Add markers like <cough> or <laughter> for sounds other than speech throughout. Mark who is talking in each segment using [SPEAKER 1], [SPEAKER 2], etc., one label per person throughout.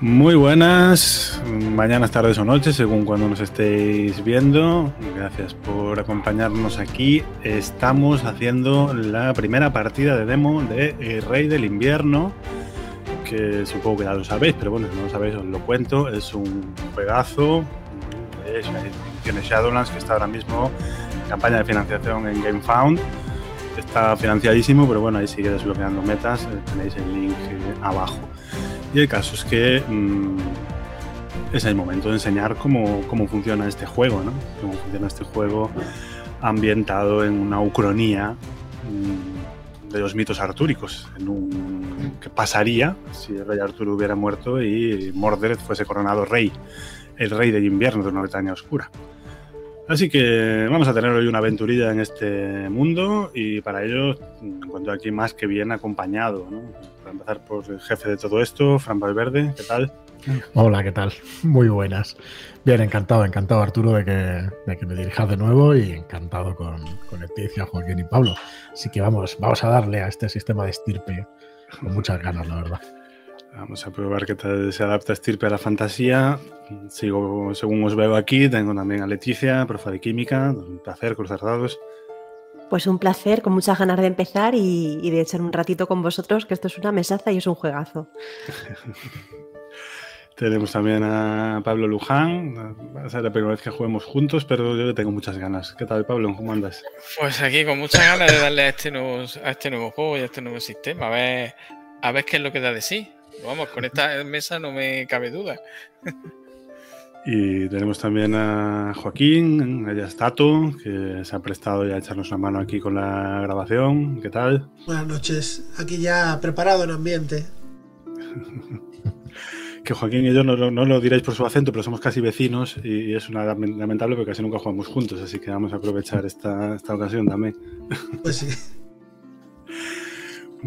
[SPEAKER 1] Muy buenas, mañanas, tardes o noches, según cuando nos estéis viendo. Gracias por acompañarnos aquí. Estamos haciendo la primera partida de demo de Rey del Invierno, que supongo que ya lo sabéis, pero bueno, si no lo sabéis os lo cuento. Es un juegazo de Shadowlands que está ahora mismo en campaña de financiación en GameFound. Está financiadísimo, pero bueno, ahí sigue desbloqueando metas. Tenéis el link abajo. Y el caso es que mm, es el momento de enseñar cómo, cómo, funciona este juego, ¿no? Cómo funciona este juego ambientado en una ucronía mm, de los mitos artúricos, en un, que pasaría si el rey Arturo hubiera muerto y Mordred fuese coronado rey, el rey del invierno de una Bretaña oscura. Así que vamos a tener hoy una aventurilla en este mundo y para ello encuentro aquí más que bien acompañado. ¿no? Para empezar por el jefe de todo esto, Fran Valverde, ¿qué tal?
[SPEAKER 2] Hola, ¿qué tal? <laughs> Muy buenas. Bien, encantado, encantado Arturo de que, de que me dirijas de nuevo y encantado con, con Leticia, Joaquín y Pablo. Así que vamos, vamos a darle a este sistema de estirpe con muchas ganas, la verdad.
[SPEAKER 1] Vamos a probar qué tal se adapta Estirpe a la fantasía. Sigo, según os veo aquí, tengo también a Leticia, profe de química. Un placer cruzar dados.
[SPEAKER 3] Pues un placer, con muchas ganas de empezar y, y, de echar un ratito con vosotros, que esto es una mesaza y es un juegazo. <laughs>
[SPEAKER 1] Tenemos también a Pablo Luján. Va a ser la primera vez que juguemos juntos, pero yo tengo muchas ganas. ¿Qué tal, Pablo? ¿Cómo andas?
[SPEAKER 4] Pues aquí con muchas ganas de darle a este nuevo, a este nuevo juego y a este nuevo sistema. A ver, a ver qué es lo que da de sí. Vamos, con esta mesa no me cabe duda. <laughs>
[SPEAKER 1] Y tenemos también a Joaquín, es Tato, que se ha prestado ya a echarnos una mano aquí con la grabación. ¿Qué tal?
[SPEAKER 5] Buenas noches, aquí ya preparado en ambiente. <laughs>
[SPEAKER 1] que Joaquín y yo no, no, lo diréis por su acento, pero somos casi vecinos y es una lamentable porque casi nunca jugamos juntos, así que vamos a aprovechar esta, esta ocasión también.
[SPEAKER 5] Pues sí. <laughs>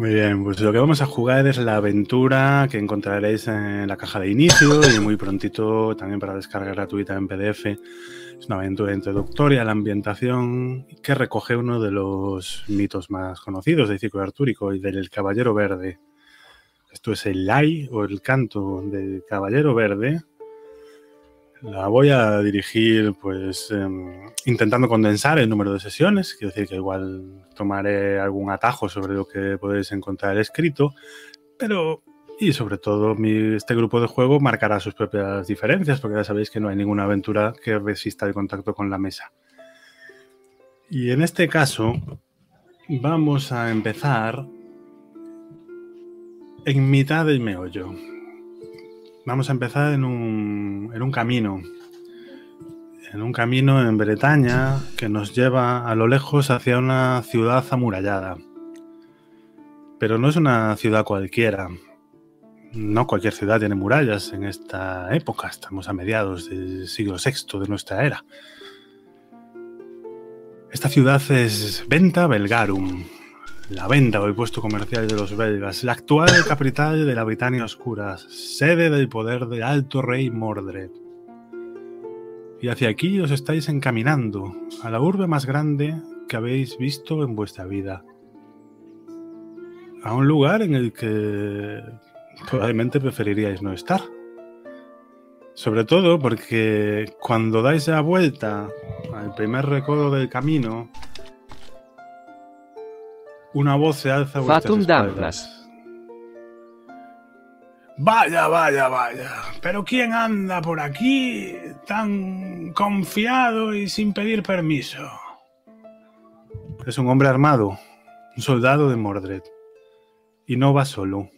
[SPEAKER 1] Muy bien, pues lo que vamos a jugar es la aventura que encontraréis en la caja de inicio y muy prontito también para descarga gratuita en PDF. Es una aventura introductoria a la ambientación que recoge uno de los mitos más conocidos del ciclo artúrico y del Caballero Verde. Esto es el Lai o el canto del Caballero Verde, la voy a dirigir pues eh, intentando condensar el número de sesiones, quiero decir que igual tomaré algún atajo sobre lo que podéis encontrar escrito, pero y sobre todo este grupo de juego marcará sus propias diferencias, porque ya sabéis que no hay ninguna aventura que resista el contacto con la mesa. Y en este caso vamos a empezar en mitad del meollo. Vamos a empezar en un, en un camino. En un camino en Bretaña que nos lleva a lo lejos hacia una ciudad amurallada. Pero no es una ciudad cualquiera. No cualquier ciudad tiene murallas en esta época. Estamos a mediados del siglo VI de nuestra era. Esta ciudad es Venta Belgarum, la venta o el puesto comercial de los belgas, la actual <coughs> capital de la Britania Oscura, sede del poder del alto rey Mordred. Y hacia aquí os estáis encaminando, a la urbe más grande que habéis visto en vuestra vida. A un lugar en el que probablemente preferiríais no estar. Sobre todo porque cuando dais la vuelta al primer recodo del camino, una voz se alza a vuestras espaldas. Vaya, vaya, vaya. Pero ¿quién anda por aquí tan confiado y sin pedir permiso? Es un hombre armado, un soldado de Mordred. Y no va solo.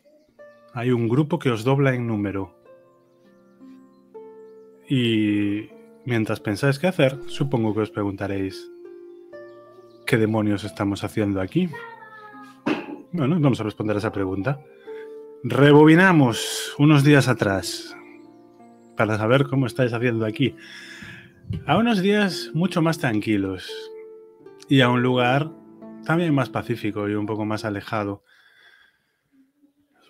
[SPEAKER 1] Hay un grupo que os dobla en número. Y mientras pensáis qué hacer, supongo que os preguntaréis, ¿qué demonios estamos haciendo aquí? Bueno, vamos a responder a esa pregunta. Rebobinamos unos días atrás para saber cómo estáis haciendo aquí. A unos días mucho más tranquilos y a un lugar también más pacífico y un poco más alejado.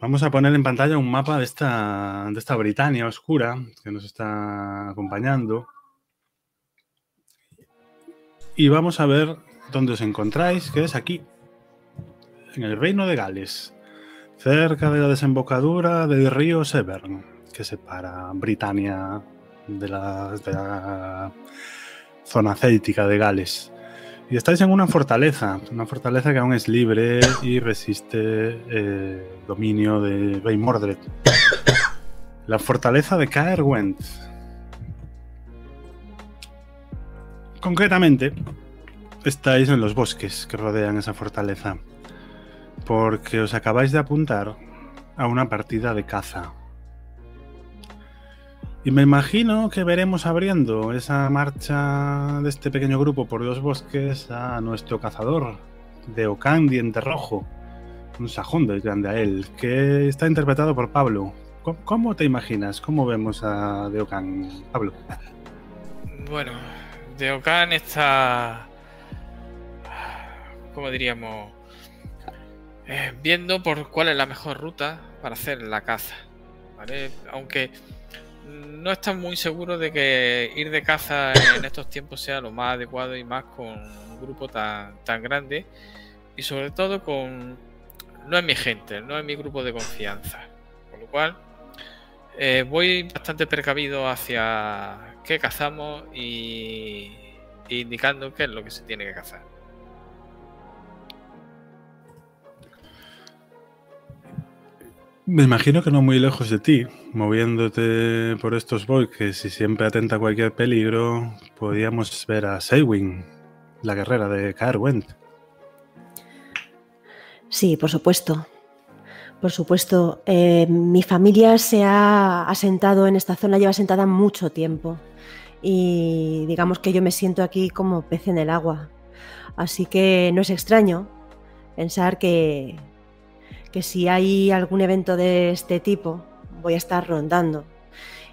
[SPEAKER 1] Vamos a poner en pantalla un mapa de esta, de esta Britania oscura que nos está acompañando. Y vamos a ver dónde os encontráis, que es aquí, en el reino de Gales, cerca de la desembocadura del río Severn. que separa Britania de la, zona céltica de Gales. Y estáis en una fortaleza, una fortaleza que aún es libre y resiste eh, dominio de Rey Mordred. La fortaleza de Caerwent. Concretamente, estáis en los bosques que rodean esa fortaleza, porque os acabáis de apuntar a una partida de caza. Y me imagino que veremos abriendo esa marcha de este pequeño grupo por los bosques a nuestro cazador, de Ocan Diente Rojo, un sajón del grande a él, que está interpretado por Pablo. ¿Cómo, cómo te imaginas? ¿Cómo vemos a Deocan, Pablo?
[SPEAKER 4] Bueno, Deocan está. ¿Cómo diríamos? Eh, viendo por cuál es la mejor ruta para hacer la caza. Aunque no está muy seguro de que ir de caza en estos tiempos sea lo más adecuado y más con un grupo tan, tan grande y sobre todo con no es mi gente, no es mi grupo de confianza. Con lo cual eh, voy bastante precavido hacia qué cazamos y, y indicando qué es lo que se tiene que cazar.
[SPEAKER 1] Me imagino que no muy lejos de ti, moviéndote por estos bosques y siempre atenta a cualquier peligro, podíamos ver a Seiwin, la guerrera de Caerwent.
[SPEAKER 3] Sí, por supuesto. Por supuesto. Eh, mi familia se ha asentado en esta zona, lleva asentada mucho tiempo. Y digamos que yo me siento aquí como pez en el agua. Así que no es extraño pensar que, que si hay algún evento de este tipo, voy a estar rondando.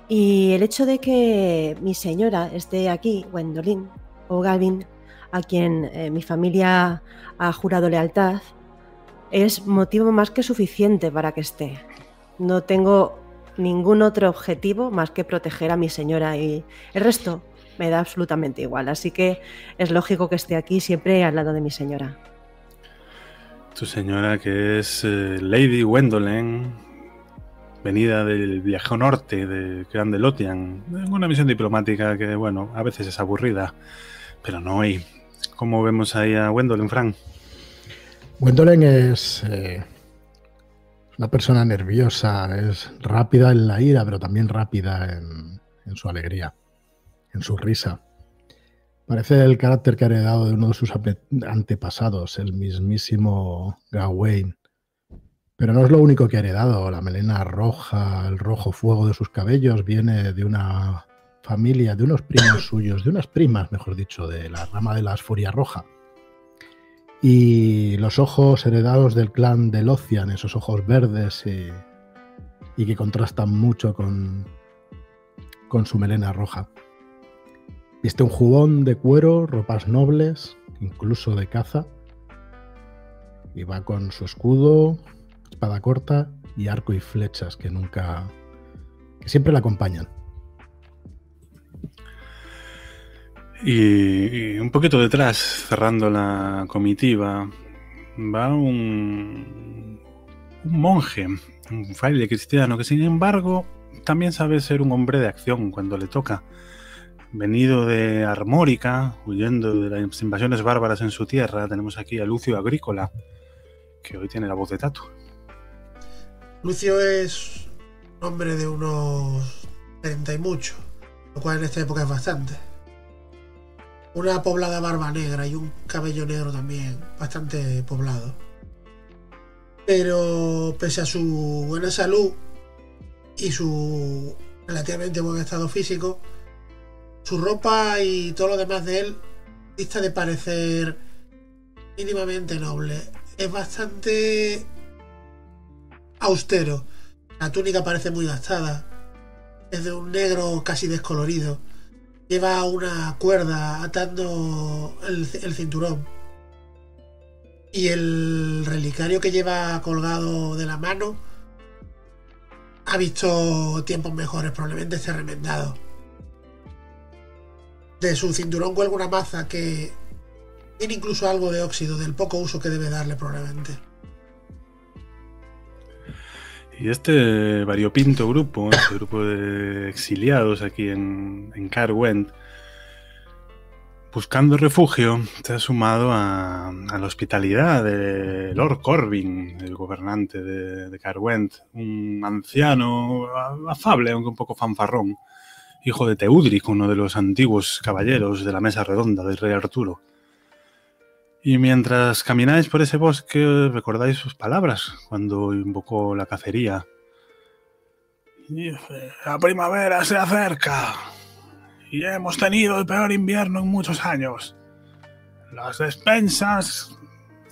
[SPEAKER 3] Y el hecho de que mi señora esté aquí, Gwendolyn o Gavin, a quien eh, mi familia ha jurado lealtad, es motivo más que suficiente para que esté. No tengo ningún otro objetivo más que proteger a mi señora y el resto me da absolutamente igual. Así que es lógico que esté aquí siempre al lado de mi señora.
[SPEAKER 1] Tu señora que es eh, Lady Gwendolyn, venida del viejo norte de Grande Lotian, en una misión diplomática que, bueno, a veces es aburrida, pero no hoy. ¿Cómo vemos ahí a Gwendolyn, Frank?
[SPEAKER 2] Gwendolyn es eh, una persona nerviosa, es rápida en la ira, pero también rápida en su alegría, en su risa. Parece el carácter que ha heredado de uno de sus antepasados, el mismísimo Gawain. Pero no es lo único que ha heredado. La melena roja, el rojo fuego de sus cabellos viene de una familia, de unos primos <coughs> suyos, de unas primas, mejor dicho, de la rama de la Asfuria Roja. Y los ojos heredados del clan de Lothian, esos ojos verdes y, y que contrastan mucho con, con su melena roja. Viste un jubón de cuero, ropas nobles, incluso de caza. Y va con su escudo, espada corta y arco y flechas que nunca. que siempre la acompañan.
[SPEAKER 1] Y, y un poquito detrás, cerrando la comitiva, va un, un monje, un fraile cristiano, que sin embargo también sabe ser un hombre de acción cuando le toca. Venido de Armórica, huyendo de las invasiones bárbaras en su tierra, tenemos aquí a Lucio Agrícola, que hoy tiene la voz de Tatu.
[SPEAKER 5] Lucio es un hombre de unos 30 y mucho, lo cual en esta época es bastante. Una poblada barba negra y un cabello negro también, bastante poblado. Pero pese a su buena salud y su relativamente buen estado físico, su ropa y todo lo demás de él dista de parecer mínimamente noble. Es bastante austero. La túnica parece muy gastada. Es de un negro casi descolorido. Lleva una cuerda atando el, cinturón. Y el relicario que lleva colgado de la mano ha visto tiempos mejores, probablemente esté remendado. De su cinturón cuelga una maza que tiene incluso algo de óxido, del poco uso que debe darle probablemente.
[SPEAKER 1] Y este variopinto grupo, este grupo de exiliados aquí en, en Carwent, buscando refugio, se ha sumado a, la hospitalidad de Lord Corbin, el gobernante de Carwent, un anciano afable, aunque un poco fanfarrón, hijo de Teudric, uno de los antiguos caballeros de la mesa redonda del rey Arturo. Y mientras camináis por ese bosque, recordáis sus palabras cuando invocó la cacería. Dice, La primavera se acerca y hemos tenido el peor invierno en muchos años. Las despensas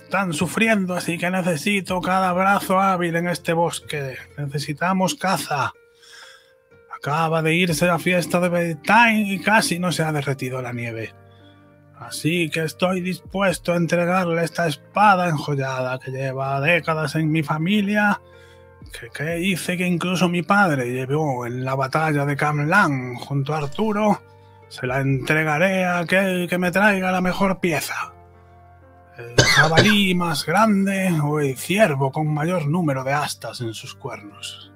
[SPEAKER 1] están sufriendo, así que necesito cada brazo hábil en este bosque. Necesitamos caza. Acaba de irse la fiesta de Bedtime y casi no se ha derretido la nieve. Así que estoy dispuesto a entregarle esta espada enjollada que lleva décadas en mi familia, que, que hice que incluso mi padre llevó en la batalla de Camlan junto a Arturo. Se la entregaré a aquel que me traiga la mejor pieza. El jabalí más grande o el ciervo con mayor número de astas en sus cuernos.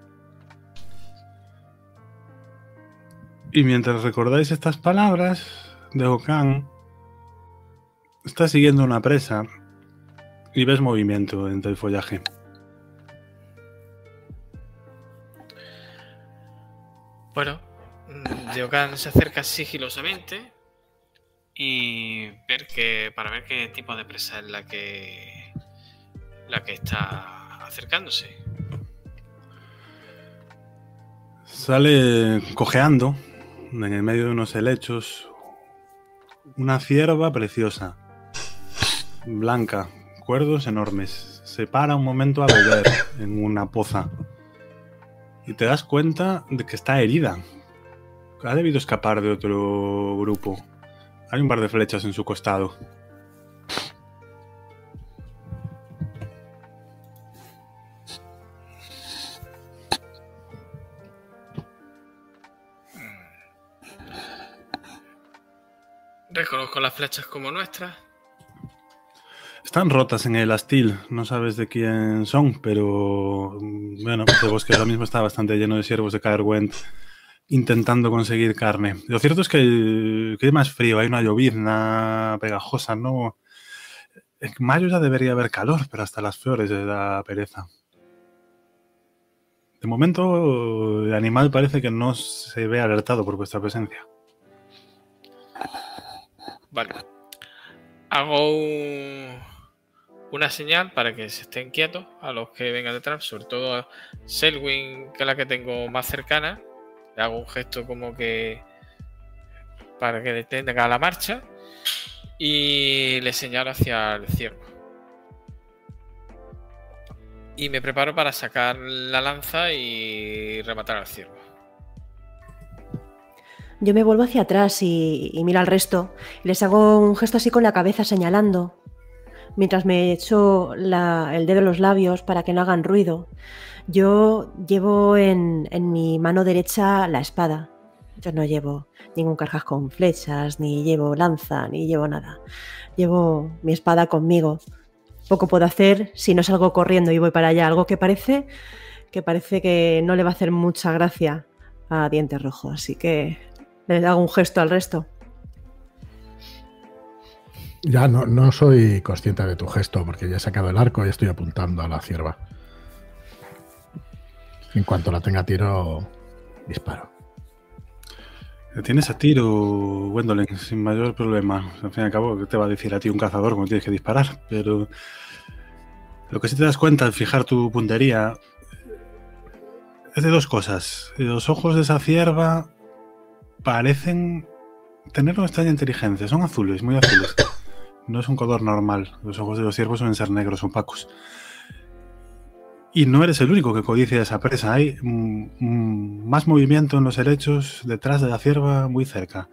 [SPEAKER 1] Y mientras recordáis estas palabras de Okan, Estás siguiendo una presa y ves movimiento entre el follaje.
[SPEAKER 4] Bueno, Deokan se acerca sigilosamente y ver que para ver qué tipo de presa es la que la que está acercándose.
[SPEAKER 1] Sale cojeando en el medio de unos helechos una cierva preciosa, blanca, cuerdos enormes. Se para un momento a beber en una poza. Y te das cuenta de que está herida. Ha debido escapar de otro grupo. Hay un par de flechas en su costado.
[SPEAKER 4] Reconozco las flechas como nuestras.
[SPEAKER 1] Están rotas en el astil, no sabes de quién son, pero mm, bueno, el bosque ahora mismo está bastante lleno de siervos de Caerwent intentando conseguir carne. Lo cierto es que el clima es frío, hay una llovizna pegajosa, ¿no? En mayo ya debería haber calor, pero hasta las flores de la pereza. De momento, el animal parece que no se ve alertado por vuestra presencia.
[SPEAKER 4] Vale. Hago un- una señal para que se estén quietos a los que vengan detrás, sobre todo a Selwyn, que es la que tengo más cercana. Le hago un gesto como que para que detenga la marcha y le señalo hacia el ciervo. Y me preparo para sacar la lanza y rematar al ciervo.
[SPEAKER 3] Yo me vuelvo hacia atrás y, miro al resto. Les hago un gesto así con la cabeza señalando. Mientras me echo el dedo en los labios para que no hagan ruido. Yo llevo en, mi mano derecha la espada. Yo no llevo ningún carcaj con flechas, ni llevo lanza, ni llevo nada. Llevo mi espada conmigo. Poco puedo hacer si no salgo corriendo y voy para allá. Algo que parece que parece que no le va a hacer mucha gracia a Diente Rojo. Así que le hago un gesto al resto.
[SPEAKER 2] Ya no, no soy consciente de tu gesto porque ya he sacado el arco y estoy apuntando a la cierva. En cuanto la tenga a tiro, disparo.
[SPEAKER 1] Tienes a tiro, Gwendolyn, sin mayor problema. Al fin y al cabo, ¿qué te va a decir a ti un cazador cuando tienes que disparar? Pero lo que sí te das cuenta al fijar tu puntería es de dos cosas. Los ojos de esa cierva parecen tener una extraña inteligencia. Son azules, muy azules. No es un color normal. Los ojos de los ciervos suelen ser negros, opacos. Y no eres el único que codicia esa presa. Hay mm, mm, más movimiento en los helechos detrás de la cierva, muy cerca.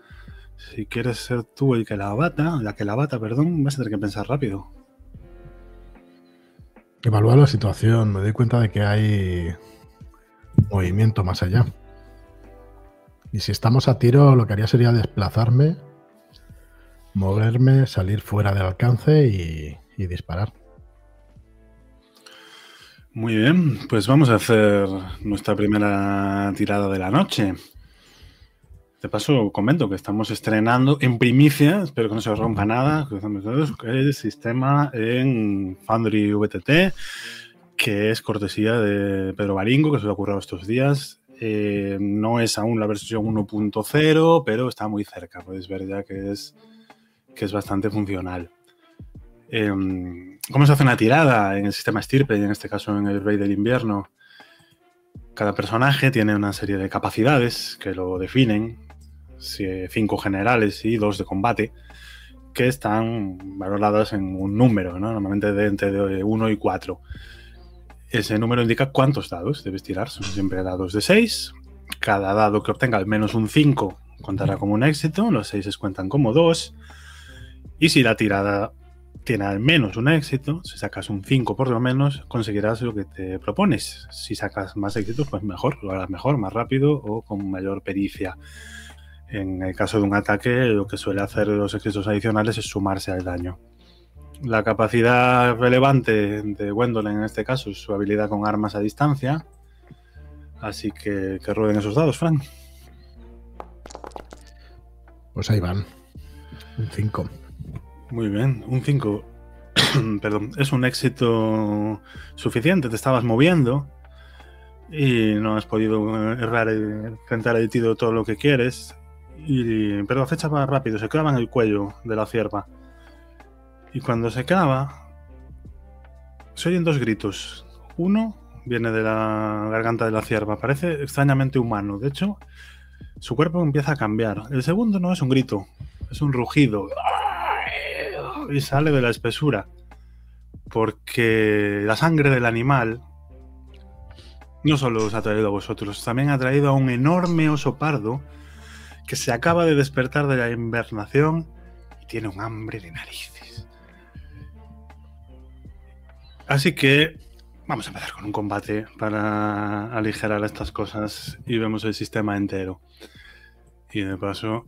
[SPEAKER 1] Si quieres ser tú el que la bata, la que la bata, perdón, vas a tener que pensar rápido.
[SPEAKER 2] Evalúa la situación, me doy cuenta de que hay movimiento más allá. Y si estamos a tiro, lo que haría sería desplazarme, moverme, salir fuera del alcance y, disparar.
[SPEAKER 1] Muy bien, pues vamos a hacer nuestra primera tirada de la noche. De paso, comento que estamos estrenando en primicia, espero que no se rompa nada, el sistema en Foundry VTT, que es cortesía de Pedro Baringo, que se lo ha ocurrido estos días. Eh, no es aún la versión 1.0, pero está muy cerca. Podéis ver ya que es, que es bastante funcional. Em, ¿Cómo se hace una tirada en el sistema estirpe en este caso en el Rey del Invierno? Cada personaje tiene una serie de capacidades que lo definen, cinco generales y dos de combate, que están valoradas en un número, normalmente de entre 1 y 4. Ese número indica cuántos dados debes tirar, son siempre dados de 6. Cada dado que obtenga al menos un 5 contará como un éxito, los 6 cuentan como 2. Y si la tirada tiene al menos un éxito, si sacas un 5 por lo menos, conseguirás lo que te propones. Si sacas más éxitos, pues mejor, lo harás mejor, más rápido o con mayor pericia. En el caso de un ataque, lo que suele hacer los éxitos adicionales es sumarse al daño. La capacidad relevante de Gwendolyn en este caso es su habilidad con armas a distancia. Así que que rueden esos dados, Frank.
[SPEAKER 2] Pues ahí van. Un 5.
[SPEAKER 1] Muy bien, un 5. <coughs> Perdón, es un éxito suficiente. Te estabas moviendo y no has podido errar, intentar editar todo lo que quieres. Y, pero la fecha va rápido, se clava en el cuello de la cierva. Y cuando se clava, se oyen dos gritos. Uno viene de la garganta de la cierva, parece extrañamente humano. De hecho, su cuerpo empieza a cambiar. El segundo no es un grito, es un rugido y sale de la espesura. Porque la sangre del animal no solo os ha traído a vosotros, también ha traído a un enorme oso pardo que se acaba de despertar de la invernación y tiene un hambre de narices. Así que vamos a empezar con un combate para aligerar estas cosas y vemos el sistema entero. Y de paso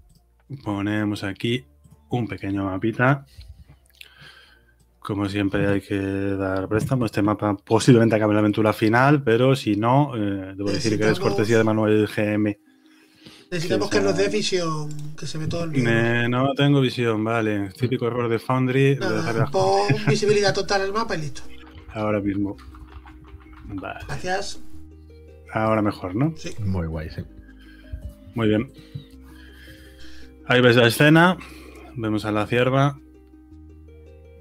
[SPEAKER 1] ponemos aquí un pequeño mapita como siempre hay que dar préstamo. Este mapa posiblemente acabe la aventura final, pero si no, eh, debo decir que es cortesía de Manuel GM.
[SPEAKER 5] Necesitamos que, nos dé visión, que se ve todo el
[SPEAKER 1] no tengo visión, vale. Típico error de Foundry.
[SPEAKER 5] pon <laughs> visibilidad total al mapa y listo.
[SPEAKER 1] Ahora mismo. Vale.
[SPEAKER 5] Gracias.
[SPEAKER 1] Ahora mejor, ¿no?
[SPEAKER 5] Sí.
[SPEAKER 2] Muy guay, sí.
[SPEAKER 1] Muy bien. Ahí ves la escena. Vemos a la cierva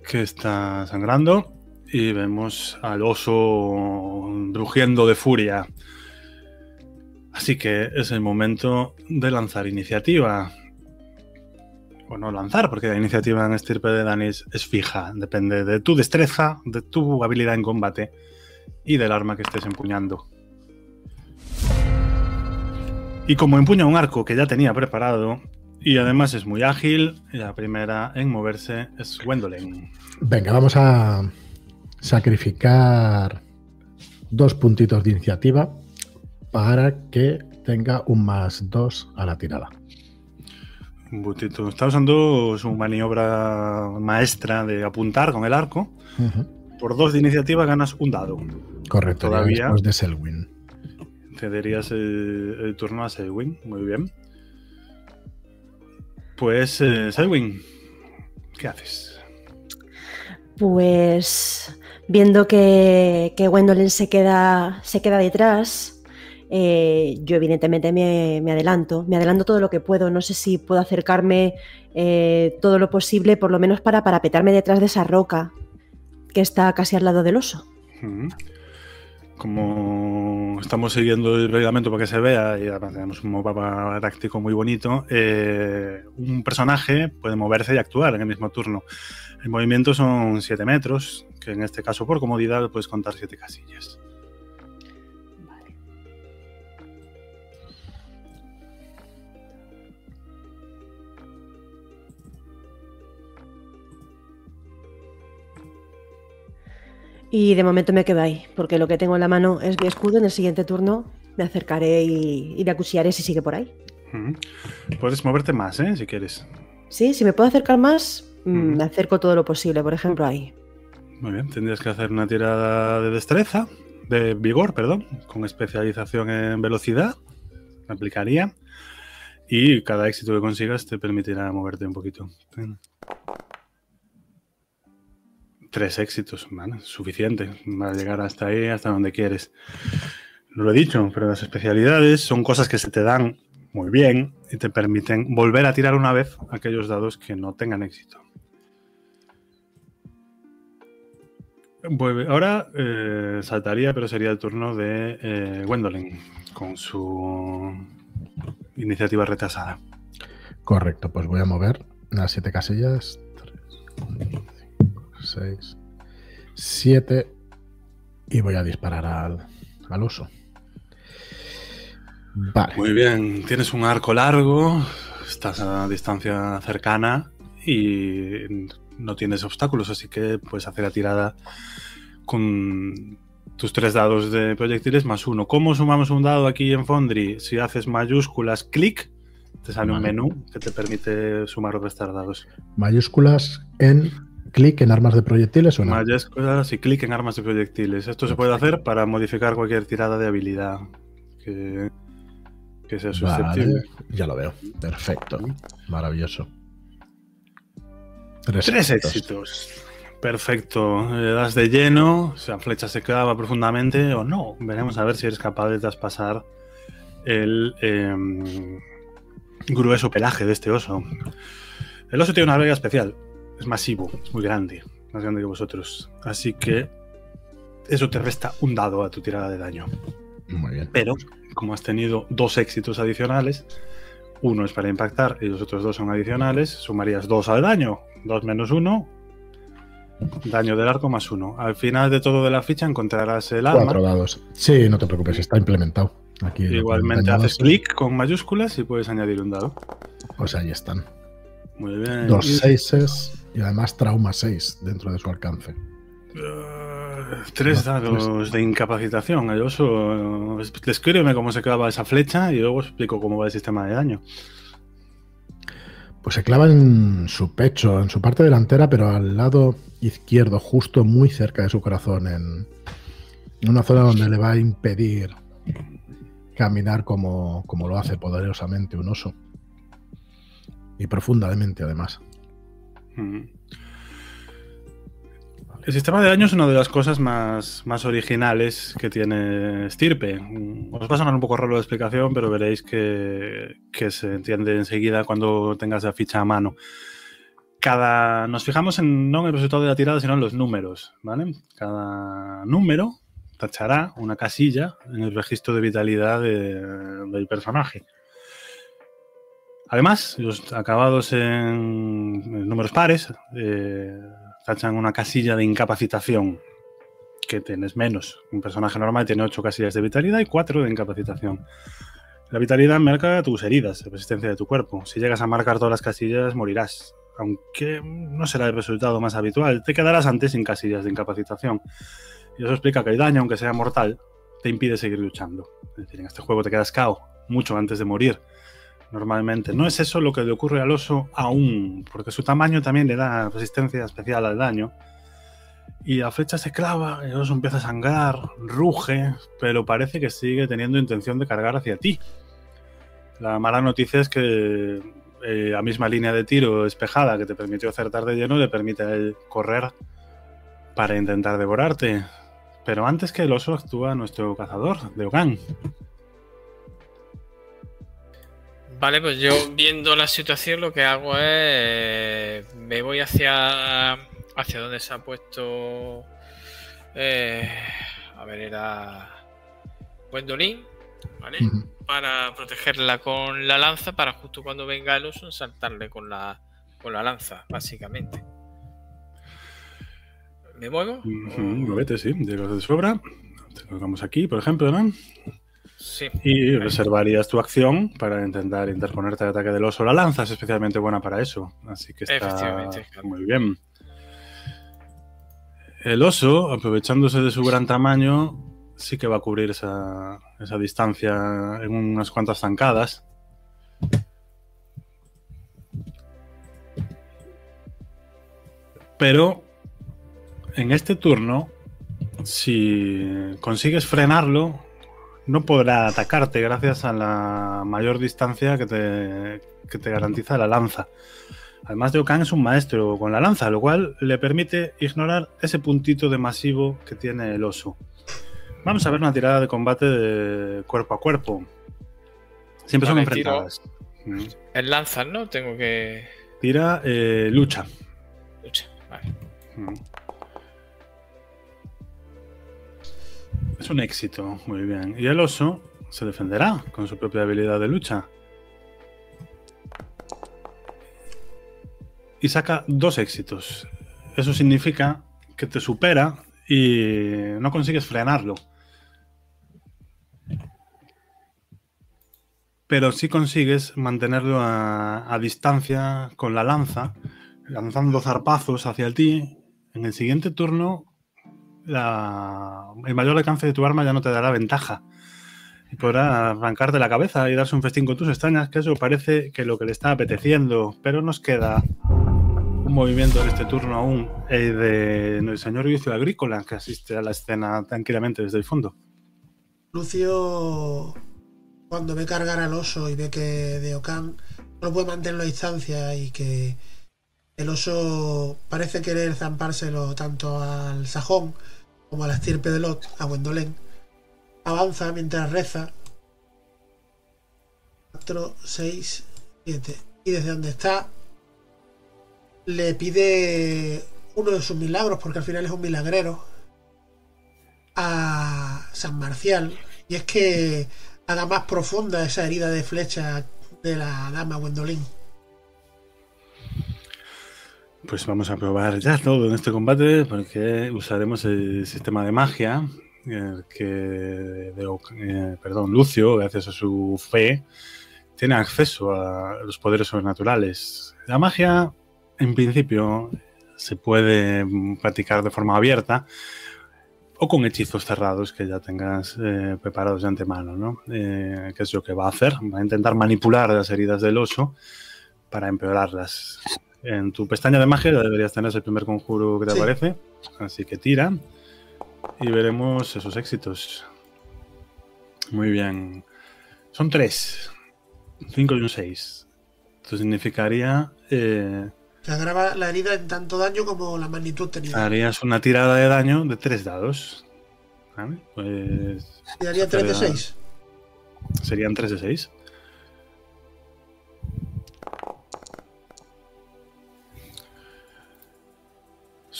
[SPEAKER 1] que está sangrando y vemos al oso rugiendo de furia. Así que es el momento de lanzar iniciativa. O no lanzar, porque la iniciativa en estirpe de Danis es fija. Depende de tu destreza, de tu habilidad en combate y del arma que estés empuñando. Y como empuña un arco que ya tenía preparado, y además es muy ágil. La primera en moverse es Gwendolyn.
[SPEAKER 2] Venga, vamos a sacrificar dos puntitos de iniciativa para que tenga un más dos a la tirada.
[SPEAKER 1] Un puntito. Está usando su maniobra maestra de apuntar con el arco. Por dos de iniciativa ganas un dado.
[SPEAKER 2] Correcto, todavía después de Selwyn.
[SPEAKER 1] Cederías el, el turno a Selwyn. Muy bien. Pues, eh, Selwyn, ¿qué haces?
[SPEAKER 3] Pues viendo que, que Gwendolyn se queda, se queda detrás, eh, yo evidentemente me, adelanto, me adelanto todo lo que puedo. No sé si puedo acercarme eh, todo lo posible, por lo menos para parapetarme detrás de esa roca que está casi al lado del oso
[SPEAKER 1] como estamos siguiendo el reglamento para que se vea y además tenemos un mapa táctico muy bonito, eh, un personaje puede moverse y actuar en el mismo turno. El movimiento son 7 metros, que en este caso por comodidad puedes contar 7 casillas.
[SPEAKER 3] Y de momento me quedo ahí, porque lo que tengo en la mano es mi escudo. En el siguiente turno me acercaré y, y le acuchillaré si sigue por ahí.
[SPEAKER 1] Puedes moverte más, ¿eh? Si quieres.
[SPEAKER 3] Sí, si me puedo acercar más, mm, me acerco todo lo posible, por ejemplo, ahí.
[SPEAKER 1] Muy bien, tendrías que hacer una tirada de destreza. de vigor, perdón, con especialización en velocidad. Aplicaría. Y cada éxito que consigas te permitirá moverte un poquito. Tres éxitos, ¿vale? Suficiente. Va a llegar hasta ahí, hasta donde quieres. Lo he dicho, pero las especialidades son cosas que se te dan muy bien y te permiten volver a tirar una vez aquellos dados que no tengan éxito. ahora eh, saltaría, pero sería el turno de eh, Gwendolyn con su iniciativa retrasada.
[SPEAKER 2] Correcto, pues voy a mover las siete casillas. 3, 6, 7 y voy a disparar al, al oso.
[SPEAKER 1] Vale. Muy bien, tienes un arco largo, estás a distancia cercana y no tienes obstáculos, así que puedes hacer la tirada con tus tres dados de proyectiles más uno. ¿Cómo sumamos un dado aquí en Foundry? Si haces mayúsculas, clic, te sale un menú que te permite sumar o restar dados.
[SPEAKER 2] Mayúsculas en clic en armas de proyectiles o no?
[SPEAKER 1] Y clic en armas de proyectiles. Esto se puede hacer para modificar cualquier tirada de habilidad que, sea susceptible.
[SPEAKER 2] ya lo veo. Perfecto. Maravilloso.
[SPEAKER 1] Tres, éxitos. Perfecto. Le das de lleno, la flecha se clava profundamente o no. Veremos a ver si eres capaz de traspasar el em, grueso pelaje de este oso. El oso tiene una regla especial. Es masivo, es muy grande, más grande que vosotros. Así que eso te resta un dado a tu tirada de daño.
[SPEAKER 2] Muy bien.
[SPEAKER 1] Pero, como has tenido dos éxitos adicionales, uno es para impactar y los otros dos son adicionales, sumarías dos al daño. 2 menos 1. Daño del arco más 1. Al final de todo de la ficha encontrarás el arma.
[SPEAKER 2] Cuatro dados. Sí, no te preocupes, está implementado. Aquí
[SPEAKER 1] Igualmente haces clic con mayúsculas y puedes añadir un dado.
[SPEAKER 2] Pues ahí están.
[SPEAKER 1] Muy bien.
[SPEAKER 2] Dos seises y además trauma 6 dentro de su alcance.
[SPEAKER 1] Uh, tres dados de incapacitación. El oso. Descríbeme cómo se clava esa flecha y luego explico cómo va el sistema de daño.
[SPEAKER 2] Pues se clava en su pecho, en su parte delantera, pero al lado izquierdo, justo muy cerca de su corazón, en, una zona donde le va a impedir caminar como, como lo hace poderosamente un oso. Y profundamente, además.
[SPEAKER 1] El sistema de daño es una de las cosas más, más originales que tiene Stirpe. Os va a sonar un poco raro la explicación, pero veréis que, se entiende enseguida cuando tengas la ficha a mano. Cada, nos fijamos en, no en el resultado de la tirada, sino en los números. ¿vale? Cada número tachará una casilla en el registro de vitalidad del personaje. Además, los acabados en, números pares eh, tachan una casilla de incapacitación, que tienes menos. Un personaje normal tiene 8 casillas de vitalidad y 4 de incapacitación. La vitalidad marca tus heridas, la resistencia de tu cuerpo. Si llegas a marcar todas las casillas, morirás. Aunque no será el resultado más habitual, te quedarás antes sin casillas de incapacitación. Y eso explica que el daño, aunque sea mortal, te impide seguir luchando. Es decir, en este juego te quedas cao mucho antes de morir normalmente. No es eso lo que le ocurre al oso aún, porque su tamaño también le da resistencia especial al daño. Y la flecha se clava, el oso empieza a sangrar, ruge, pero parece que sigue teniendo intención de cargar hacia ti. La mala noticia es que eh, la misma línea de tiro despejada que te permitió acertar de lleno le permite a él correr para intentar devorarte. Pero antes que el oso actúa nuestro cazador, Deogan.
[SPEAKER 4] Vale, pues yo viendo la situación lo que hago es eh, me voy hacia hacia donde se ha puesto eh, a ver era Gwendolyn, ¿vale? Para protegerla con la lanza para justo cuando venga el oso saltarle con la con la lanza, básicamente. ¿Me muevo?
[SPEAKER 1] Uh sí, de sobra. Te colocamos aquí, por ejemplo, ¿no? Y reservarías tu acción para intentar interponerte al ataque del oso. La lanza es especialmente buena para eso, así que está muy bien. El oso, aprovechándose de su gran tamaño, sí que va a cubrir esa, esa distancia en unas cuantas zancadas. Pero en este turno Si consigues frenarlo, no podrá atacarte gracias a la mayor distancia que te, que te garantiza la lanza. Además, Okan es un maestro con la lanza, lo cual le permite ignorar ese puntito de masivo que tiene el oso. Vamos a ver una tirada de combate de cuerpo a cuerpo. Siempre son
[SPEAKER 4] Vale,
[SPEAKER 1] enfrentadas. Mm.
[SPEAKER 4] En lanzas, ¿no? Tengo que.
[SPEAKER 1] Tira eh, lucha.
[SPEAKER 4] Lucha. Vale.
[SPEAKER 1] Mm. Es un éxito, muy bien. Y el oso se defenderá con su propia habilidad de lucha. Y saca dos éxitos. Eso significa que te supera y no consigues frenarlo. Pero sí consigues mantenerlo a, a distancia con la lanza, lanzando zarpazos hacia ti. En el siguiente turno el mayor alcance de tu arma ya no te dará ventaja. Y podrá arrancarte la cabeza y darse un festín con tus extrañas, que eso parece que lo que le está apeteciendo. Pero nos queda un movimiento en este turno aún eh, de señor Vicio Agrícola, que asiste a la escena tranquilamente desde el fondo.
[SPEAKER 5] Lucio, cuando ve cargar al oso y ve que Deokan no puede mantenerlo a distancia y que el oso parece querer zampárselo tanto al sajón como a la estirpe de Lot, a Gwendolen, avanza mientras reza. 4, 6, 7. Y desde donde está le pide uno de sus milagros, porque al final es un milagrero, a San Marcial. Y es que haga más profunda esa herida de flecha de la dama Gwendolyn.
[SPEAKER 1] Pues vamos a probar ya todo en este combate porque usaremos el sistema de magia que de- eh, perdón, Lucio, gracias a su fe, tiene acceso a los poderes sobrenaturales. La magia, en principio, se puede practicar de forma abierta o con hechizos cerrados que ya tengas eh, preparados de antemano, ¿no? Eh, ¿Qué es lo que va a hacer? Va a intentar manipular las heridas del oso para empeorarlas. En tu pestaña de magia ya deberías tener el primer conjuro que te
[SPEAKER 5] Sí.
[SPEAKER 1] aparece. Así que tira. Y veremos esos éxitos. Muy bien. Son tres. Cinco y un seis. Esto significaría. eh,
[SPEAKER 5] Que agrava la herida en tanto daño como la magnitud tenida.
[SPEAKER 1] harías una tirada de daño de tres dados. ¿Vale? Pues.
[SPEAKER 5] Y daría 3 de 6.
[SPEAKER 1] Serían 3 de 6.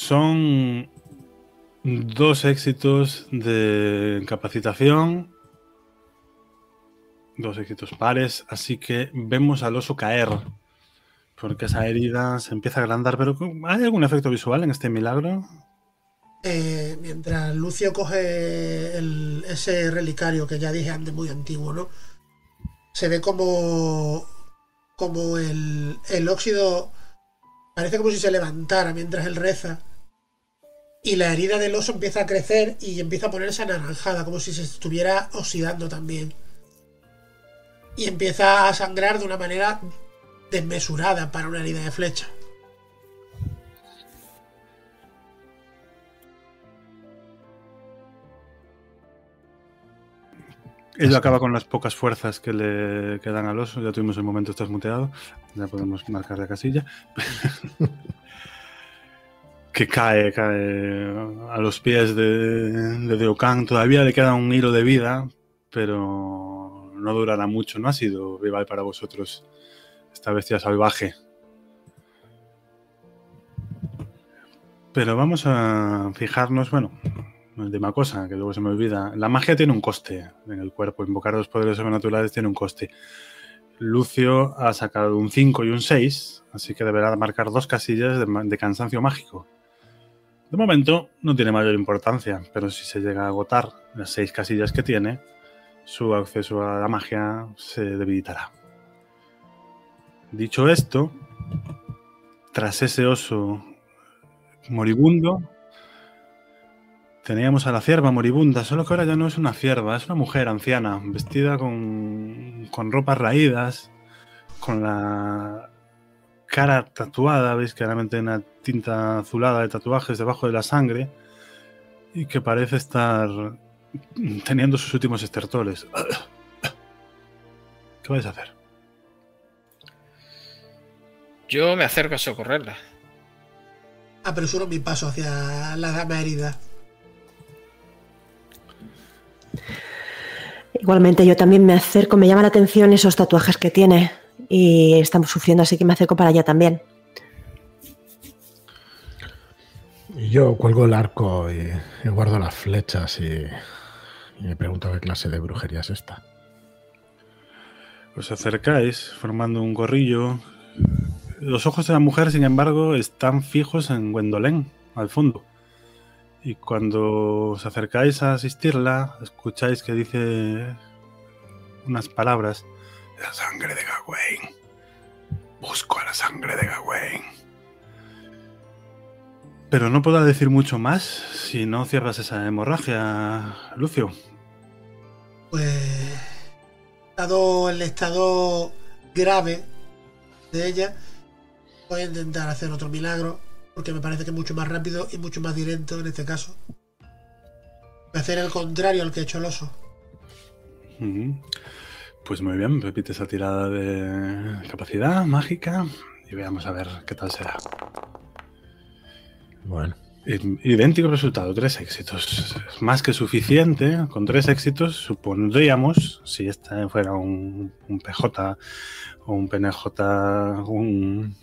[SPEAKER 1] Son dos éxitos de capacitación. Dos éxitos pares. Así que vemos al oso caer. Porque esa herida se empieza a agrandar. Pero ¿hay algún efecto visual en este milagro?
[SPEAKER 5] Eh, mientras Lucio coge ese relicario que ya dije antes, muy antiguo, ¿no? Se ve como, como el, el óxido parece como si se levantara mientras él reza. Y la herida del oso empieza a crecer y empieza a ponerse anaranjada, como si se estuviera oxidando también. Y empieza a sangrar de una manera desmesurada para una herida de flecha.
[SPEAKER 1] Ello acaba con las pocas fuerzas que le quedan al oso. Ya tuvimos el momento, estás muteado. Ya podemos marcar la casilla. <laughs> que cae, cae a los pies de, de Deokan. Todavía le queda un hilo de vida, pero no durará mucho. No ha sido rival para vosotros esta bestia salvaje. Pero vamos a fijarnos, bueno, última cosa, que luego se me olvida. La magia tiene un coste en el cuerpo. Invocar los poderes sobrenaturales tiene un coste. Lucio ha sacado un 5 y un 6, así que deberá marcar dos casillas de, cansancio mágico. De momento no tiene mayor importancia, pero si se llega a agotar las seis casillas que tiene, su acceso a la magia se debilitará. Dicho esto, tras ese oso moribundo, Teníamos a la cierva moribunda, solo que ahora ya no es una cierva, es una mujer anciana, vestida con, con ropas raídas, con la cara tatuada, veis claramente una tinta azulada de tatuajes debajo de la sangre, y que parece estar teniendo sus últimos estertores. <coughs> ¿Qué vais a hacer?
[SPEAKER 4] Yo me acerco a socorrerla.
[SPEAKER 5] Apresuro mi paso hacia la dama herida.
[SPEAKER 3] Igualmente yo también me acerco, me llama la atención esos tatuajes que tiene y estamos sufriendo, así que me acerco para allá también.
[SPEAKER 2] Y yo cuelgo el arco y, y guardo las flechas y, y me pregunto qué clase de brujería es esta.
[SPEAKER 1] Os acercáis formando un corrillo. Los ojos de la mujer, sin embargo, están fijos en Gwendolyn, al fondo. Y cuando os acercáis a asistirla, escucháis que dice unas palabras. La sangre de Gawain. Busco a la sangre de Gawain. Pero no podrá decir mucho más si no cierras esa hemorragia, Lucio.
[SPEAKER 5] Pues, dado el estado grave de ella, voy a intentar hacer otro milagro, porque me parece que es mucho más rápido y mucho más directo en este caso. Voy a hacer el contrario al que ha hecho el oso.
[SPEAKER 1] Pues muy bien, repite esa tirada de capacidad mágica y veamos a ver qué tal será.
[SPEAKER 2] Bueno,
[SPEAKER 1] Idéntico resultado, tres éxitos. Más que suficiente. Con tres éxitos supondríamos, si este fuera un, un PJ o un PNJ, un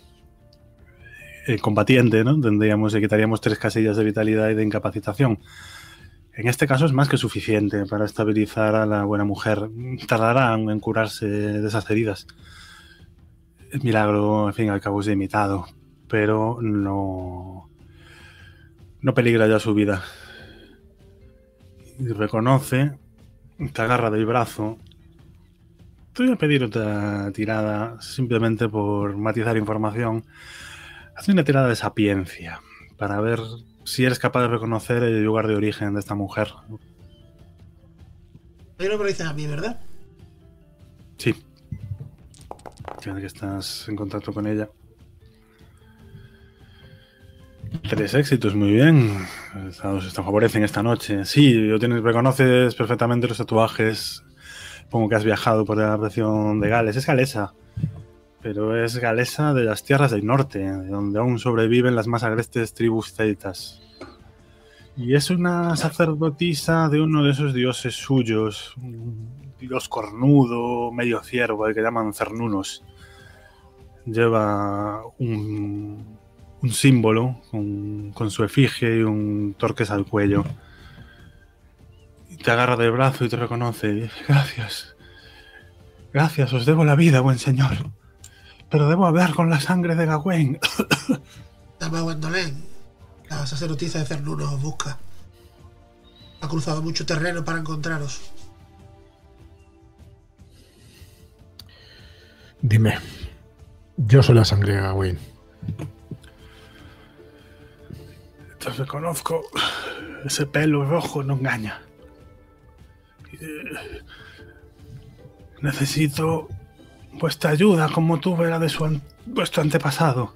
[SPEAKER 1] eh, combatiente, ¿no? Tendríamos, le quitaríamos tres casillas de vitalidad y de incapacitación. En este caso es más que suficiente para estabilizar a la buena mujer. Tardará en curarse de esas heridas. El milagro, al fin al cabo, es limitado, pero no, no peligra ya su vida. Reconoce, te agarra del brazo. Te voy a pedir otra tirada simplemente por matizar información. Haz una tirada de sapiencia para ver si eres capaz de reconocer el lugar de origen de esta mujer.
[SPEAKER 5] Me lo dices a mí, ¿verdad?
[SPEAKER 1] Sí. Tiene que estás en contacto con ella. Tres éxitos, muy bien. Os te favorecen esta noche. Sí, tienes, reconoces perfectamente los tatuajes. Pongo que has viajado por la región de Gales. Es galesa, pero es galesa de las tierras del norte, de donde aún sobreviven las más agrestes tribus celtas. Y es una sacerdotisa de uno de esos dioses suyos, un dios cornudo, medio ciervo, al que llaman cernunos. Lleva un, símbolo con, su efigie y un torques al cuello. Te agarra del brazo y te reconoce. Gracias. Gracias, os debo la vida, buen señor. Pero debo hablar con la sangre de Gawain. <coughs>
[SPEAKER 5] Dama Gwendolyn, la sacerdotisa de Cernuno os busca. Ha cruzado mucho terreno para encontraros.
[SPEAKER 2] dime. Yo soy la sangre de Gawain.
[SPEAKER 1] Te reconozco. Ese pelo rojo no engaña. Eh, Necesito vuestra ayuda como tuve la de su an- vuestro antepasado.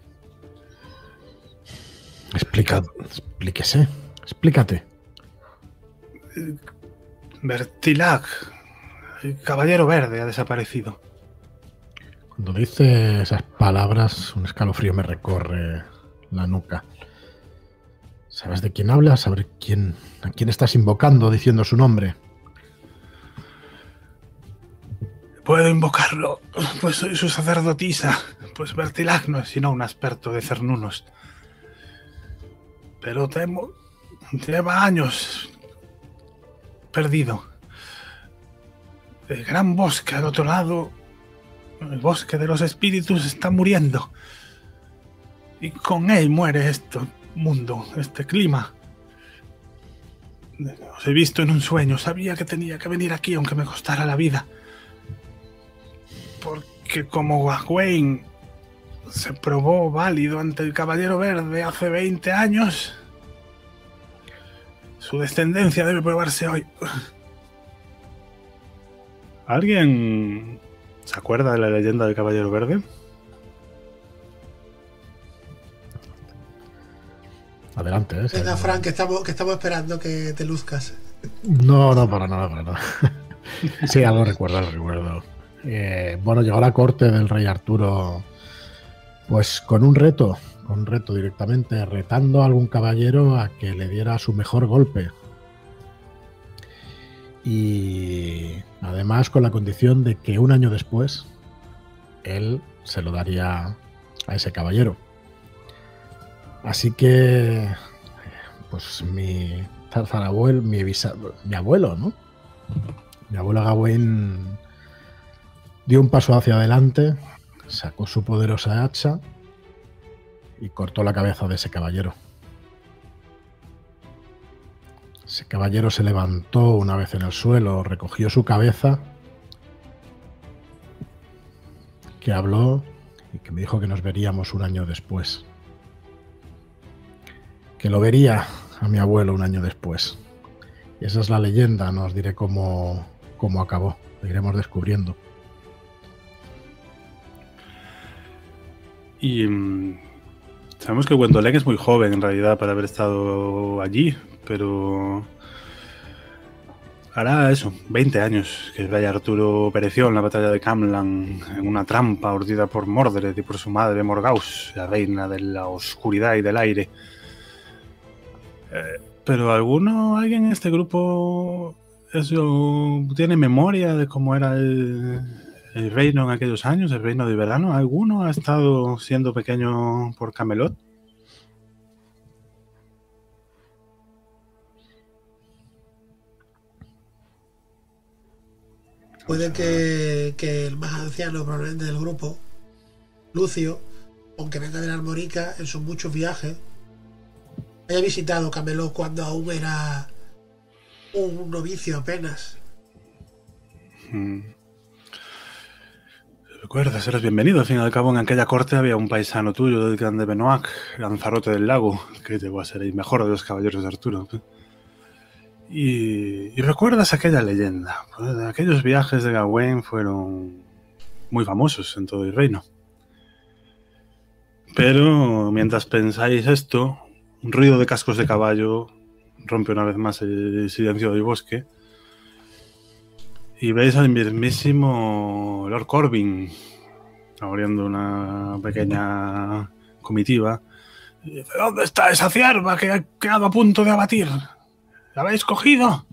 [SPEAKER 2] Explica, explíquese. Explícate.
[SPEAKER 1] Bertilac, el caballero verde, ha desaparecido.
[SPEAKER 2] Cuando dice esas palabras, un escalofrío me recorre la nuca. ¿Sabes de quién hablas? ¿Sabes quién, a quién estás invocando diciendo su nombre?
[SPEAKER 1] Puedo invocarlo, pues soy su sacerdotisa. Pues Bertilac no es sino un experto de cernunos. Pero temo. Lleva años perdido. El gran bosque al otro lado, el bosque de los espíritus, está muriendo. Y con él muere este mundo, este clima. Os he visto en un sueño, sabía que tenía que venir aquí aunque me costara la vida. Porque como Gawain se probó válido ante el Caballero Verde hace 20 años, su descendencia debe probarse hoy. ¿Alguien se acuerda de la leyenda del Caballero Verde?
[SPEAKER 2] Adelante. ¿eh?
[SPEAKER 5] Venga, Frank, que estamos, que estamos esperando que te luzcas.
[SPEAKER 2] No, no, para nada, para nada. <laughs> sí, lo recuerdo, lo recuerdo. Eh, bueno, llegó a la corte del rey Arturo, pues con un reto, con un reto directamente, retando a algún caballero a que le diera su mejor golpe. Y además con la condición de que un año después él se lo daría a ese caballero. Así que, pues mi tarzarabuelo, mi, mi abuelo, ¿no? Mi abuelo Gawain dio un paso hacia adelante, sacó su poderosa hacha y cortó la cabeza de ese caballero. Ese caballero se levantó una vez en el suelo, recogió su cabeza, que habló y que me dijo que nos veríamos un año después. Que lo vería a mi abuelo un año después. Y esa es la leyenda, no os diré cómo, cómo acabó, lo iremos descubriendo.
[SPEAKER 1] Y mm, sabemos que Gwendolyn es muy joven en realidad para haber estado allí, pero hará eso, 20 años que rey Arturo pereció en la batalla de Camlan en una trampa urdida por Mordred y por su madre Morgaus, la reina de la oscuridad y del aire. Eh, pero alguno, alguien en este grupo, eso tiene memoria de cómo era el, el reino en aquellos años, el reino de verano. ¿Alguno ha estado siendo pequeño por Camelot?
[SPEAKER 5] Puede que, que el más anciano probablemente del grupo, Lucio, aunque venga de la Armorica, en sus muchos viajes, haya visitado Camelot cuando aún era un novicio apenas.
[SPEAKER 1] Hmm. Recuerdas, eres bienvenido. Al fin y al cabo, en aquella corte había un paisano tuyo del grande Benoac, Lanzarote del Lago, que llegó a ser el mejor de los caballeros de Arturo. Y, y recuerdas aquella leyenda. Pues, aquellos viajes de Gawain fueron muy famosos en todo el reino. Pero mientras pensáis esto, un ruido de cascos de caballo rompe una vez más el silencio del bosque. Y veis al mismísimo Lord Corbin abriendo una pequeña comitiva. Y dice, ¿Dónde está esa cierva que ha quedado a punto de abatir? ¿La habéis cogido?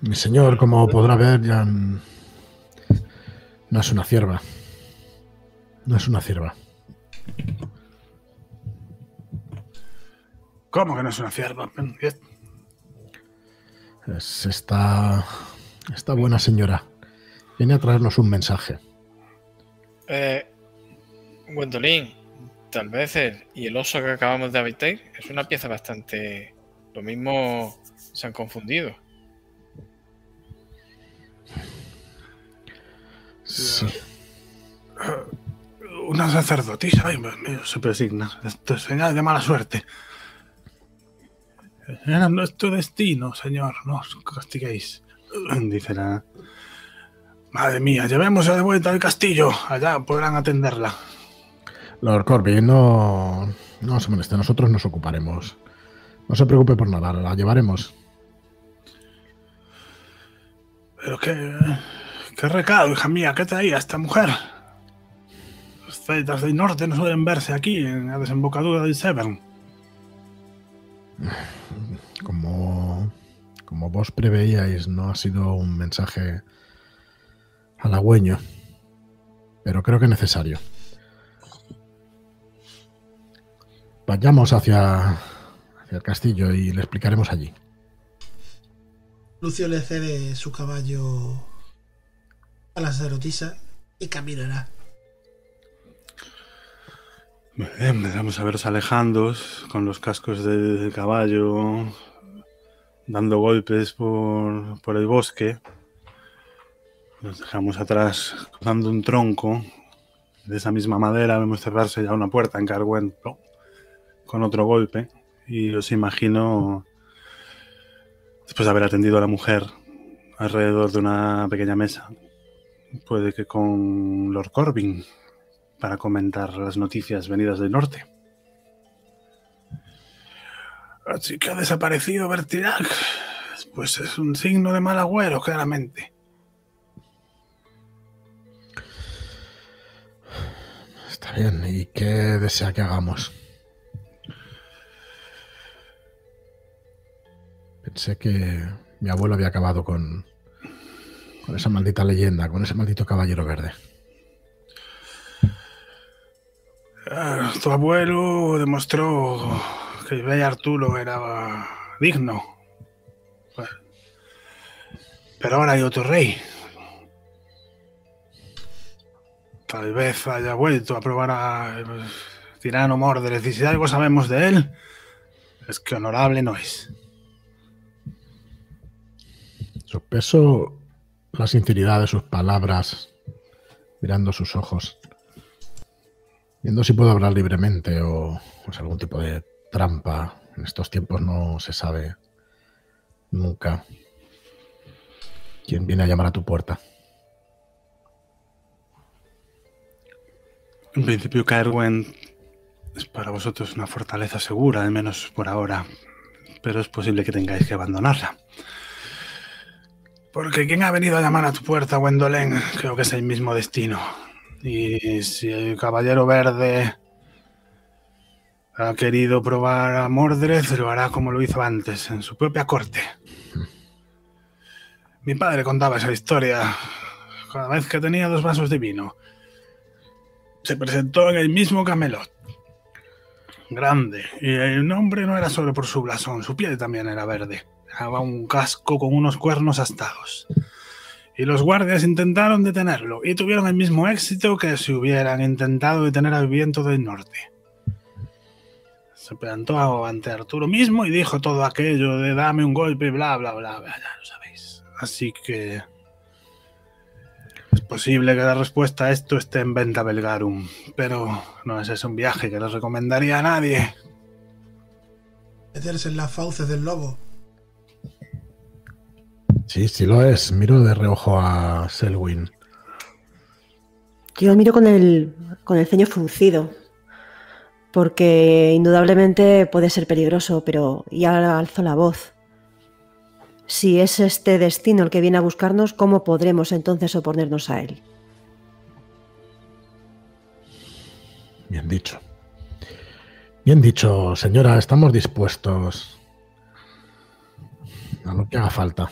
[SPEAKER 2] Mi señor, como podrá ver, ya no es una cierva. No es una cierva.
[SPEAKER 1] ¿Cómo que no es una cierva?
[SPEAKER 2] Es esta, esta buena señora. Viene a traernos un mensaje.
[SPEAKER 4] Eh, Gwendolyn, tal vez el, y el oso que acabamos de habitar es una pieza bastante. Lo mismo se han confundido.
[SPEAKER 2] Sí.
[SPEAKER 1] Una sacerdotisa, ay, Dios mío, se presigna. Esto es señal de mala suerte. Era nuestro destino, señor, no os castiguéis. <clears throat> Dice la... Madre mía, llevémosla de vuelta al castillo. Allá podrán atenderla.
[SPEAKER 2] Lord Corby, no, no se moleste, nosotros nos ocuparemos. No se preocupe por nada, la llevaremos.
[SPEAKER 1] Pero qué... Qué recado, hija mía, ¿qué traía esta mujer? Los celtas del norte no suelen verse aquí, en la desembocadura del Severn.
[SPEAKER 2] Como, como vos preveíais, no ha sido un mensaje halagüeño, pero creo que necesario. Vayamos hacia, hacia el castillo y le explicaremos allí.
[SPEAKER 5] Lucio le cede su caballo a la sacerdotisa y caminará.
[SPEAKER 1] Empezamos a veros alejando con los cascos del caballo, dando golpes por, por el bosque. Nos dejamos atrás cruzando un tronco. De esa misma madera vemos cerrarse ya una puerta en Carguento con otro golpe. Y os imagino, después de haber atendido a la mujer alrededor de una pequeña mesa, puede que con Lord Corbin para comentar las noticias venidas del norte. Así que ha desaparecido Bertirac. Pues es un signo de mal agüero, claramente.
[SPEAKER 2] Está bien. ¿Y qué desea que hagamos? Pensé que mi abuelo había acabado con, con esa maldita leyenda, con ese maldito caballero verde.
[SPEAKER 1] Ah, tu abuelo demostró que el rey Arturo era digno. Pero ahora hay otro rey. Tal vez haya vuelto a probar a tirano Mordred. Y si algo sabemos de él, es que honorable no es.
[SPEAKER 2] Sopeso la sinceridad de sus palabras, mirando sus ojos, viendo si puedo hablar libremente o es algún tipo de trampa. En estos tiempos no se sabe nunca quién viene a llamar a tu puerta.
[SPEAKER 1] En principio, Caerwen es para vosotros una fortaleza segura, al menos por ahora. Pero es posible que tengáis que abandonarla. Porque quien ha venido a llamar a tu puerta, Gwendolen, creo que es el mismo destino. Y si el caballero verde ha querido probar a Mordred, lo hará como lo hizo antes, en su propia corte. Mi padre contaba esa historia cada vez que tenía dos vasos de vino. Se presentó en el mismo Camelot. Grande. Y el nombre no era solo por su blasón, su piel también era verde. Llevaba un casco con unos cuernos astados. Y los guardias intentaron detenerlo y tuvieron el mismo éxito que si hubieran intentado detener al viento del norte. Se plantó ante Arturo mismo y dijo todo aquello de dame un golpe bla, bla, bla, bla, ya lo sabéis. Así que es posible que la respuesta a esto esté en Venta Belgarum, pero no es ese un viaje que les recomendaría a nadie.
[SPEAKER 5] Meterse en las fauces del lobo.
[SPEAKER 2] Sí, sí lo es. Miro de reojo a Selwyn.
[SPEAKER 3] Yo miro con el, con el ceño fruncido, porque indudablemente puede ser peligroso, pero ya alzo la voz. Si es este destino el que viene a buscarnos, ¿cómo podremos entonces oponernos a él?
[SPEAKER 2] Bien dicho. Bien dicho, señora, estamos dispuestos a lo que haga falta.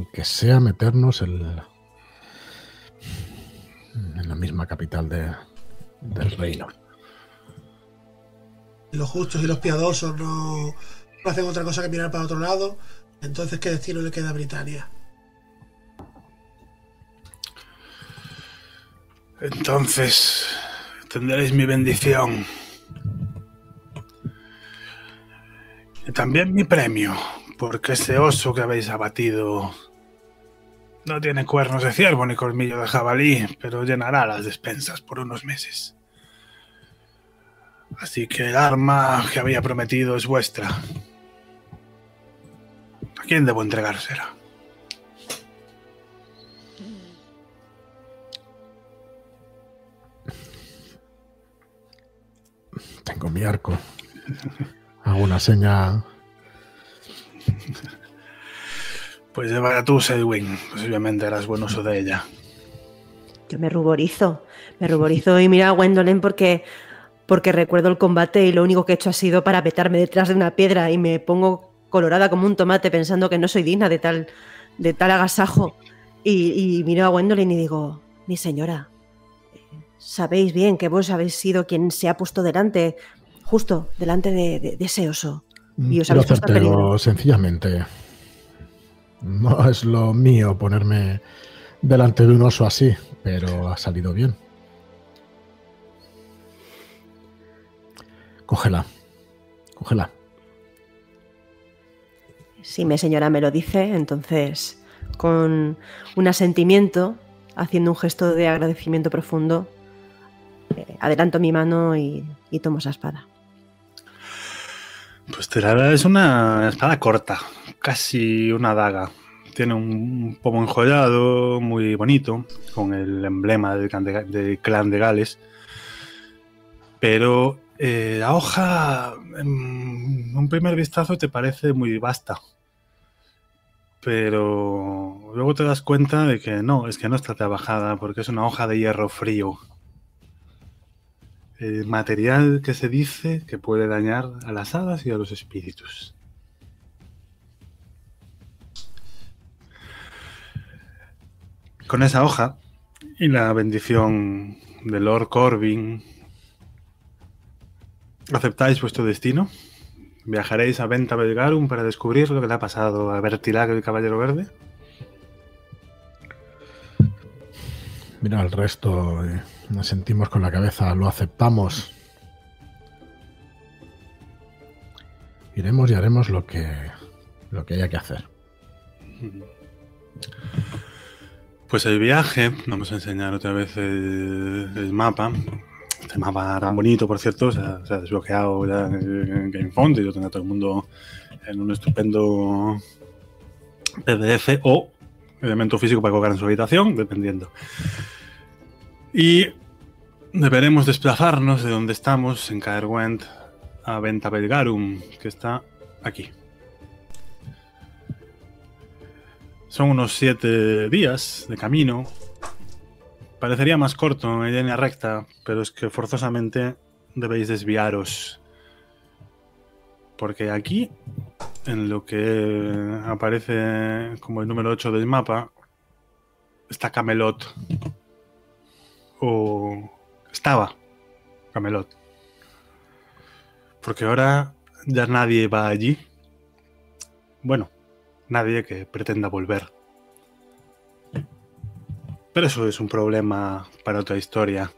[SPEAKER 2] Aunque sea meternos en, en la misma capital de- del reino.
[SPEAKER 5] Los justos y los piadosos no, no hacen otra cosa que mirar para otro lado. Entonces, ¿qué destino le queda a Britania?
[SPEAKER 1] Entonces, tendréis mi bendición. Y también mi premio, porque ese oso que habéis abatido no tiene cuernos de ciervo ni colmillo de jabalí, pero llenará las despensas por unos meses. Así que el arma que había prometido es vuestra. ¿A quién debo entregársela?
[SPEAKER 2] Tengo mi arco. Hago una seña.
[SPEAKER 1] Pues llevará tú, Selwyn. Posiblemente harás buen uso de ella.
[SPEAKER 3] Yo me ruborizo, me ruborizo y mira a Gwendolyn porque, porque recuerdo el combate y lo único que he hecho ha sido para petarme detrás de una piedra y me pongo colorada como un tomate pensando que no soy digna de tal, de tal agasajo. Y, y miro a Gwendolyn y digo, mi señora, sabéis bien que vos habéis sido quien se ha puesto delante, justo delante de, de- de ese oso. Y os habéis puesto peligro.
[SPEAKER 2] sencillamente. No es lo mío ponerme delante de un oso así, pero ha salido bien. Cógela. Cógela.
[SPEAKER 3] Si mi señora me lo dice, entonces, con un asentimiento, haciendo un gesto de agradecimiento profundo, eh, adelanto mi mano y, y tomo esa espada.
[SPEAKER 1] Pues es una espada corta, casi una daga. Tiene un pomo enjollado muy bonito, con el emblema del clan de, Gales. Pero Eh, la hoja, en un primer vistazo, te parece muy vasta. Pero luego te das cuenta de que no, es que no está trabajada porque es una hoja de hierro frío. El material que se dice que puede dañar a las hadas y a los espíritus. Con esa hoja y la bendición de Lord Corbin, ¿aceptáis vuestro destino? ¿Viajaréis a Venta Belgarum para descubrir lo que le ha pasado a Bertilac el Caballero Verde?
[SPEAKER 2] Mira, el resto eh, nos sentimos con la cabeza, lo aceptamos. Iremos y haremos lo que, lo que haya que hacer.
[SPEAKER 1] Pues el viaje, vamos a enseñar otra vez el, mapa. Este mapa tan bonito, por cierto, se ha, desbloqueado ya en Game Font y lo tendrá todo el mundo en un estupendo PDF o elemento físico para colocar en su habitación, dependiendo. Y deberemos desplazarnos de donde estamos, en Caerwent, a Venta Belgarum, que está aquí. Son unos siete días de camino. Parecería más corto en línea recta, pero es que forzosamente debéis desviaros. Porque aquí, en lo que aparece como el número 8 del mapa, está Camelot. O estaba Camelot. Porque ahora ya nadie va allí. Bueno, nadie que pretenda volver. Pero eso es un problema para otra historia.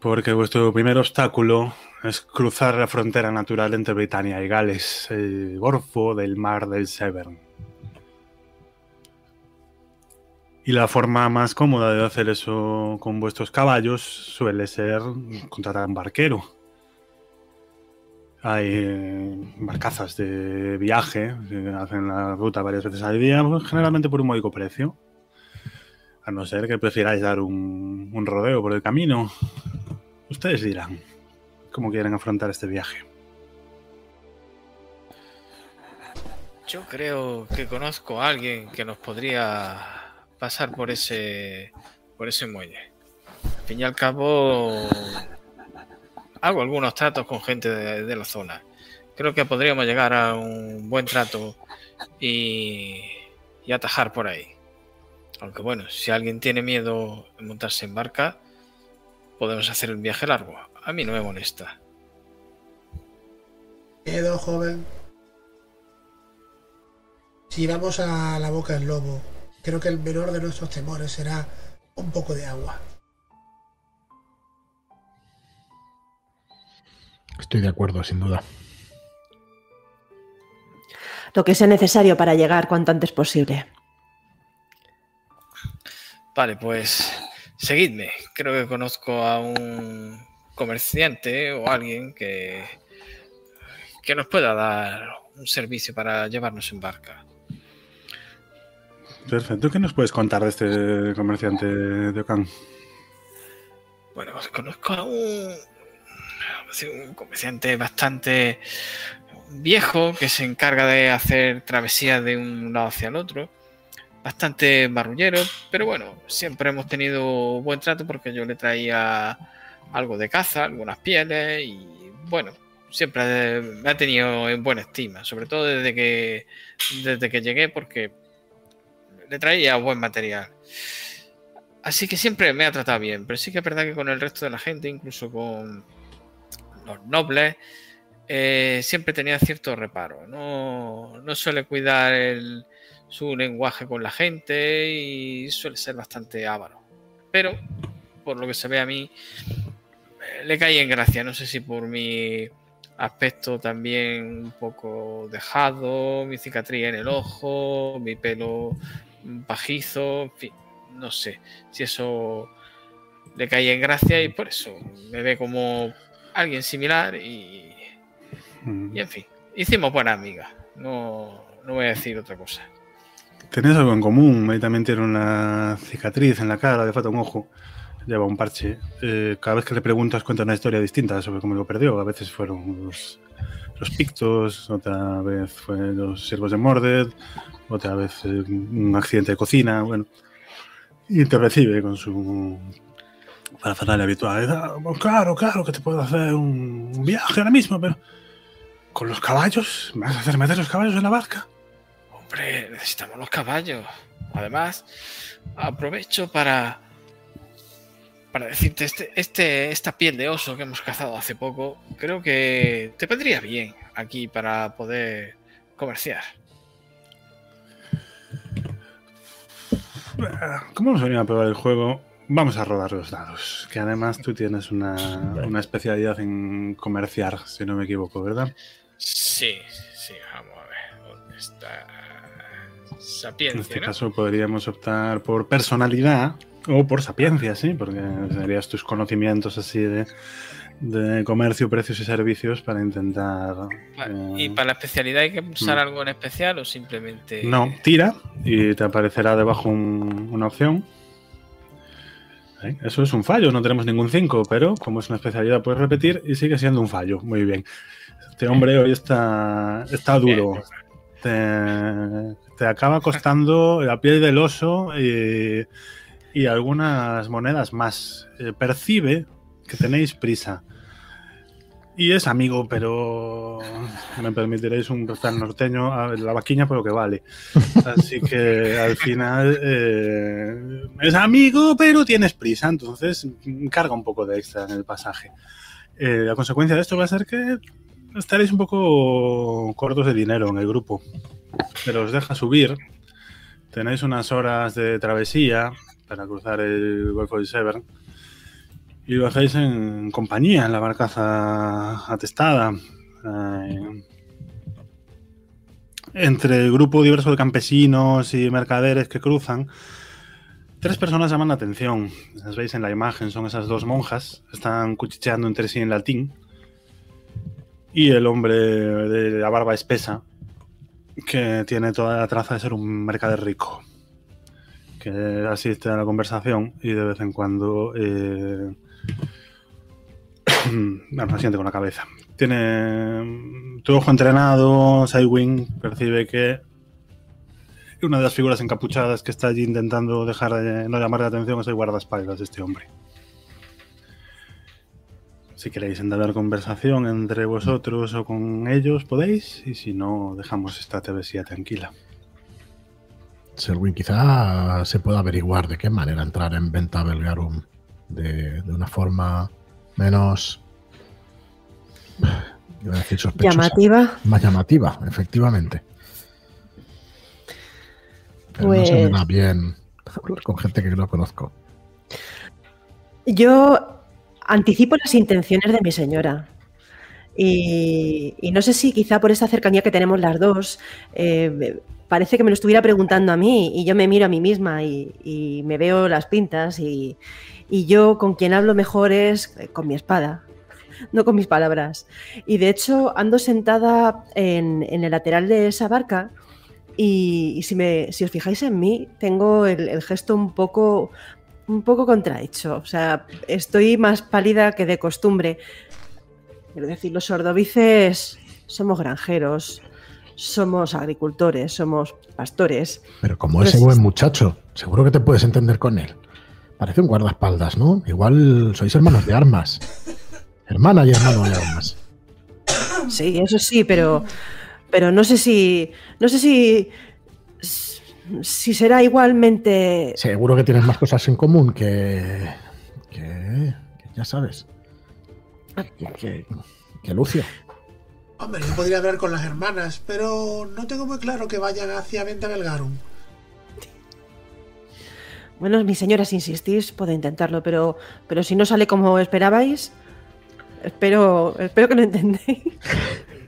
[SPEAKER 1] Porque vuestro primer obstáculo es cruzar la frontera natural entre Britania y Gales, el Golfo del Mar del Severn. Y la forma más cómoda de hacer eso con vuestros caballos suele ser contratar a un barquero. Hay eh, barcazas de viaje que hacen la ruta varias veces al día, pues, generalmente por un módico precio. A no ser que prefiráis dar un, un rodeo por el camino. Ustedes dirán cómo quieren afrontar este viaje.
[SPEAKER 4] Yo creo que conozco a alguien que nos podría pasar por ese por ese muelle. Al fin y al cabo hago algunos tratos con gente de, la zona. Creo que podríamos llegar a un buen trato y, y atajar por ahí. Aunque bueno, si alguien tiene miedo en montarse en barca, podemos hacer el viaje largo. A mí no me molesta.
[SPEAKER 5] Miedo, joven. Si vamos a la boca del lobo, creo que el menor de nuestros temores será un poco de agua.
[SPEAKER 2] Estoy de acuerdo, sin duda.
[SPEAKER 3] Lo que sea necesario para llegar cuanto antes posible.
[SPEAKER 4] Vale, pues seguidme. Creo que conozco a un comerciante o alguien que, que nos pueda dar un servicio para llevarnos en barca.
[SPEAKER 1] Perfecto. ¿Qué nos puedes contar de este comerciante de Ocán?
[SPEAKER 4] Bueno, pues conozco a un, un comerciante bastante viejo que se encarga de hacer travesías de un lado hacia el otro. Bastante marrullero, pero bueno, siempre hemos tenido buen trato porque yo le traía algo de caza, algunas pieles y bueno, siempre me ha tenido en buena estima, sobre todo desde que, desde que llegué porque le traía buen material. Así que siempre me ha tratado bien, pero sí que es verdad que con el resto de la gente, incluso con los nobles, eh, siempre tenía cierto reparo. No, suele cuidar su lenguaje con la gente y suele ser bastante avaro. Pero, por lo que se ve a mí, le cae en gracia. No sé si por mi aspecto también un poco dejado, mi cicatriz en el ojo, mi pelo pajizo, en fin, no sé si eso le cae en gracia y por eso me ve como alguien similar y, y en fin, hicimos buena amiga, no, no voy a decir otra cosa.
[SPEAKER 1] Tenéis algo en común. Ahí también tiene una cicatriz en la cara, le falta un ojo. lleva un parche. Eh, cada vez que le preguntas cuenta una historia distinta sobre cómo lo perdió. A veces fueron los, los pictos, otra vez fue los siervos de Morded, otra vez eh, un accidente de cocina, bueno. Y te recibe con su parafernalia habitual. Ah, claro, claro que te puedo hacer un viaje ahora mismo, pero con los caballos, ¿me vas a hacer meter los caballos en la barca?
[SPEAKER 4] Hombre, necesitamos los caballos. Además, aprovecho para para decirte este, este esta piel de oso que hemos cazado hace poco, creo que te vendría bien aquí para poder comerciar.
[SPEAKER 1] ¿Cómo nos venía a probar el juego? Vamos a rodar los dados. Que además tú tienes una, una especialidad en comerciar, si no me equivoco, ¿verdad?
[SPEAKER 4] Sí, sí, vamos a ver. ¿Dónde está?
[SPEAKER 1] En
[SPEAKER 4] Sapiencia,
[SPEAKER 1] este
[SPEAKER 4] ¿no?
[SPEAKER 1] caso podríamos optar por personalidad o por sapiencia, sí, porque serías tus conocimientos así de, de comercio, precios y servicios para intentar.
[SPEAKER 4] Vale, ¿Y
[SPEAKER 1] eh,
[SPEAKER 4] para la especialidad hay que pulsar
[SPEAKER 1] mm.
[SPEAKER 4] algo en especial o simplemente.?
[SPEAKER 1] No, tira y te aparecerá debajo un- una opción. ¿Eh? Eso es un fallo, no tenemos ningún 5, pero como es una especialidad puedes repetir y sigue siendo un fallo. Muy bien. Este hombre hoy está, está duro. Te, te acaba costando la piel del oso y, y algunas monedas más. Eh, percibe que tenéis prisa. Y es amigo, pero me permitiréis un refrán norteño, a la vaquiña por lo que vale. Así que al final eh, es amigo, pero tienes prisa, entonces carga un poco de extra en el pasaje. Eh, la consecuencia de esto va a ser que estaréis un poco cortos de dinero en el grupo, pero os deja subir. Tenéis unas horas de travesía para cruzar el Golfo de Severn. Y lo hacéis en compañía, en la barcaza atestada. Eh, entre el grupo diverso de campesinos y mercaderes que cruzan, tres personas llaman la atención. Las veis en la imagen, son esas dos monjas. Están cuchicheando entre sí en latín. Y el hombre de la barba espesa, que tiene toda la traza de ser un mercader rico. Que asiste a la conversación y de vez en cuando eh, <clears throat> bueno, asiente con la cabeza. Tiene tu ojo entrenado, Sidewing percibe que una de las figuras encapuchadas que está allí intentando dejar de no llamar la atención es el guardaespaldas de este hombre. Si queréis entablar conversación entre vosotros o con ellos, podéis, y si no, dejamos esta travesía tranquila.
[SPEAKER 2] Selwyn, quizá se pueda averiguar de qué manera entrar en Venta Belgarum de, de una forma menos. iba a decir sospechosa.
[SPEAKER 3] Llamativa.
[SPEAKER 2] Más llamativa, efectivamente. Pero no se me
[SPEAKER 3] Pues-
[SPEAKER 2] da bien hablar con gente que no conozco.
[SPEAKER 3] Yo anticipo las intenciones de mi señora. Y, y no sé si quizá por esa cercanía que tenemos las dos, eh, parece que me lo estuviera preguntando a mí y yo me miro a mí misma y, y me veo las pintas y, y yo con quien hablo mejor es eh, con mi espada, <laughs> no con mis palabras. Y de hecho ando sentada en, en el lateral de esa barca y, y si, me, si os fijáis en mí, tengo el, el gesto un poco, un poco contrahecho. O sea, estoy más pálida que de costumbre. Quiero decir, los sordovices somos granjeros, somos agricultores, somos pastores.
[SPEAKER 2] Pero como ese buen muchacho, seguro que te puedes entender con él. Parece un guardaespaldas, ¿no? Igual sois hermanos de armas. Hermana y hermano de armas.
[SPEAKER 3] Sí, eso sí, pero, pero no sé si, no sé si, si será igualmente.
[SPEAKER 2] Seguro que tienes más cosas en común que. que. que ya sabes. Que, que- que Lucio.
[SPEAKER 5] Hombre, yo podría hablar con las hermanas, pero no tengo muy claro que vayan hacia Venta Belgarum.
[SPEAKER 3] Bueno, mi señora, si insistís, puedo intentarlo, pero, pero si no sale como esperabais, espero, espero que lo entendéis.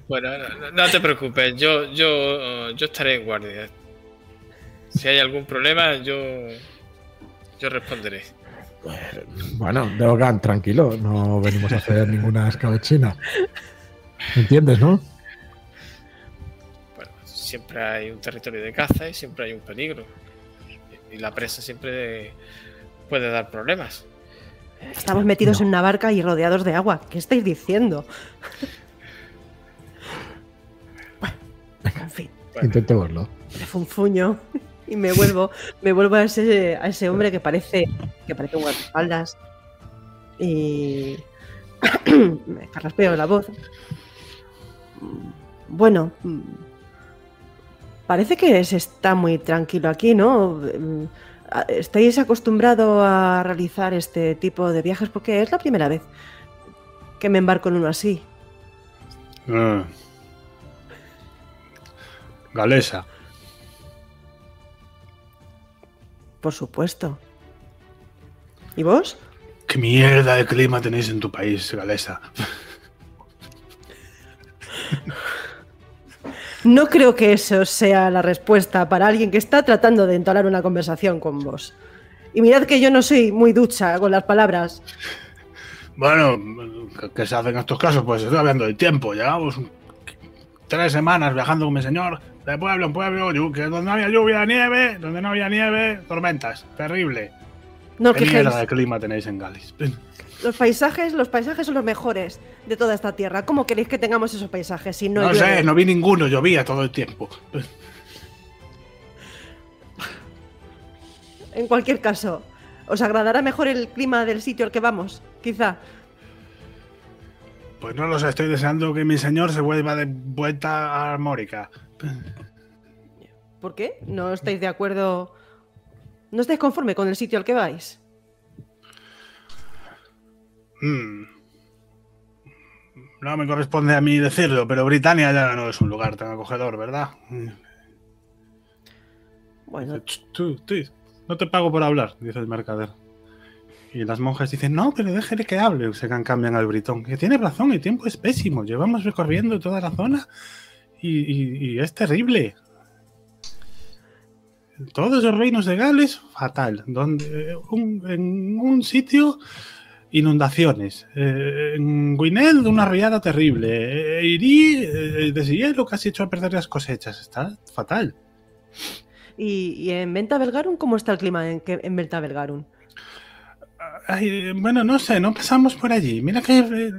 [SPEAKER 4] Bueno, no, te preocupes, yo, yo, yo estaré en guardia. Si hay algún problema, yo, yo responderé.
[SPEAKER 2] Bueno, Deogan, tranquilo, no venimos a hacer ninguna escabechina. ¿Entiendes, no?
[SPEAKER 4] Bueno, siempre hay un territorio de caza y siempre hay un peligro. Y la presa siempre puede dar problemas.
[SPEAKER 3] Estamos metidos
[SPEAKER 2] No.
[SPEAKER 3] en una barca y rodeados de agua. ¿Qué estáis diciendo? Bueno, en fin,
[SPEAKER 2] Intentémoslo.
[SPEAKER 3] me funfuño y me vuelvo, me vuelvo a ese, a ese hombre que parece, que parece un guardaespaldas. Y <coughs> me carraspeo la voz. Bueno, parece que se está muy tranquilo aquí, ¿no? Mm, ¿Estáis acostumbrado a realizar este tipo de viajes? Porque es la primera vez que me embarco en uno así.
[SPEAKER 1] Ah. Galesa.
[SPEAKER 3] Por supuesto. ¿Y vos?
[SPEAKER 1] ¿Qué mierda de clima tenéis en tu país, Galesa? <laughs>
[SPEAKER 3] No creo que eso sea la respuesta para alguien que está tratando de entablar una conversación con vos. Y mirad que yo no soy muy ducha con las palabras.
[SPEAKER 1] Bueno, ¿qué- ¿qué se hace en estos casos? Pues estoy hablando del tiempo. Llevamos tres semanas viajando con mi señor de pueblo en pueblo, donde no había lluvia, nieve, donde no había nieve, tormentas. Terrible.
[SPEAKER 3] No
[SPEAKER 1] ¿Qué mierda de clima tenéis en Gales?
[SPEAKER 3] Los paisajes, los paisajes son los mejores de toda esta tierra. ¿Cómo queréis que tengamos esos paisajes si no,
[SPEAKER 1] No,
[SPEAKER 3] llueve?
[SPEAKER 1] sé, no vi ninguno, llovía todo el tiempo.
[SPEAKER 3] En cualquier caso, ¿os agradará mejor el clima del sitio al que vamos? Quizá.
[SPEAKER 1] Pues no lo sé, estoy deseando que mi señor se vuelva de vuelta a Armórica.
[SPEAKER 3] ¿Por qué? ¿No estáis de acuerdo? ¿No estáis conforme con el sitio al que vais?
[SPEAKER 1] Hmm. No me corresponde a mí decirlo, pero Britania ya no es un lugar tan acogedor, ¿verdad?
[SPEAKER 3] Bueno,
[SPEAKER 1] Dice, "Ch, Tú, tú, no te pago por hablar, dice el mercader. Y las monjas dicen, no, pero déjele que hable. Se cambian al britón. Que tiene razón, el tiempo es pésimo. Llevamos recorriendo toda la zona y, y- y es terrible. Todos los reinos de Gales, fatal. Donde, un- en un sitio, inundaciones. Eh, en una riada terrible. Eh, Irí, eh, deshielo, casi hecho a perder las cosechas. Está fatal.
[SPEAKER 3] ¿y, y en Venta Belgarum cómo está el clima en, que- en Venta Belgarum?
[SPEAKER 1] Ay, bueno, no sé, no pasamos por allí. Mira que el,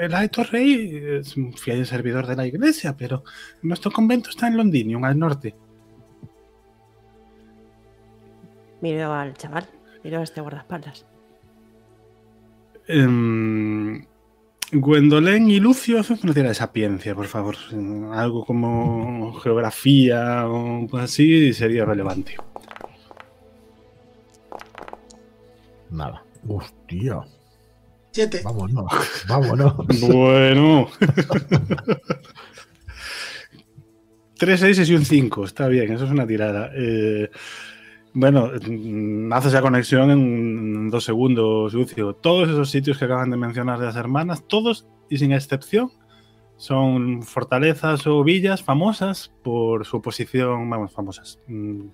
[SPEAKER 1] el alto rey es un fiel servidor de la iglesia, pero nuestro convento está en Londinium, al norte.
[SPEAKER 3] Miro al chaval, miro a este guardaespaldas.
[SPEAKER 1] Em, Gwendolyn y Lucio hacen conocer de sapiencia, por favor. Algo como geografía o algo así sería relevante.
[SPEAKER 2] Nada. Hostia.
[SPEAKER 5] Siete.
[SPEAKER 2] Vámonos. <laughs> Vámonos.
[SPEAKER 1] Bueno. <laughs> Tres seises y un 5, está bien, eso es una tirada. Eh, bueno, mm, haces la conexión en dos segundos, Lucio. Todos esos sitios que acaban de mencionar de las hermanas, todos y sin excepción, son fortalezas o villas famosas por su posición, vamos, famosas. Mm,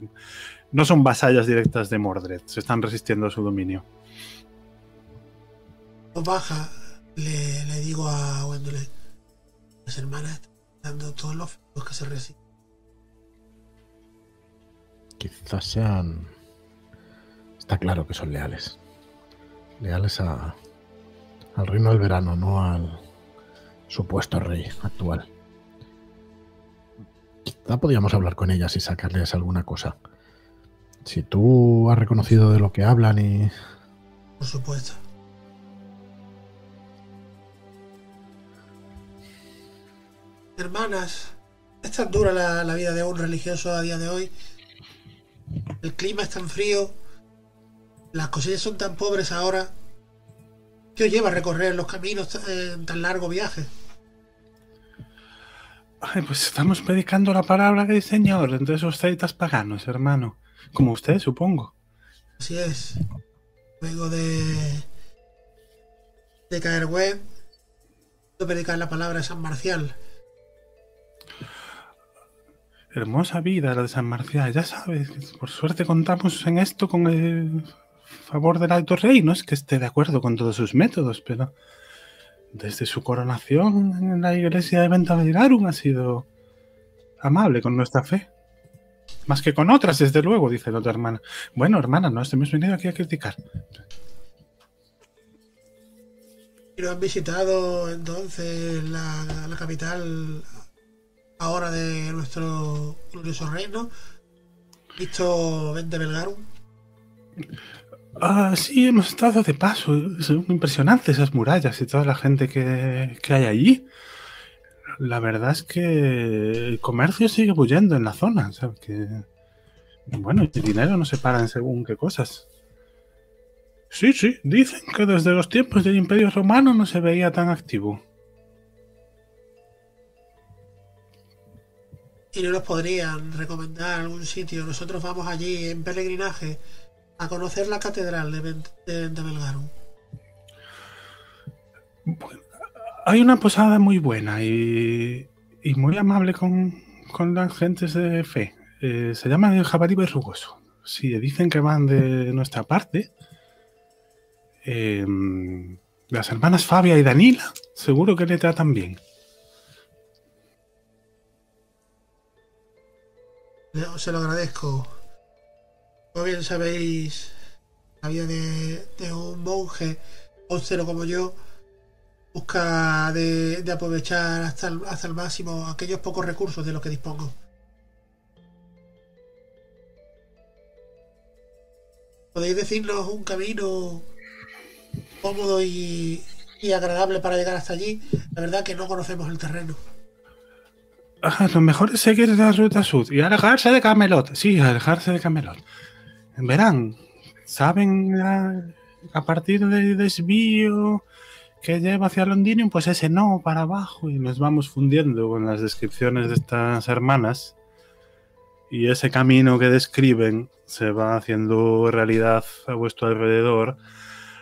[SPEAKER 1] No son vasallas directas de Mordred, se están resistiendo a su dominio.
[SPEAKER 5] Baja, le, digo a Gwendolyn. Las hermanas están dando todos los que se resisten.
[SPEAKER 2] Quizás sean. Está claro que son leales. Leales a, al reino del verano, no al supuesto rey actual. Quizá podríamos hablar con ellas y sacarles alguna cosa. Si tú has reconocido de lo que hablan y.
[SPEAKER 5] Por supuesto. Hermanas, es tan dura la, la vida de un religioso a día de hoy. El clima es tan frío. Las cosechas son tan pobres ahora. ¿Qué os lleva a recorrer los caminos en tan largo viaje?
[SPEAKER 1] Ay, pues estamos predicando la palabra del Señor entre esos celtas paganos, hermano. Como usted, supongo.
[SPEAKER 5] Así es. Luego de. de caer web. De predicar la palabra de San Marcial.
[SPEAKER 1] Hermosa vida la de San Marcial, ya sabes. Por suerte contamos en esto con el favor del Alto Rey. No es que esté de acuerdo con todos sus métodos, pero desde su coronación en la iglesia de Ventavigarum ha sido amable con nuestra fe. Más que con otras, desde luego, dice la otra hermana. Bueno, hermana, no hemos venido aquí a criticar.
[SPEAKER 5] No han visitado entonces la capital ahora de nuestro reino. ¿Visto Vente Belgarum?
[SPEAKER 1] Ah, sí, hemos estado de paso. Son impresionantes esas murallas y toda la gente que, que hay allí. La verdad es que el comercio sigue bullendo en la zona. ¿sabes? Que, bueno, el dinero no se para en según qué cosas. Sí, sí, dicen que desde los tiempos del Imperio Romano no se veía tan activo.
[SPEAKER 5] ¿Y no nos podrían recomendar algún sitio? Nosotros vamos allí en peregrinaje a conocer la catedral de, Vent de Belgarum.
[SPEAKER 1] Hay una posada muy buena y, y muy amable con, con las gentes de fe. Eh, se llama el jabalí verrugoso. Si dicen que van de nuestra parte, eh, las hermanas Fabia y Danila seguro que le tratan bien.
[SPEAKER 5] Se lo agradezco. Como bien sabéis, la vida de, un monje austero como yo busca de, de aprovechar hasta el, hasta el máximo aquellos pocos recursos de los que dispongo. ¿Podéis decirnos un camino cómodo y, y agradable para llegar hasta allí? La verdad que no conocemos el terreno.
[SPEAKER 1] Ah, lo mejor es seguir la ruta sur y alejarse de Camelot. Sí, alejarse de Camelot. Verán, saben a, partir del desvío que lleva hacia Londinium, pues ese no para abajo y nos vamos fundiendo con las descripciones de estas hermanas. Y ese camino que describen se va haciendo realidad a vuestro alrededor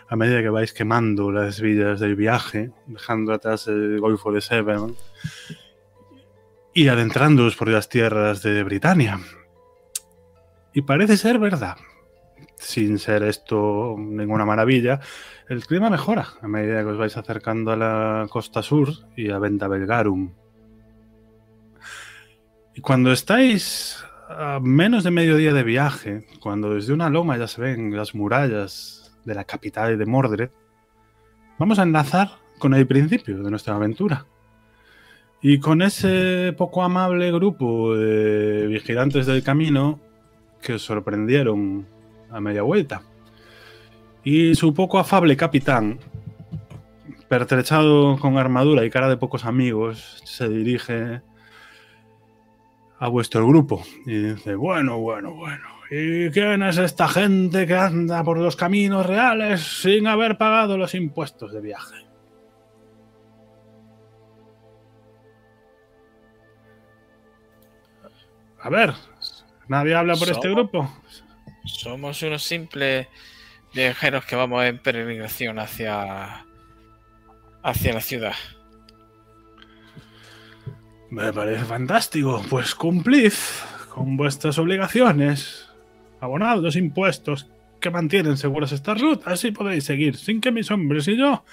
[SPEAKER 1] a medida que vais quemando las villas del viaje, dejando atrás el Golfo de Severn y adentrándoos por las tierras de Britania. Y parece ser verdad. Sin ser esto ninguna maravilla, el clima mejora a medida que os vais acercando a la costa sur y a Venta Belgarum. Y cuando estáis a menos de medio día de viaje, cuando desde una loma ya se ven las murallas de la capital de Mordred, vamos a enlazar con el principio de nuestra aventura. Y con ese poco amable grupo de vigilantes del camino que sorprendieron a media vuelta. Y su poco afable capitán, pertrechado con armadura y cara de pocos amigos, se dirige a vuestro grupo y dice, bueno, bueno, bueno, ¿y quién es esta gente que anda por los caminos reales sin haber pagado los impuestos de viaje? A ver, ¿nadie habla por este grupo?
[SPEAKER 4] Somos unos simples viajeros que vamos en peregrinación hacia, hacia la ciudad.
[SPEAKER 1] Me parece fantástico. Pues cumplid con vuestras obligaciones. Abonad los impuestos que mantienen seguras estas rutas y podéis seguir sin que mis hombres y yo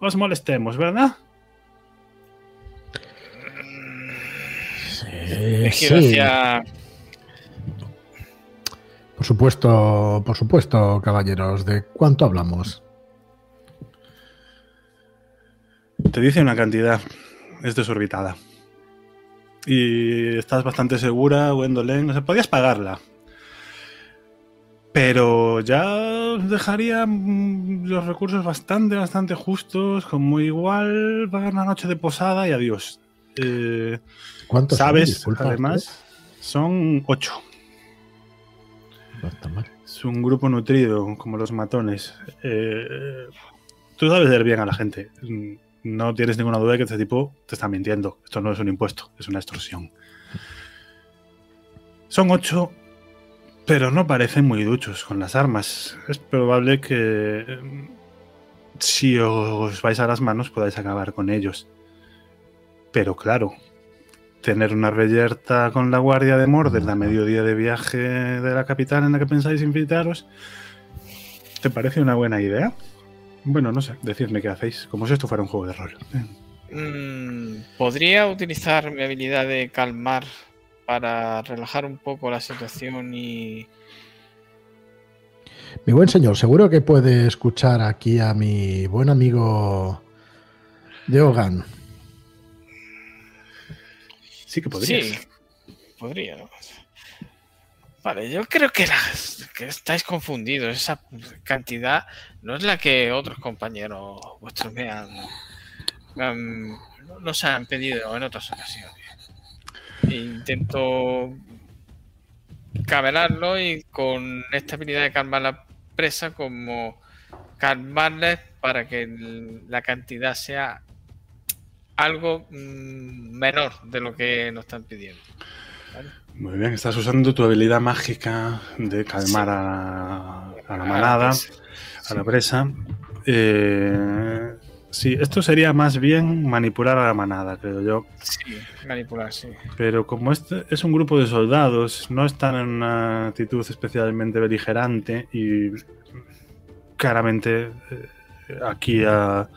[SPEAKER 1] os molestemos, ¿verdad?
[SPEAKER 2] Sí,
[SPEAKER 4] hacia.
[SPEAKER 2] Por supuesto, por supuesto, caballeros. ¿De cuánto hablamos?
[SPEAKER 1] Te dice una cantidad. Es desorbitada. Y estás bastante segura, Gwendolyn. No sé, podías pagarla. Pero ya dejaría mm, los recursos bastante, bastante justos. Como igual pagar una noche de posada y adiós. Eh,
[SPEAKER 2] ¿Cuántos son?
[SPEAKER 1] Sabes,
[SPEAKER 2] Disculpa,
[SPEAKER 1] además, son ocho.
[SPEAKER 2] ¿eh? No está mal.
[SPEAKER 1] Es un grupo nutrido, como los matones. Eh, tú sabes leer bien a la gente. No tienes ninguna duda de que este tipo te está mintiendo. Esto no es un impuesto, es una extorsión. Son ocho, pero no parecen muy duchos con las armas. Es probable que mm, si os vais a las manos podáis acabar con ellos. Pero claro, tener una reyerta con la guardia de Mordred a mediodía de viaje de la capital en la que pensáis infiltraros, ¿te parece una buena idea? Bueno, no sé, decidme qué hacéis, como si esto fuera un juego de rol.
[SPEAKER 4] Mm, ¿Podría utilizar mi habilidad de calmar para relajar un poco la situación y.
[SPEAKER 2] Mi buen señor, seguro que puede escuchar aquí a mi buen amigo Yogan.
[SPEAKER 1] Sí que podría.
[SPEAKER 4] Sí, podría. Vale, yo creo que, las, que estáis confundidos. Esa cantidad no es la que otros compañeros vuestros me han, nos han pedido en otras ocasiones. Intento camelarlo y con esta habilidad de calmar la presa como calmarles para que la cantidad sea algo mm, menor de lo que nos están pidiendo.
[SPEAKER 1] Muy bien, estás usando tu habilidad mágica de calmar a, la- a la manada, a la presa. Eh, sí, esto sería más bien manipular a la manada, creo yo.
[SPEAKER 4] Sí, manipular, sí.
[SPEAKER 1] Pero como este es un grupo de soldados, no están en una actitud especialmente beligerante y claramente eh, aquí a-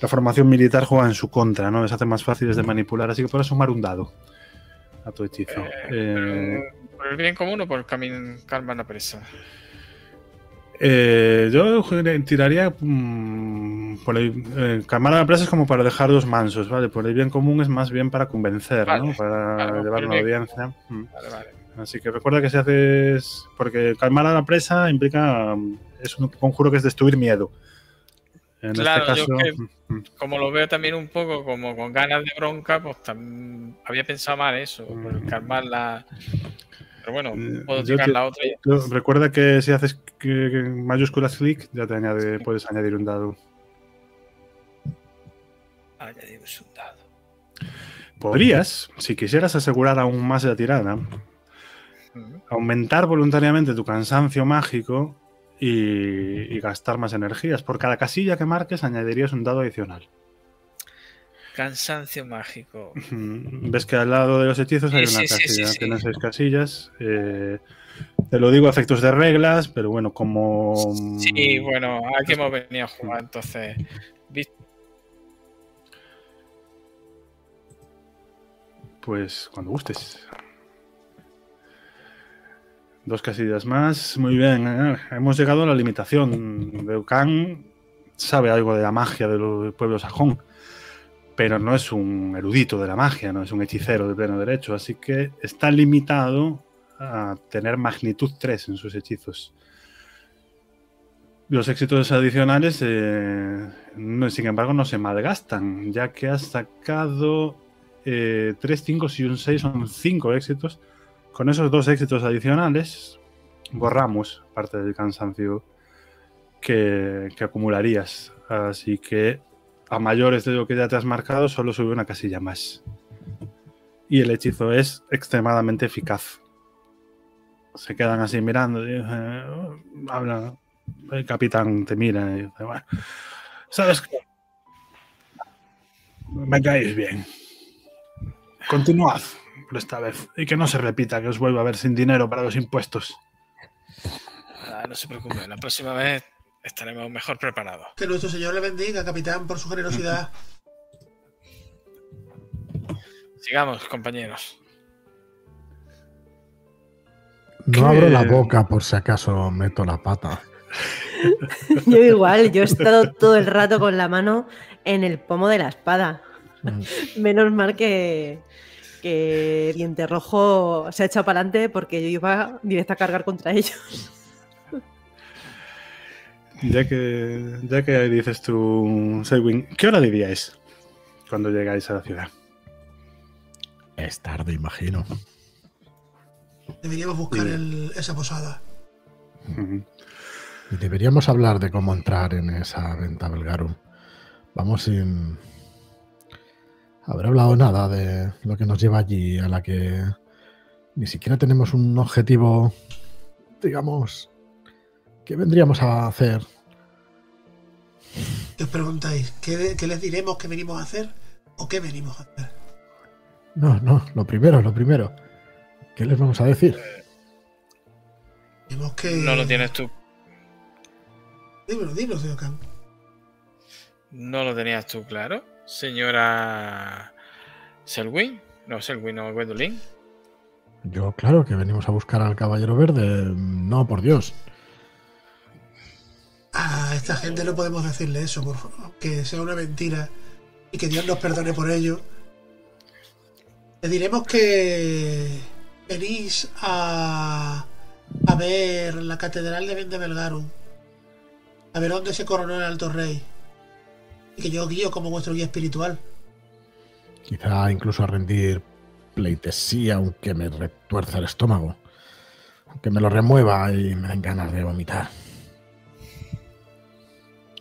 [SPEAKER 1] la formación militar juega en su contra, ¿no? Les hace más fáciles de manipular, así que podrás sumar un dado a tu hechizo. Eh,
[SPEAKER 4] Pero, ¿Por el bien común o por el camino calma la presa?
[SPEAKER 1] eh, yo tiraría mm, por el, eh, calmar a la presa es como para dejarlos mansos, ¿vale? Por el bien común es más bien para convencer, ¿no? Para llevar una audiencia. Mm.
[SPEAKER 4] Vale, vale.
[SPEAKER 1] Así que recuerda que si haces. Porque calmar a la presa implica. mm, Es un conjuro que es destruir miedo. En
[SPEAKER 4] Claro,
[SPEAKER 1] este
[SPEAKER 4] yo
[SPEAKER 1] caso.
[SPEAKER 4] que- Como lo veo también un poco como con ganas de bronca, pues había pensado mal eso, por
[SPEAKER 1] Mm.
[SPEAKER 4] calmar la... Pero bueno,
[SPEAKER 1] Eh,
[SPEAKER 4] puedo tirar
[SPEAKER 1] te-
[SPEAKER 4] la otra y...
[SPEAKER 1] yo- recuerda que si haces mayúsculas clic, ya te añade, puedes añadir un dado.
[SPEAKER 4] Añadimos un dado.
[SPEAKER 1] Podrías, si quisieras asegurar aún más la tirada, aumentar voluntariamente tu cansancio mágico y, y gastar más energías. Por cada casilla que marques, añadirías un dado adicional.
[SPEAKER 4] Cansancio mágico.
[SPEAKER 1] Mm, Ves que al lado de los hechizos hay
[SPEAKER 4] Sí,
[SPEAKER 1] una
[SPEAKER 4] sí,
[SPEAKER 1] casilla,
[SPEAKER 4] sí,
[SPEAKER 1] tienen seis casillas. eh, te lo digo a efectos de reglas, pero bueno, como.
[SPEAKER 4] Sí, bueno, aquí hemos venido a jugar, entonces...
[SPEAKER 1] Pues cuando gustes. Dos casillas más. Muy bien. eh, Hemos llegado a la limitación. Deucan sabe algo de la magia del pueblo sajón, pero no es un erudito de la magia, no es un hechicero de pleno derecho, así que está limitado a tener magnitud 3 en sus hechizos. Los éxitos adicionales, eh, sin embargo, no se malgastan, ya que has sacado 3, 5 y un 6 son 5 éxitos. Con esos dos éxitos adicionales, borramos parte del cansancio que, acumularías. Así que a mayores de lo que ya te has marcado, solo sube una casilla más. Y el hechizo es extremadamente eficaz. Se quedan así mirando. y, eh, habla. El capitán te mira y dice: Bueno, ¿sabes qué? Me caéis bien. Continuad por esta vez y que no se repita que os vuelva a ver sin dinero para los impuestos.
[SPEAKER 4] Ah, no se preocupe, la próxima vez estaremos mejor preparados.
[SPEAKER 5] Que nuestro Señor le bendiga, capitán, por su generosidad.
[SPEAKER 4] Sigamos, compañeros.
[SPEAKER 2] No abro la boca por si acaso meto la pata. <laughs>
[SPEAKER 3] Yo igual, yo he estado todo el rato con la mano en el pomo de la espada.
[SPEAKER 2] Mm.
[SPEAKER 3] Menos mal que, que Diente Rojo se ha echado para adelante porque yo iba directa a cargar contra ellos.
[SPEAKER 1] Ya que, ya que dices tú, Selwyn, ¿qué hora diríais cuando llegáis a la ciudad?
[SPEAKER 2] Es tarde, imagino.
[SPEAKER 5] Deberíamos buscar
[SPEAKER 1] Sí.
[SPEAKER 5] el- esa posada.
[SPEAKER 1] Ujú.
[SPEAKER 2] Y deberíamos hablar de cómo entrar en esa venta Belgarum. Vamos sin haber hablado nada de lo que nos lleva allí, a la que ni siquiera tenemos un objetivo, digamos, que vendríamos a hacer.
[SPEAKER 5] Os preguntáis, ¿qué, qué les diremos que venimos a hacer? ¿O qué venimos a hacer?
[SPEAKER 2] No, no, lo primero, lo primero. ¿Qué les vamos a decir?
[SPEAKER 5] Que.
[SPEAKER 4] No lo tienes tú.
[SPEAKER 5] Dímelo, dímelo, señor Khan.
[SPEAKER 4] ¿No lo tenías tú claro? Señora Selwyn. No, Selwyn, no, Gwendolyn.
[SPEAKER 2] Yo, claro, que venimos a buscar al Caballero Verde. No, por Dios.
[SPEAKER 5] A esta gente no podemos decirle eso, por favor. Que sea una mentira y que Dios nos perdone por ello. Le diremos que venís a, a ver la catedral de Vendebelgarum, a ver dónde se coronó el alto rey, que yo guío como vuestro guía espiritual.
[SPEAKER 2] Quizá incluso a rendir pleitesía, aunque me retuerza el estómago. Aunque me lo remueva y me den ganas de vomitar.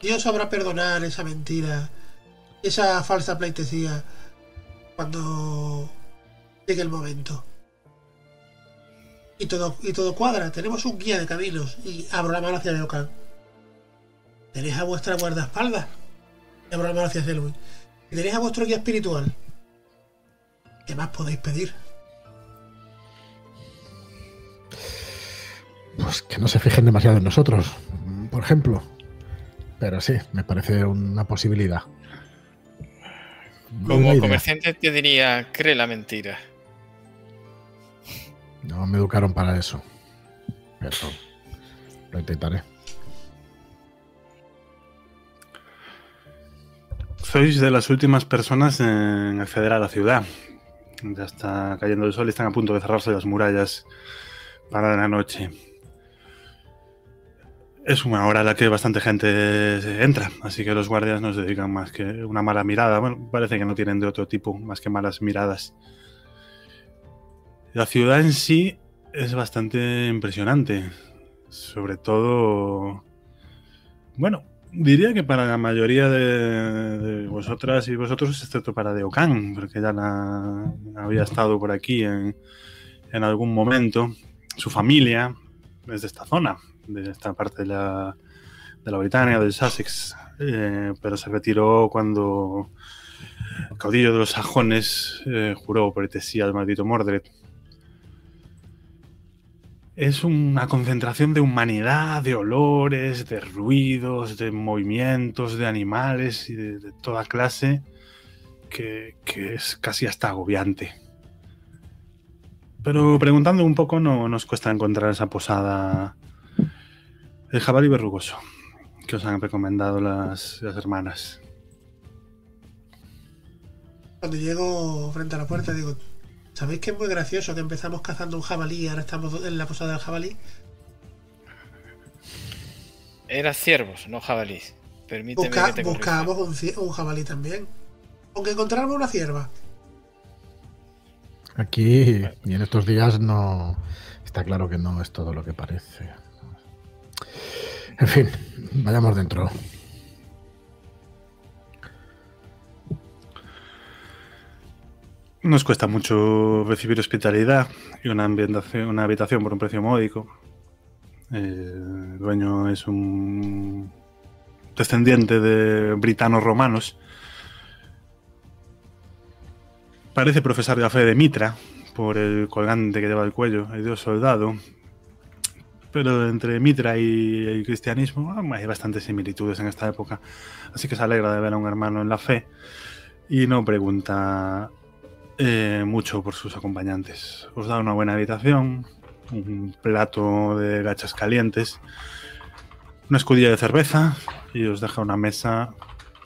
[SPEAKER 5] Dios sabrá perdonar esa mentira, esa falsa pleitesía, cuando llegue el momento. Y todo, y todo cuadra. Tenemos un guía de caminos y abro la mano hacia Leocan. Tenéis a vuestra guardaespaldas. La mano hacia Zelwyn. Y tenéis a vuestro guía espiritual. ¿Qué más podéis pedir?
[SPEAKER 2] Pues que no se fijen demasiado en nosotros, por ejemplo. Pero sí, me parece una posibilidad.
[SPEAKER 4] Como comerciante te diría, cree la mentira.
[SPEAKER 2] No me educaron para eso. Pero lo intentaré.
[SPEAKER 1] Sois de las últimas personas en acceder a la ciudad. Ya está cayendo el sol y están a punto de cerrarse las murallas para la noche. Es una hora a la que bastante gente entra, así que los guardias no se dedican más que una mala mirada. Bueno, parece que no tienen de otro tipo, más que malas miradas. La ciudad en sí es bastante impresionante. Sobre todo... Bueno, diría que para la mayoría de, vosotras y vosotros, excepto para Deocan, porque ya la, había estado por aquí en, en algún momento. Su familia es de esta zona, de esta parte de la, de la Britania, del Sussex, eh, pero se retiró cuando el caudillo de los sajones eh, juró pretesía al maldito Mordred. Es una concentración de humanidad, de olores, de ruidos, de movimientos, de animales y de, de toda clase que, que es casi hasta agobiante. Pero preguntando un poco no nos cuesta encontrar esa posada el jabalí verrugoso que os han recomendado las, las hermanas.
[SPEAKER 5] Cuando llego frente a la puerta digo, ¿sabéis que es muy gracioso que empezamos cazando un jabalí y ahora estamos en la posada del jabalí?
[SPEAKER 4] Eran ciervos, no jabalís. Permíteme
[SPEAKER 5] Busca-
[SPEAKER 4] que te
[SPEAKER 5] buscábamos un, un jabalí también. Aunque encontráramos una cierva.
[SPEAKER 2] Aquí y en estos días no está claro que no es todo lo que parece. En fin, vayamos dentro.
[SPEAKER 1] Nos cuesta mucho recibir hospitalidad y una, ambientación, una habitación por un precio módico. El dueño es un descendiente de britanos romanos. Parece profesar la fe de Mitra por el colgante que lleva al cuello, el dios soldado. Pero entre Mitra y el cristianismo ah, hay bastantes similitudes en esta época. Así que se alegra de ver a un hermano en la fe y no pregunta eh, mucho por sus acompañantes. Os da una buena habitación, un plato de gachas calientes, una escudilla de cerveza y os deja una mesa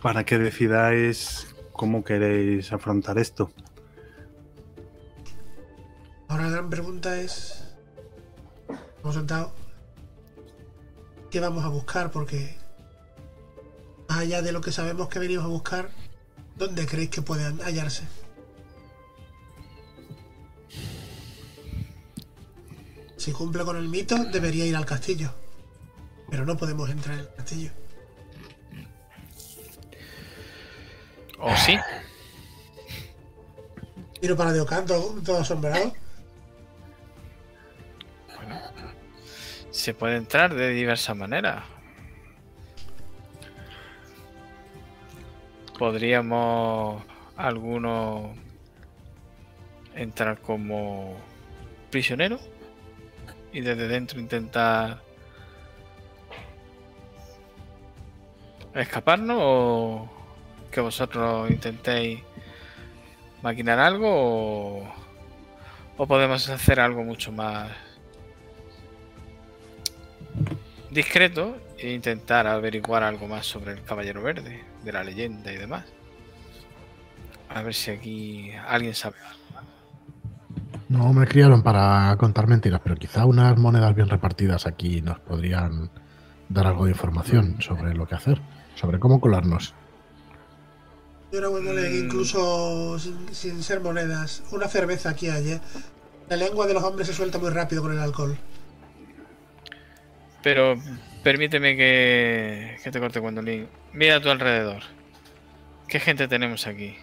[SPEAKER 1] para que decidáis cómo queréis afrontar esto.
[SPEAKER 5] Ahora la gran pregunta es. Hemos sentado. ¿Qué vamos a buscar? Porque. Más allá de lo que sabemos que venimos a buscar, ¿dónde creéis que pueden hallarse? Si cumple con el mito, debería ir al castillo. Pero no podemos entrar en el castillo.
[SPEAKER 4] ¿O sí?
[SPEAKER 5] Tiro para Deocan, todo, todo asombrado.
[SPEAKER 4] Se puede entrar de diversas maneras. Podríamos algunos entrar como prisionero y desde dentro intentar escaparnos o que vosotros intentéis maquinar algo o, podemos hacer algo mucho más discreto e intentar averiguar algo más sobre el Caballero Verde, de la leyenda y demás. A ver si aquí alguien sabe algo.
[SPEAKER 2] No me criaron para contar mentiras, pero quizá unas monedas bien repartidas aquí nos podrían dar algo de información sobre lo que hacer, sobre cómo colarnos.
[SPEAKER 5] Señora Gwendolyn,
[SPEAKER 4] Mm.
[SPEAKER 5] incluso sin, sin ser monedas, una cerveza aquí hay, ¿eh? La lengua de los hombres se suelta muy rápido con el alcohol.
[SPEAKER 4] Pero permíteme que, que te corte cuando Mira a tu alrededor. ¿Qué gente tenemos aquí?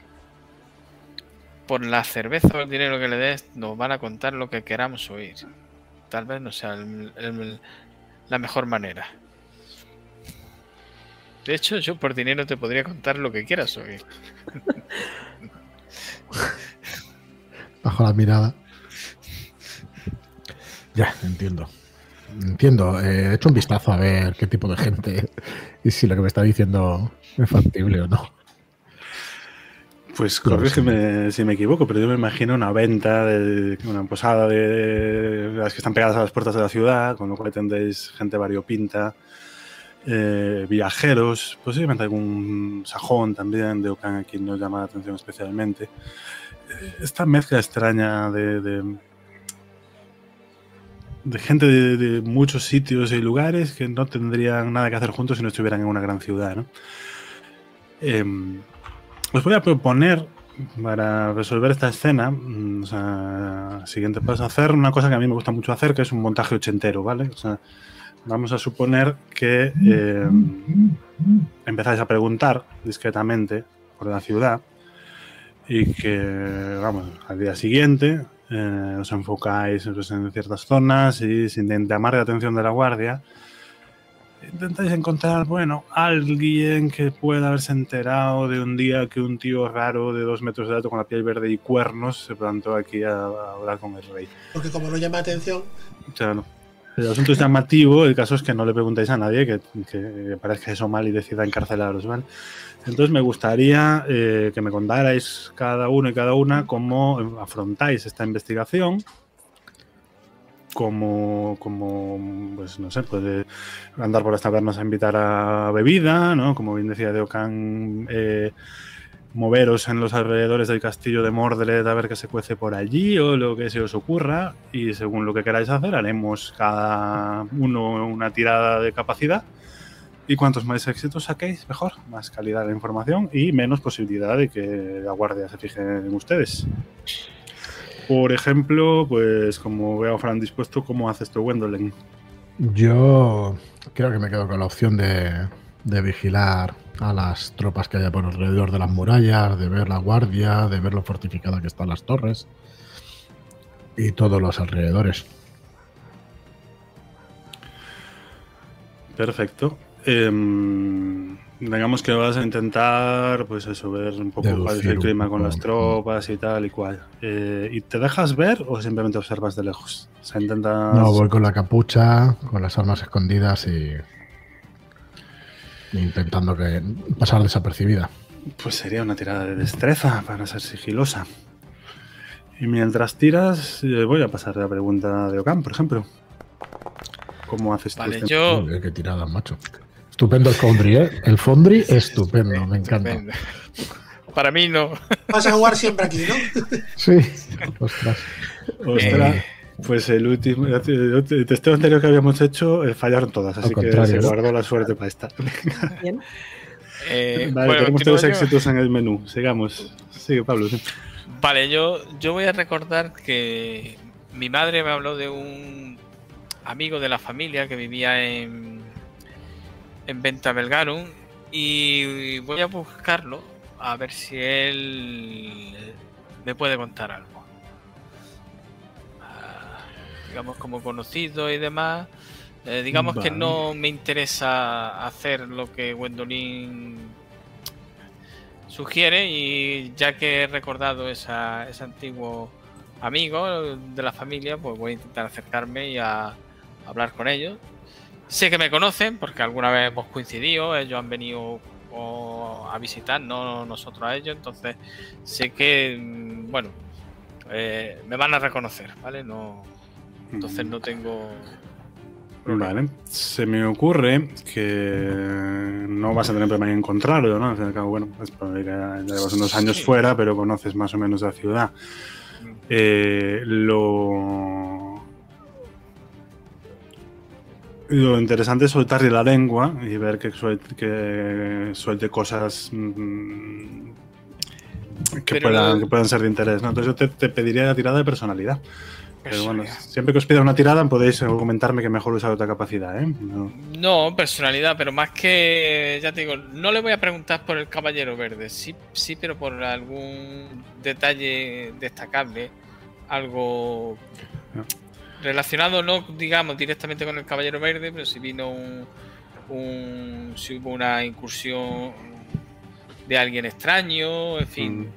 [SPEAKER 4] Por la cerveza o el dinero que le des, nos van a contar lo que queramos oír. Tal vez no sea el- el- la mejor manera. De hecho, yo por dinero te podría contar lo que quieras oír. <laughs>
[SPEAKER 2] Bajo la mirada. Ya, entiendo. Entiendo. Eh, he hecho un vistazo a ver qué tipo de gente y si lo que me está diciendo es factible o no.
[SPEAKER 1] Pues corrígeme si me equivoco, pero yo me imagino una venta, de una posada de las que están pegadas a las puertas de la ciudad, con lo cual tendréis gente variopinta, eh, viajeros, posiblemente algún sajón también de Okan a quien nos llama la atención especialmente. Eh, Esta mezcla extraña de, de, de gente de, de muchos sitios y lugares que no tendrían nada que hacer juntos si no estuvieran en una gran ciudad, ¿no? Em, os voy a proponer para resolver esta escena, mm, siguiente paso, hacer una cosa que a mí me gusta mucho hacer, que es un montaje ochentero, ¿vale? O sea, vamos a suponer que eh, empezáis a preguntar discretamente por la ciudad y que, vamos, al día siguiente eh, os enfocáis pues, en ciertas zonas y sin llamar la atención de la guardia, intentáis encontrar, bueno, alguien que pueda haberse enterado de un día que un tío raro de dos metros de alto con la piel verde y cuernos se plantó aquí a, a hablar con el rey.
[SPEAKER 5] Porque como no llama atención,
[SPEAKER 1] O sea, no. El asunto es llamativo, el caso es que no le preguntéis a nadie que, que parezca eso mal y decida encarcelaros, ¿vale? Entonces me gustaría eh, que me contarais cada uno y cada una cómo afrontáis esta investigación, como, como pues no sé, puede andar por las tabernas a invitar a bebida, ¿no? Como bien decía Deocan, eh, moveros en los alrededores del castillo de Mordred a ver qué se cuece por allí o lo que se os ocurra y según lo que queráis hacer haremos cada uno una tirada de capacidad y cuantos más éxitos saquéis mejor, más calidad de información y menos posibilidad de que la guardia se fije en ustedes. Por ejemplo, pues como veo a Fran dispuesto, ¿cómo haces tú, Gwendolyn?
[SPEAKER 2] Yo creo que me quedo con la opción de, de vigilar a las tropas que haya por alrededor de las murallas, de ver la guardia, de ver lo fortificada que están las torres y todos los alrededores.
[SPEAKER 1] Perfecto. Em, digamos que vas a intentar, pues eso, ver un poco cuál es el clima con las tropas y tal y cual. Eh, ¿Y te dejas ver o simplemente observas de lejos? O sea, intentas...
[SPEAKER 2] No, voy con la capucha, con las armas escondidas y intentando que pasar desapercibida.
[SPEAKER 1] Pues sería una tirada de destreza para ser sigilosa. Y mientras tiras, eh, voy a pasar la pregunta de Ocan, por ejemplo. ¿Cómo haces tú
[SPEAKER 4] Vale,
[SPEAKER 1] este-
[SPEAKER 4] yo.
[SPEAKER 2] Qué tirada, macho. Estupendo el Foundry, ¿eh? El Foundry estupendo, me encanta.
[SPEAKER 4] Estupendo. Para mí no.
[SPEAKER 5] vas a jugar siempre aquí, ¿no?
[SPEAKER 2] Sí, ostras.
[SPEAKER 1] Ostras,
[SPEAKER 4] Eh.
[SPEAKER 1] pues el último el testeo anterior que habíamos hecho eh, fallaron todas, así que se guardó la suerte para esta.
[SPEAKER 3] Bien. <laughs>
[SPEAKER 4] Eh,
[SPEAKER 1] vale,
[SPEAKER 4] bueno,
[SPEAKER 1] tenemos todos éxitos en el menú. Sigamos. Sigue, Pablo. sí.
[SPEAKER 4] Vale, yo, yo voy a recordar que mi madre me habló de un amigo de la familia que vivía en, en Venta Belgarum y voy a buscarlo a ver si él me puede contar algo. Ah, digamos como conocido y demás. Eh, digamos que no me interesa hacer lo que Gwendolyn sugiere y ya que he recordado esa, ese antiguo amigo de la familia, pues voy a intentar acercarme y a hablar con ellos. Sé que me conocen porque alguna vez hemos coincidido, ellos han venido a visitar, no nosotros a ellos, entonces sé que, mm, bueno, eh, me van a reconocer, ¿vale? No, entonces no tengo.
[SPEAKER 1] Vale. Se me ocurre que no vas a tener problema en encontrarlo, ¿no? Al fin y al cabo, bueno, es probable que ya llevas unos años
[SPEAKER 4] Sí.
[SPEAKER 1] fuera, pero conoces más o menos la ciudad.
[SPEAKER 4] Mm.
[SPEAKER 1] Eh, lo. Lo interesante es soltarle la lengua y ver que suelte, que suelte cosas mm, que,
[SPEAKER 4] Pero
[SPEAKER 1] puedan, que puedan ser de interés. ¿no? Entonces yo te, te pediría la tirada de personalidad. Pero bueno, siempre que os pida una tirada podéis argumentarme que mejor usar otra capacidad, ¿eh? No.
[SPEAKER 4] No, personalidad, pero más que, ya te digo, no le voy a preguntar por el Caballero Verde, sí, sí, pero por algún detalle destacable, algo
[SPEAKER 1] No.
[SPEAKER 4] Relacionado, no digamos directamente con el Caballero Verde, pero si vino un, un si hubo una incursión de alguien extraño, en fin,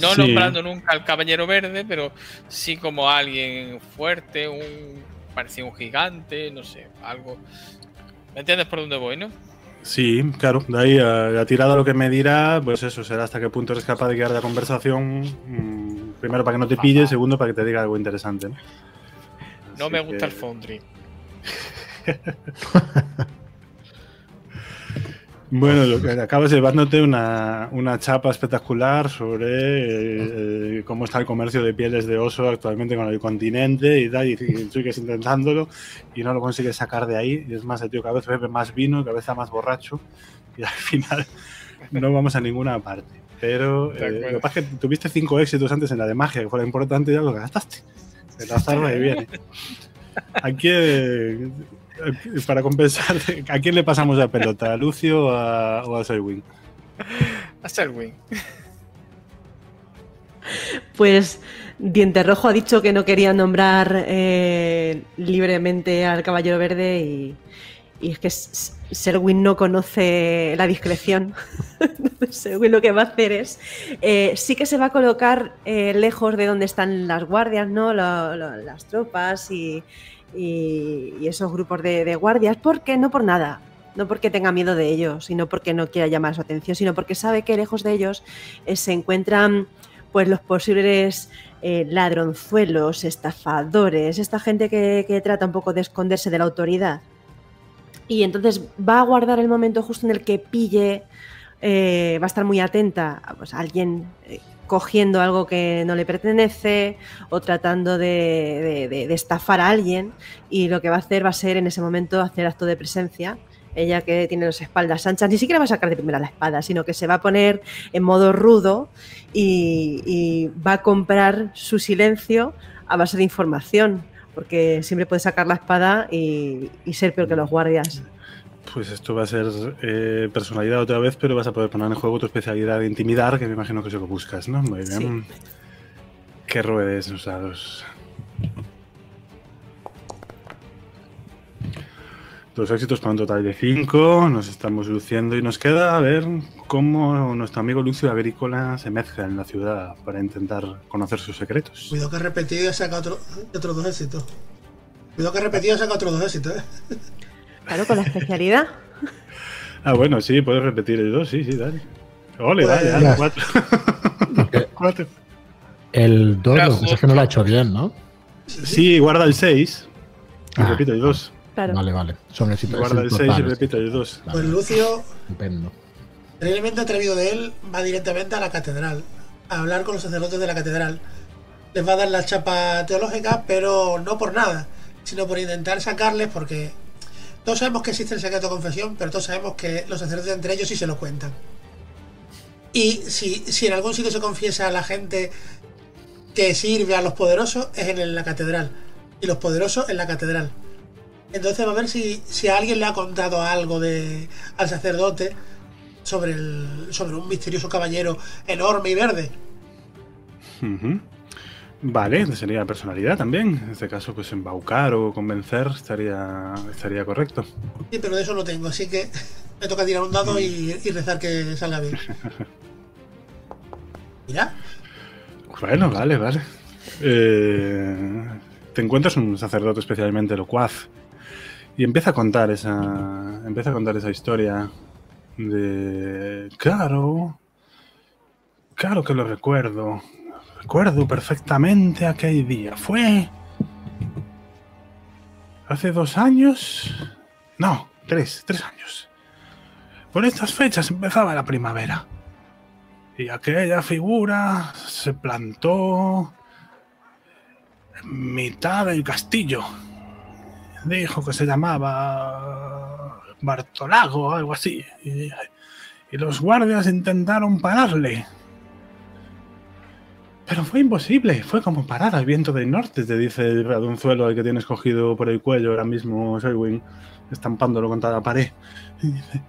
[SPEAKER 4] no
[SPEAKER 1] Sí.
[SPEAKER 4] nombrando nunca al Caballero Verde, pero sí como alguien fuerte, un parecía un gigante, no sé, algo. ¿Me entiendes por dónde voy, no?
[SPEAKER 1] Sí, claro. De ahí a la tirada lo que me dirá, pues eso, será hasta qué punto eres capaz de guiar la conversación. mm, Primero para que no te pille, segundo para que te diga algo interesante. No,
[SPEAKER 4] No me gusta
[SPEAKER 1] que-
[SPEAKER 4] el Foundry. <laughs>
[SPEAKER 1] Bueno, lo que acabas llevándote una, una chapa espectacular sobre eh, eh, cómo está el comercio de pieles de oso actualmente con el continente y tal, y, y sigues intentándolo y no lo consigues sacar de ahí. Y es más, el tío cada vez bebe más vino, cada vez está más borracho y al <laughs> final no vamos a ninguna parte. Pero eh, lo que pasa es que tuviste cinco éxitos antes en la de magia, que fue importante, y ya lo gastaste. El azar va y viene. <laughs> ¿A quién, eh, para compensar, ¿a quién le pasamos la pelota? ¿A Lucio o a, o a Selwyn?
[SPEAKER 4] A Selwyn.
[SPEAKER 3] Pues Diente Rojo ha dicho que no quería nombrar eh, libremente al Caballero Verde y, y es que S- Selwyn no conoce la discreción. <laughs> Entonces, Selwyn lo que va a hacer es, eh, sí que se va a colocar eh, lejos de donde están las guardias, ¿no? Las tropas y, esos grupos de, de guardias, porque no por nada. No porque tenga miedo de ellos, sino porque no quiera llamar su atención, sino porque sabe que lejos de ellos eh, se encuentran pues los posibles ladronzuelos, estafadores, esta gente que trata un poco de esconderse de la autoridad. Y entonces va a guardar el momento justo en el que pille, eh, va a estar muy atenta pues, a alguien eh, cogiendo algo que no le pertenece o tratando de, estafar a alguien. Y lo que va a hacer va a ser en ese momento hacer acto de presencia. Ella que tiene las espaldas anchas, ni siquiera va a sacar de primera la espada, sino que se va a poner en modo rudo y va a comprar su silencio a base de información, porque siempre puede sacar la espada y, y ser peor que los guardias.
[SPEAKER 1] Pues esto va a ser eh, personalidad otra vez, pero vas a poder poner en juego tu especialidad de intimidar, que me imagino que es lo que buscas, ¿no? Muy bien. ¿Qué ruedes usados? Dos éxitos para un total de cinco. Nos estamos luciendo y nos queda a ver cómo nuestro amigo Lucio Agrícola se mezcla en la ciudad para intentar conocer sus secretos.
[SPEAKER 5] Cuidado que ha repetido y saca otro, otros dos éxitos. Cuidado que ha repetido y saca otros dos éxitos, ¿eh?
[SPEAKER 3] Claro, con la especialidad. <laughs>
[SPEAKER 1] Ah, bueno, sí, puedes repetir el dos, sí, sí, dale. Ole,
[SPEAKER 5] Pues-
[SPEAKER 1] vale, dale, cuatro. <laughs> Cuatro.
[SPEAKER 2] el 2
[SPEAKER 4] Era
[SPEAKER 2] lo que pasa es que no lo ha hecho bien, ¿no?
[SPEAKER 1] Sí, guarda el 6 y
[SPEAKER 2] Ah.
[SPEAKER 1] repite el 2.
[SPEAKER 3] Claro.
[SPEAKER 2] Vale, vale. Son éxitos.
[SPEAKER 1] Guarda el
[SPEAKER 2] éxitos
[SPEAKER 1] 6 y repite el 2.
[SPEAKER 2] Vale,
[SPEAKER 5] Pues Lucio,
[SPEAKER 2] Estupendo.
[SPEAKER 5] terriblemente atrevido de él, va directamente a la catedral, a hablar con los sacerdotes de la catedral. Les va a dar la chapa teológica, pero no por nada, sino por intentar sacarles, porque todos sabemos que existe el secreto de confesión, pero todos sabemos que los sacerdotes entre ellos sí se lo cuentan. Y si, si en algún sitio se confiesa a la gente que sirve a los poderosos, es en la catedral. Y los poderosos en la catedral. Entonces va a ver si, si alguien le ha contado algo de, al sacerdote sobre, el, sobre un misterioso caballero enorme y verde.
[SPEAKER 1] Ujú. Vale, sería personalidad también. En este caso, pues embaucar o convencer estaría, estaría correcto.
[SPEAKER 5] Sí, pero de eso no tengo, así que <laughs> me toca tirar un dado y, y rezar que salga bien. <laughs> Mira,
[SPEAKER 1] Bueno, vale, vale. Eh, te encuentras un sacerdote especialmente locuaz y empieza a contar esa, empieza a contar esa historia de, claro, claro que lo recuerdo, recuerdo perfectamente aquel día. Fue hace dos años, no, tres, tres años. Por estas fechas empezaba la primavera. Y aquella figura se plantó en mitad del castillo. Dijo que se llamaba Bartolago o algo así. Y, los guardias intentaron pararle. Pero fue imposible, fue como parar al viento del norte, te dice el radunzuelo al que tienes cogido por el cuello ahora mismo, Selwyn, estampándolo contra la pared. Y dice,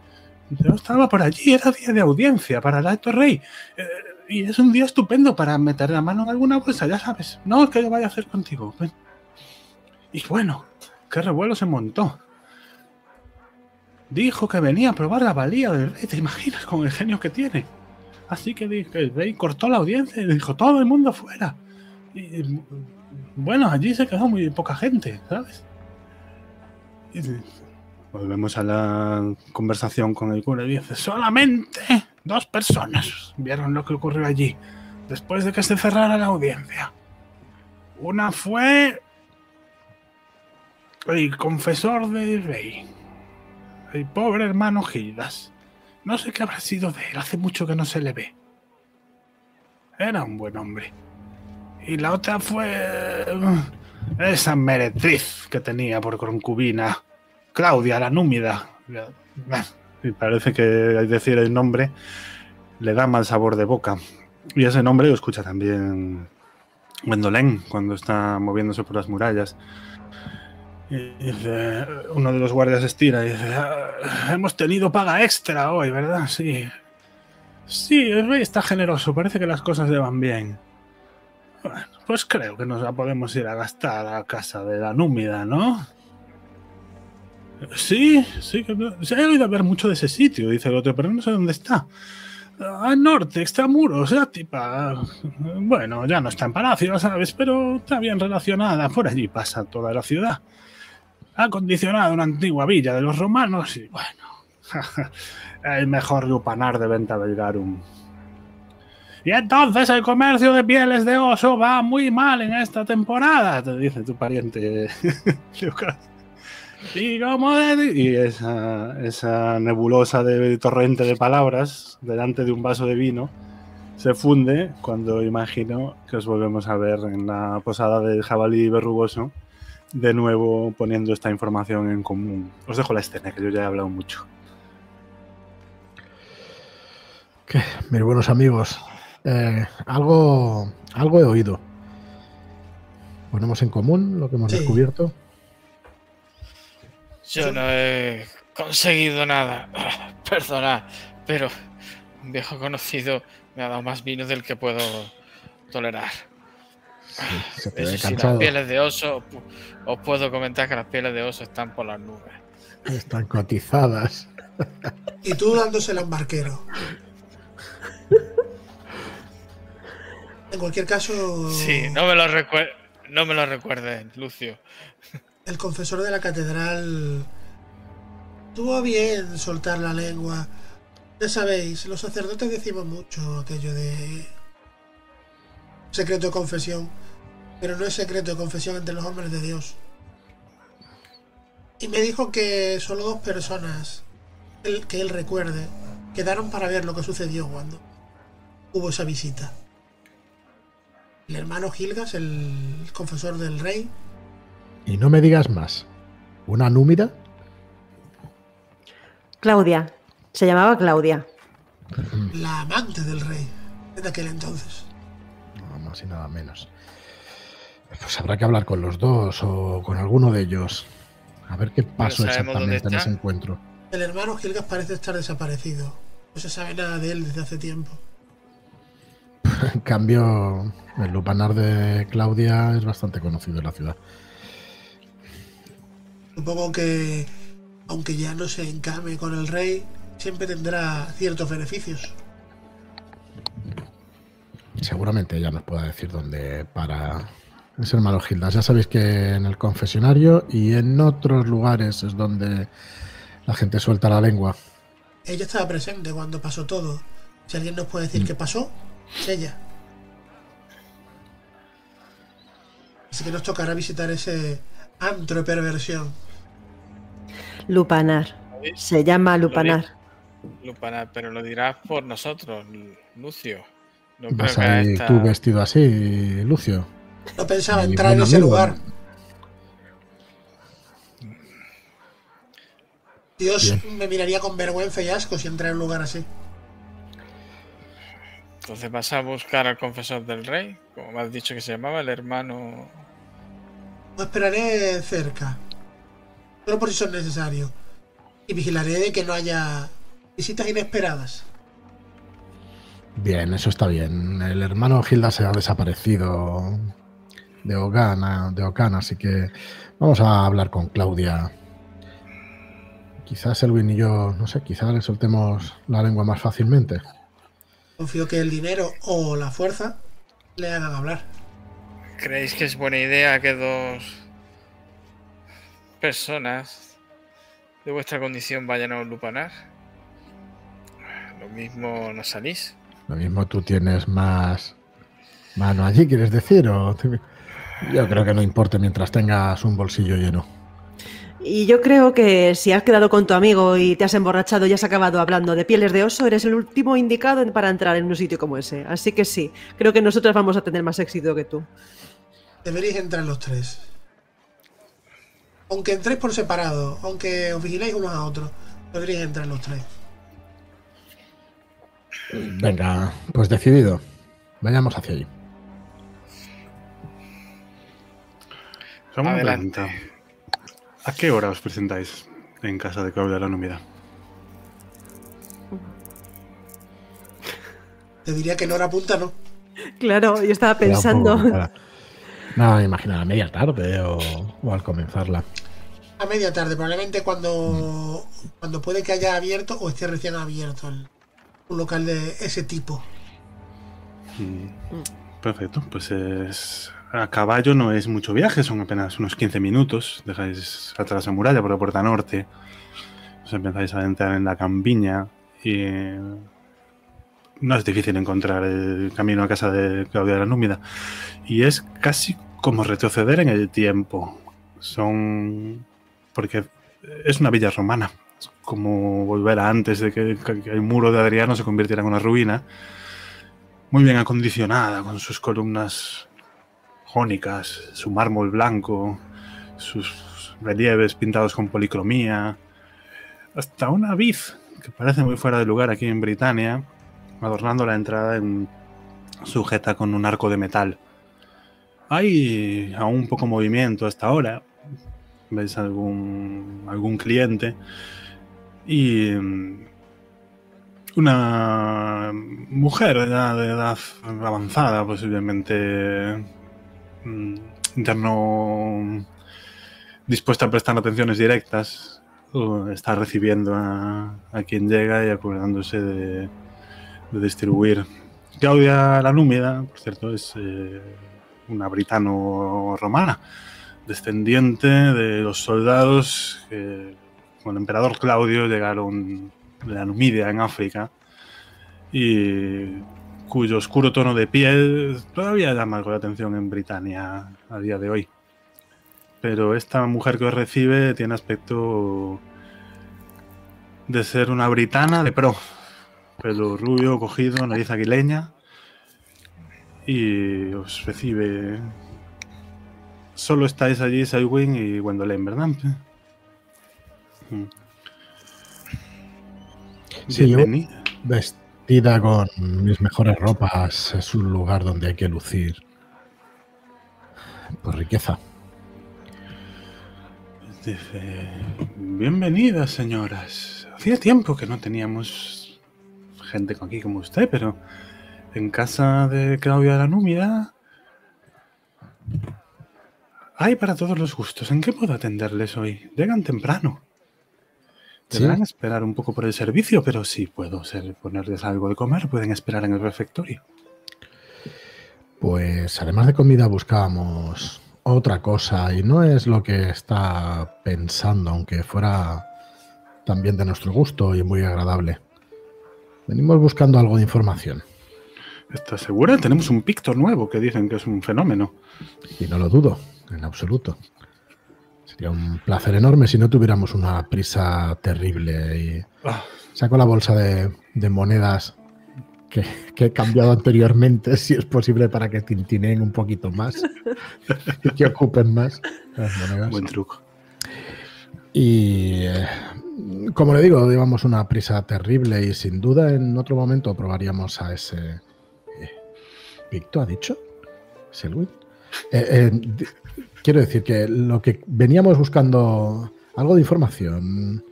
[SPEAKER 1] yo estaba por allí, era día de audiencia para el alto rey. eh, y es un día estupendo para meter la mano en alguna bolsa, ya sabes. No es que yo vaya a hacer contigo. Y bueno, qué revuelo se montó. Dijo que venía a probar la valía del rey, ¿te imaginas con el genio que tiene? Así que el rey cortó la audiencia y dijo todo el mundo fuera. Bueno, allí se quedó muy poca gente, ¿sabes? Volvemos a la conversación con el cura y dice, solamente dos personas vieron lo que ocurrió allí después de que se cerrara la audiencia. Una fue el confesor del rey, el pobre hermano Gildas. No sé qué habrá sido de él, hace mucho que no se le ve. Era un buen hombre. Y la otra fue mm, esa meretriz que tenía por concubina, Claudia, la númida. Y parece que decir el nombre le da mal sabor de boca. Y ese nombre lo escucha también Gwendolyn cuando está moviéndose por las murallas. Y dice, uno de los guardias estira dice, "Ah, hemos tenido paga extra hoy, ¿verdad? Sí. Sí, el rey está generoso, parece que las cosas le van bien. Pues creo que nos la podemos ir a gastar a casa de la númida, ¿no? Sí, sí, que no- se ha oído hablar mucho de ese sitio, dice el otro, pero no sé dónde está. Al norte, extramuros, la tipa. Bueno, ya no está en palacio, ¿sabes? Pero está bien relacionada. Por allí pasa toda la ciudad. Ha condicionado una antigua villa de los romanos y bueno. <laughs> el mejor lupanar de venta Belgarum. Y entonces el comercio de pieles de oso va muy mal en esta temporada, te dice tu pariente <laughs> Lucas. Y como y esa, esa nebulosa de torrente de palabras delante de un vaso de vino se funde cuando imagino que os volvemos a ver en la posada del jabalí verrugoso, de nuevo poniendo esta información en común. Os dejo la escena, que yo ya he hablado mucho.
[SPEAKER 2] ¿Qué? Mis buenos amigos, eh, algo, algo he oído. Ponemos en común lo que hemos
[SPEAKER 5] Sí.
[SPEAKER 2] descubierto.
[SPEAKER 4] Yo no he conseguido nada. <laughs> Perdona, pero un viejo conocido me ha dado más vino del que puedo tolerar.
[SPEAKER 2] Sí, se te
[SPEAKER 4] Eso
[SPEAKER 2] ve
[SPEAKER 4] sí, las pieles de oso, os puedo comentar que las pieles de oso están por las nubes.
[SPEAKER 2] Están cotizadas.
[SPEAKER 5] Y tú dándosela a un barquero. En cualquier caso,
[SPEAKER 4] Sí, no me lo recuer- no me lo recuerden, Lucio.
[SPEAKER 5] el confesor de la catedral tuvo bien soltar la lengua. Ya sabéis, los sacerdotes decimos mucho aquello de secreto de confesión, pero no es secreto de confesión entre los hombres de Dios. Y me dijo que solo dos personas el- que él recuerde quedaron para ver lo que sucedió cuando hubo esa visita. El hermano Gilgas, el confesor del rey,
[SPEAKER 2] Y no me digas más. ¿Una númida?
[SPEAKER 3] Claudia. Se llamaba Claudia.
[SPEAKER 5] la amante del rey en aquel entonces.
[SPEAKER 2] No, más y nada menos. Pues habrá que hablar con los dos o con alguno de ellos. A ver qué pasó exactamente en ese encuentro.
[SPEAKER 5] El hermano Gilgas parece estar desaparecido. No se sabe nada de él desde hace tiempo.
[SPEAKER 2] En cambio, el lupanar de Claudia es bastante conocido en la ciudad.
[SPEAKER 5] Supongo que, aunque ya no se encame con el rey, siempre tendrá ciertos beneficios.
[SPEAKER 2] Seguramente ella nos pueda decir dónde para ese hermano Gildas. Ya sabéis que en el confesionario y en otros lugares es donde la gente suelta la lengua.
[SPEAKER 5] Ella estaba presente cuando pasó todo. Si alguien nos puede decir qué pasó, es ella. Así que nos tocará visitar ese Antro de perversión.
[SPEAKER 3] Lupanar. Se llama Lupanar.
[SPEAKER 4] Lupanar, pero lo dirás por nosotros, Lucio. No
[SPEAKER 2] ¿Vas ahí
[SPEAKER 4] esta-
[SPEAKER 2] tú vestido así, Lucio?
[SPEAKER 5] No pensaba entrar en ese
[SPEAKER 2] amigo.
[SPEAKER 5] lugar. Dios me miraría con vergüenza y asco si entrara en un lugar así.
[SPEAKER 4] Entonces vas a buscar al confesor del rey, como me has dicho que se llamaba, el hermano.
[SPEAKER 5] Os esperaré cerca. Solo por si son necesarios. Y vigilaré de que no haya visitas inesperadas.
[SPEAKER 2] Bien, eso está bien. El hermano Gilda se ha desaparecido de Ogana, de Ocan, así que vamos a hablar con Claudia. Quizás Elwin y yo, no sé, quizás le soltemos la lengua más fácilmente.
[SPEAKER 5] Confío que el dinero o la fuerza le hagan hablar.
[SPEAKER 4] ¿Creéis que es buena idea que dos personas de vuestra condición vayan a un lupanar? Lo mismo no salís.
[SPEAKER 2] Lo mismo tú tienes más mano allí, ¿quieres decir? O te- Yo creo que no importa mientras tengas un bolsillo lleno.
[SPEAKER 3] Y yo creo que si has quedado con tu amigo y te has emborrachado y has acabado hablando de pieles de oso, eres el último indicado para entrar en un sitio como ese. Así que sí, creo que nosotros vamos a tener más éxito que tú.
[SPEAKER 5] Deberéis entrar los tres. Aunque entréis por separado, aunque os vigiléis unos a otros, deberéis entrar los tres.
[SPEAKER 2] Venga, pues decidido. Vayamos hacia allí.
[SPEAKER 1] Una
[SPEAKER 4] Adelante.
[SPEAKER 1] pregunta. ¿A qué hora os presentáis en casa de Claudia la Númida?
[SPEAKER 5] Te diría que en hora punta no.
[SPEAKER 3] Claro, yo estaba pensando.
[SPEAKER 2] No, imagina, a media tarde o, o al comenzarla.
[SPEAKER 5] A media tarde, probablemente cuando, cuando puede que haya abierto o esté recién abierto el- un local de ese tipo.
[SPEAKER 1] Mm, Perfecto, pues es... A caballo no es mucho viaje, son apenas unos 15 minutos. Dejáis atrás la muralla por la puerta norte. Os empezáis a adentrar en la campiña y eh, no es difícil encontrar el camino a casa de Claudia de la Númida. Y es casi como retroceder en el tiempo. Son... porque es una villa romana. Como volver a antes de que el muro de Adriano se convirtiera en una ruina muy bien acondicionada, con sus columnas su mármol blanco, sus relieves pintados con policromía, hasta una vid que parece muy fuera de lugar aquí en Britania, adornando la entrada en- sujeta con un arco de metal. Hay aún poco movimiento hasta ahora. ¿Veis algún, algún cliente? Y mm, una mujer de edad avanzada, posiblemente mm, interno dispuesta a prestar atenciones directas, está recibiendo a, quien llega y acordándose de, de distribuir. Claudia la Númida, por cierto, es eh, una britano-romana, descendiente de los soldados que con el emperador Claudio llegaron de la Numidia en África y cuyo oscuro tono de piel todavía llama algo la atención en Britania a día de hoy. Pero esta mujer que os recibe tiene aspecto de ser una britana de pro. Pelo rubio, cogido, nariz aguileña. Y os recibe. Solo estáis allí, Selwyn y Gwendolyn, ¿verdad?
[SPEAKER 2] Sí, yo-. Con mis mejores ropas, es un lugar donde hay que lucir. Pues riqueza.
[SPEAKER 1] Dice, bienvenidas señoras. Hacía tiempo que no teníamos gente aquí como usted, pero en casa de Claudia la Númida hay para todos los gustos. ¿En qué puedo atenderles hoy? Llegan temprano.
[SPEAKER 2] Sí.
[SPEAKER 1] Deberán esperar un poco por el servicio, pero si puedo ser, ponerles algo de comer, pueden esperar en el refectorio.
[SPEAKER 2] Pues además de comida buscábamos otra cosa y no es lo que está pensando, aunque fuera también de nuestro gusto y muy agradable. Venimos buscando algo de información
[SPEAKER 1] ¿Estás segura? Tenemos un picto nuevo que dicen que es un fenómeno.
[SPEAKER 2] y no lo dudo, en absoluto. Sería un placer enorme si no tuviéramos una prisa terrible. Y
[SPEAKER 1] Ah,
[SPEAKER 2] saco la bolsa de, de monedas que, que he cambiado anteriormente, <laughs> si es posible, para que tintineen un poquito más y que ocupen más las monedas.
[SPEAKER 1] buen truco.
[SPEAKER 2] Y eh, como le digo, llevamos una prisa terrible y sin duda en otro momento probaríamos a ese... eh, ¿Picto ha dicho? ¿Selwyn? Eh, eh, quiero decir que lo que veníamos buscando, algo de información.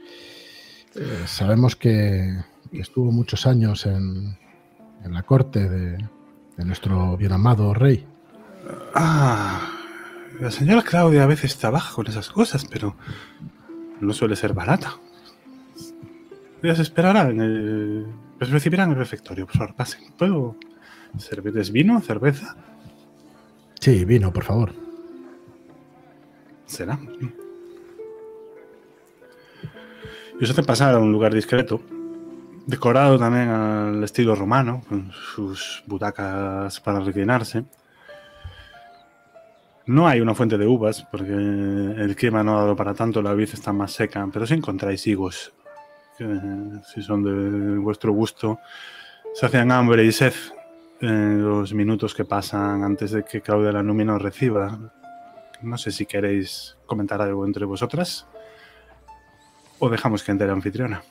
[SPEAKER 2] Eh, sabemos que, que estuvo muchos años en, en la corte de, de nuestro bien amado rey.
[SPEAKER 1] Ah, la señora Claudia a veces trabaja con esas cosas, pero no suele ser barata. Ellas esperarán, en el, les recibirán en el refectorio. Por favor, pasen. ¿Puedo servirles vino, cerveza?
[SPEAKER 2] Sí, vino, por favor.
[SPEAKER 1] Será. Y os hace pasar a un lugar discreto, decorado también al estilo romano, con sus butacas para reclinarse. No hay una fuente de uvas, porque el clima no ha dado para tanto, la vid está más seca, pero sí encontráis higos, que si son de vuestro gusto, se hacen hambre y sed en los minutos que pasan antes de que Claudia la Numi nos reciba. No sé si queréis comentar algo entre vosotras o dejamos que entre la anfitriona.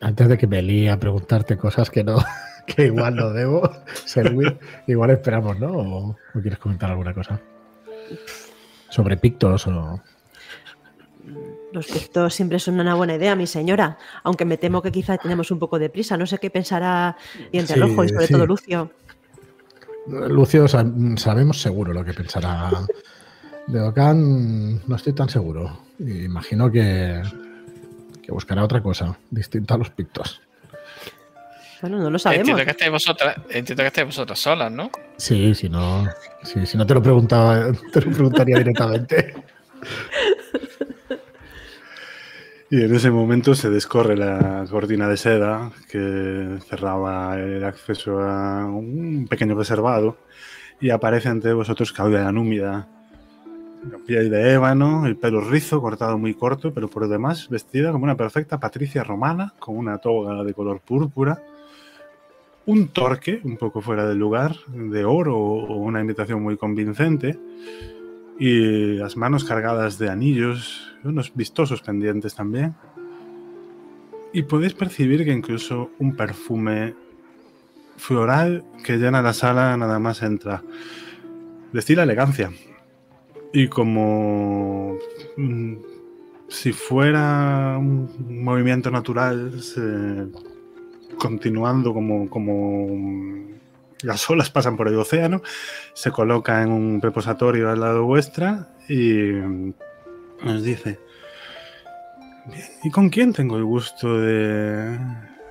[SPEAKER 2] Antes de que me líe a preguntarte cosas que no, <laughs> que igual no debo, Selwyn, igual esperamos, ¿no? ¿O, o quieres comentar alguna cosa? Sobre Pictos o.
[SPEAKER 3] Los pictos siempre son una buena idea, mi señora, aunque me temo que quizá tenemos un poco de prisa. No sé qué pensará Diente
[SPEAKER 2] Sí,
[SPEAKER 3] Rojo y sobre
[SPEAKER 2] sí.
[SPEAKER 3] todo Lucio.
[SPEAKER 2] Lucio, sa- sabemos seguro lo que pensará. De Ocan no estoy tan seguro. Imagino que, que buscará otra cosa, distinta a los Pictos.
[SPEAKER 3] Bueno, no lo sabemos.
[SPEAKER 4] Entiendo que estéis vosotras, entiendo que estéis vosotras solas, ¿no?
[SPEAKER 2] Sí, si no, sí, si no te lo preguntaba, te lo preguntaría directamente. <laughs>
[SPEAKER 1] Y en ese momento se descorre la cortina de seda que cerraba el acceso a un pequeño reservado y aparece ante vosotros Claudia la númida. Piel de ébano, el pelo rizo, cortado muy corto, pero por lo demás vestida como una perfecta patricia romana, con una toga de color púrpura, un torque un poco fuera del lugar, de oro o una imitación muy convincente, y las manos cargadas de anillos, unos vistosos pendientes también. Y podéis percibir que incluso un perfume floral que llena la sala nada más entra. Destila elegancia. Y como mm, si fuera un movimiento natural, continuando como, como mm, las olas pasan por el océano, se coloca en un reposatorio al lado vuestra y mm, os dice, "Bien, ¿y con quién tengo el gusto de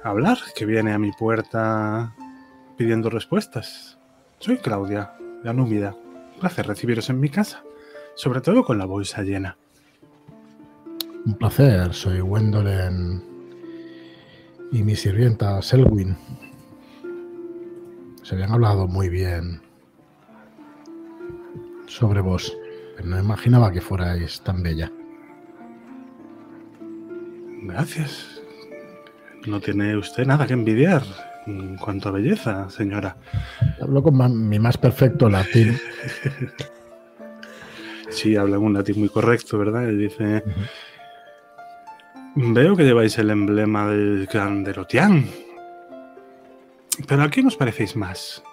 [SPEAKER 1] hablar? Que viene a mi puerta pidiendo respuestas. Soy Claudia, la númida. Un placer recibiros en mi casa, sobre todo con la bolsa llena.
[SPEAKER 2] Un placer, soy Wendolen y mi sirvienta Selwyn. Se habían hablado muy bien sobre vos, pero no imaginaba que fuerais tan bella.
[SPEAKER 1] Gracias. No tiene usted nada que envidiar en cuanto a belleza, señora.
[SPEAKER 2] Hablo con mi más perfecto latín. <laughs>
[SPEAKER 1] Sí, habla un latín muy correcto, ¿verdad? Y dice... Veo que lleváis el emblema del clan de Rotián. ¿Pero a quién os parecéis más?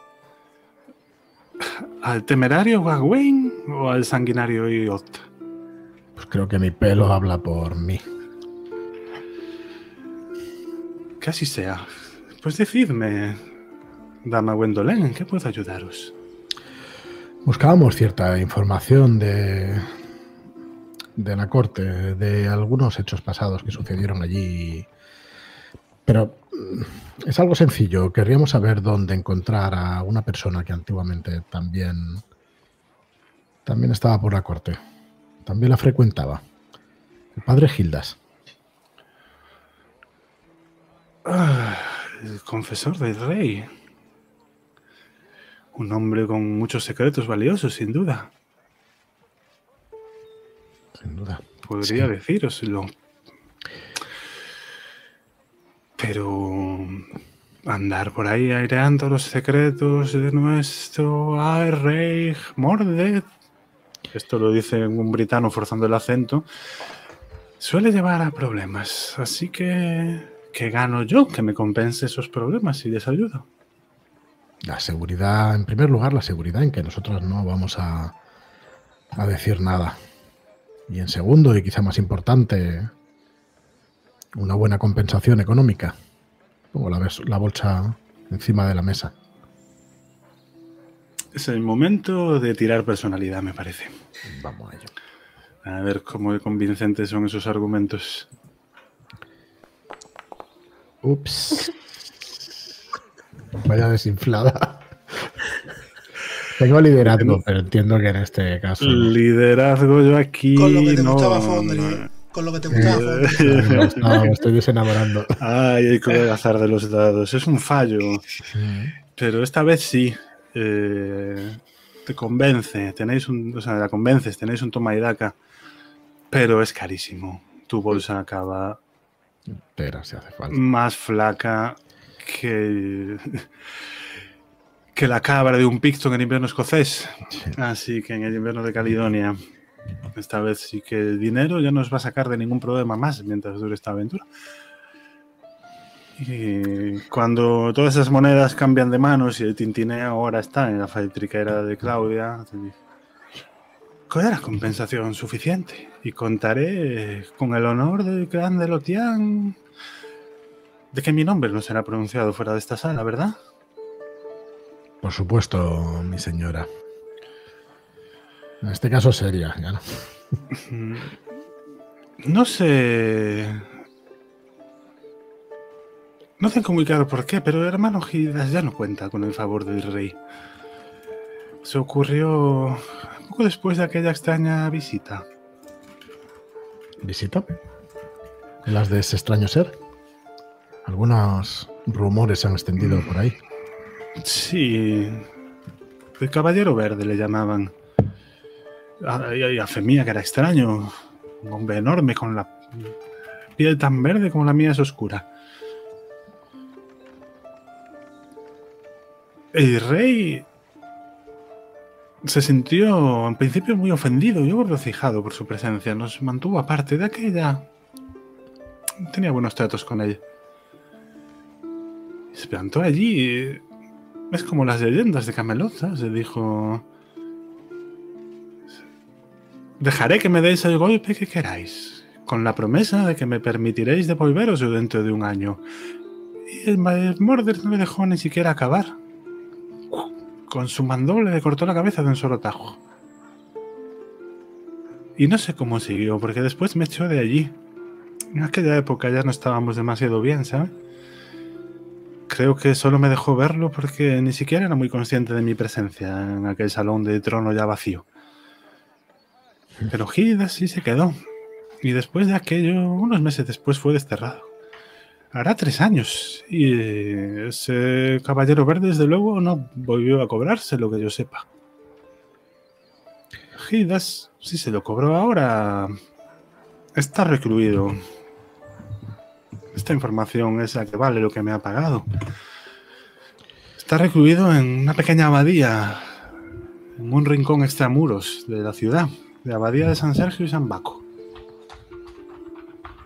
[SPEAKER 1] ¿Al temerario Gawain o al sanguinario Iot?
[SPEAKER 2] Pues creo que mi pelo habla por mí.
[SPEAKER 1] Que así sea. Pues decidme, dama Gwendolen, ¿en qué puedo ayudaros?
[SPEAKER 2] Buscábamos cierta información de, de la corte, de algunos hechos pasados que sucedieron allí. Pero mm, es algo sencillo. Querríamos saber dónde encontrar a una persona que antiguamente también, también estaba por la corte. También la frecuentaba. El padre Gildas.
[SPEAKER 1] Ah, el confesor del rey. Un hombre con muchos secretos valiosos, sin duda. podría
[SPEAKER 2] Sí.
[SPEAKER 1] decíroslo. Pero andar por ahí aireando los secretos de nuestro rey Mordred, esto lo dice un britano forzando el acento, suele llevar a problemas. Así que, ¿qué gano yo? Que me compense esos problemas y les ayudo.
[SPEAKER 2] La seguridad, en primer lugar, la seguridad en que nosotros no vamos a, a decir nada. Y en segundo, y quizá más importante, una buena compensación económica. Pongo la, bolsa encima de la mesa.
[SPEAKER 1] Es el momento de tirar personalidad, me parece.
[SPEAKER 2] Vamos a ello.
[SPEAKER 1] A ver cómo de convincentes son esos argumentos.
[SPEAKER 2] Ups. Vaya desinflada. Tengo liderazgo, pero entiendo que en este caso. no.
[SPEAKER 1] Liderazgo yo aquí.
[SPEAKER 5] Con lo que te
[SPEAKER 1] no,
[SPEAKER 5] gustaba Fondri.
[SPEAKER 1] no.
[SPEAKER 5] Con lo que te gustaba
[SPEAKER 1] Eh,
[SPEAKER 5] Fondri. <laughs>
[SPEAKER 2] Me gusta, me estoy desenamorando.
[SPEAKER 1] Ay, hay que el azar de los dados. Es un fallo. Pero esta vez sí. Eh, te convence. Tenéis un. O sea, la convences, tenéis un toma y daca. Pero es carísimo. Tu bolsa acaba
[SPEAKER 2] Pero si hace falta.
[SPEAKER 1] más flaca que. que la cabra de un picto en el invierno escocés.
[SPEAKER 2] Sí.
[SPEAKER 1] Así que en el invierno de Caledonia. Esta vez sí que el dinero ya no os va a sacar de ningún problema más mientras dure esta aventura. Y cuando todas esas monedas cambian de manos y el tintineo ahora está en la faltriquera de Claudia, ¿cuál la compensación suficiente? Y contaré con el honor del gran de Lotian de que mi nombre no será pronunciado fuera de esta sala, ¿verdad?
[SPEAKER 2] Por supuesto, mi señora. En este caso seria, ya no.
[SPEAKER 1] No sé. No tengo muy claro por qué, pero el hermano Gidas ya no cuenta con el favor del rey. Se ocurrió poco después de aquella extraña visita.
[SPEAKER 2] ¿Visita? ¿En las de ese extraño ser? Algunos rumores se han extendido por ahí.
[SPEAKER 1] Sí. El caballero verde le llamaban. Y- a fe mía que era extraño. Un hombre enorme con la piel tan verde como la mía es oscura. El rey se sintió en principio muy ofendido y regocijado por su presencia. Nos mantuvo aparte de aquella. Tenía buenos tratos con ella. Se plantó allí. Es como las leyendas de Camelot, ¿sabes? Se dijo. Dejaré que me deis el golpe que queráis, con la promesa de que me permitiréis devolveros dentro de un año. Y el Mordred no me dejó ni siquiera acabar. Con su mandoble le cortó la cabeza de un solo tajo. Y no sé cómo siguió, porque después me echó de allí. En aquella época ya no estábamos demasiado bien, ¿sabes? Creo que solo me dejó verlo porque ni siquiera era muy consciente de mi presencia en aquel salón de trono ya vacío. Pero Gidas sí se quedó. Y después de aquello, unos meses después fue desterrado. Hará tres años. Y eh, ese caballero verde, desde luego, no volvió a cobrarse, lo que yo sepa. Gidas, si se lo cobró ahora, está recluido. Esta información es la que vale lo que me ha pagado. Está recluido en una pequeña abadía, en un rincón extramuros de la ciudad, de la abadía de San Sergio y San Baco.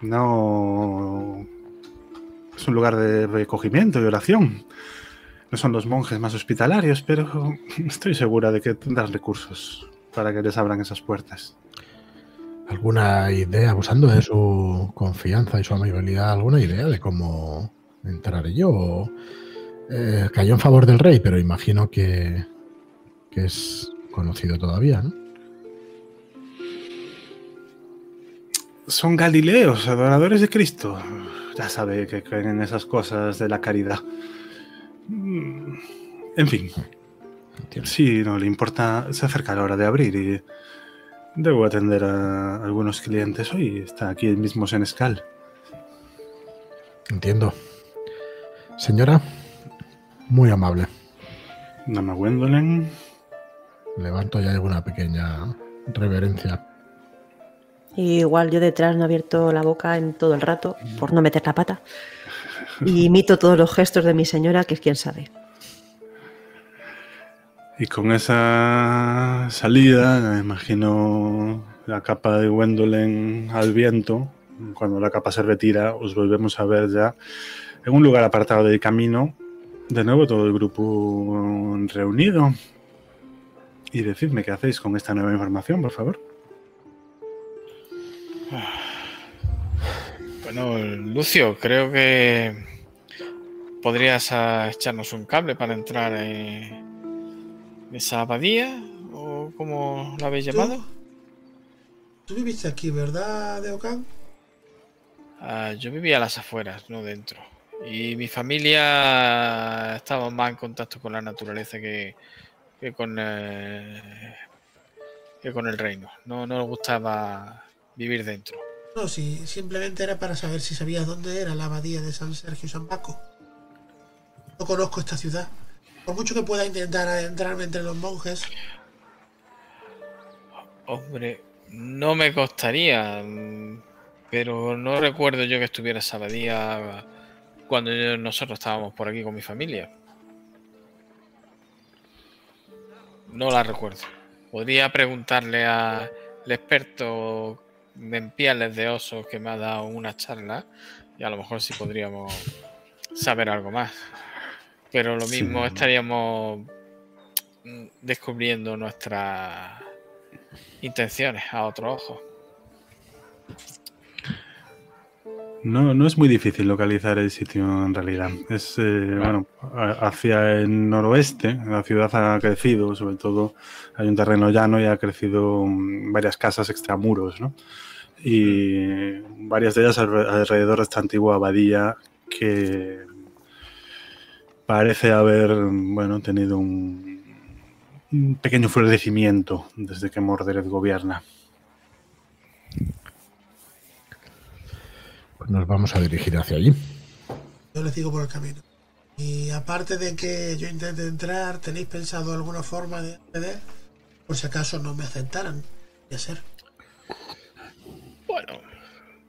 [SPEAKER 1] No. Es un lugar de recogimiento y oración. No son los monjes más hospitalarios, pero estoy segura de que tendrán recursos para que les abran esas puertas.
[SPEAKER 2] ¿Alguna idea, abusando de su confianza y su amabilidad, alguna idea de cómo entraré yo? Eh, cayó en favor del rey, pero imagino que, que es conocido todavía, ¿no?
[SPEAKER 1] Son galileos, adoradores de Cristo. Ya sabe que creen en esas cosas de la caridad. Mm, En fin,
[SPEAKER 2] Entiendo.
[SPEAKER 1] si no le importa, se acerca la hora de abrir y debo atender a algunos clientes hoy. Está aquí el mismo Senescal.
[SPEAKER 2] Entiendo. Señora, muy amable.
[SPEAKER 1] Dama Gwendolyn.
[SPEAKER 2] Levanto ya alguna pequeña reverencia.
[SPEAKER 3] Y igual yo detrás no he abierto la boca en todo el rato por no meter la pata. Y imito todos los gestos de mi señora, que es quien sabe.
[SPEAKER 1] Y con esa salida, me imagino la capa de Gwendolen al viento. Cuando la capa se retira, os volvemos a ver ya en un lugar apartado del camino. De nuevo, todo el grupo reunido. Y decidme qué hacéis con esta nueva información, por favor.
[SPEAKER 4] Bueno, Lucio, creo que podrías ah, echarnos un cable para entrar en esa abadía, o como la habéis
[SPEAKER 5] ¿Tú?
[SPEAKER 4] llamado.
[SPEAKER 5] Tú viviste aquí, ¿verdad, Deokan?
[SPEAKER 4] Ah, yo vivía a las afueras, no dentro. Y mi familia estaba más en contacto con la naturaleza que, que con eh, que con el reino. No, no nos gustaba vivir dentro.
[SPEAKER 5] No, sí, simplemente era para saber si sabías dónde era la abadía de San Sergio San Paco. No conozco esta ciudad. Por mucho que pueda intentar adentrarme entre los monjes,
[SPEAKER 4] Hombre, no me costaría, pero no recuerdo yo que estuviera esa abadía cuando nosotros estábamos por aquí con mi familia. No la recuerdo. Podría preguntarle al experto en pieles de osos que me ha dado una charla y a lo mejor sí podríamos saber algo más. Pero lo
[SPEAKER 1] Sí.
[SPEAKER 4] mismo estaríamos mm, descubriendo nuestras intenciones a otro ojo.
[SPEAKER 1] No, no es muy difícil localizar el sitio en realidad. Es eh, bueno, hacia el noroeste, la ciudad ha crecido, sobre todo hay un terreno llano y ha crecido mm, varias casas extramuros, ¿no? Y varias de ellas alre- alrededor de esta antigua abadía que parece haber, bueno, tenido un, un pequeño florecimiento desde que Mordred gobierna.
[SPEAKER 2] Pues nos vamos a dirigir hacia allí.
[SPEAKER 5] yo les sigo por el camino. Y aparte de que yo intente entrar, ¿tenéis pensado alguna forma de acceder? Por si acaso no me aceptaran. Ya ser.
[SPEAKER 4] Bueno,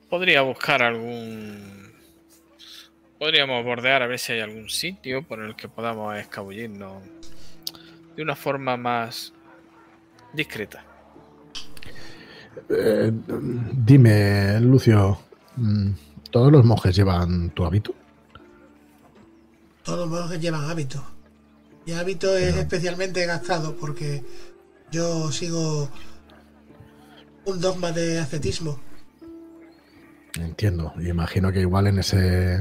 [SPEAKER 4] podría buscar algún. Podríamos bordear a ver si hay algún sitio por el que podamos escabullirnos de una forma más discreta.
[SPEAKER 2] Eh, dime, Lucio, ¿todos los monjes llevan tu hábito?
[SPEAKER 5] Todos los monjes llevan hábito. Y hábito es especialmente gastado porque yo sigo un dogma de ascetismo.
[SPEAKER 2] Entiendo. Y imagino que igual en ese.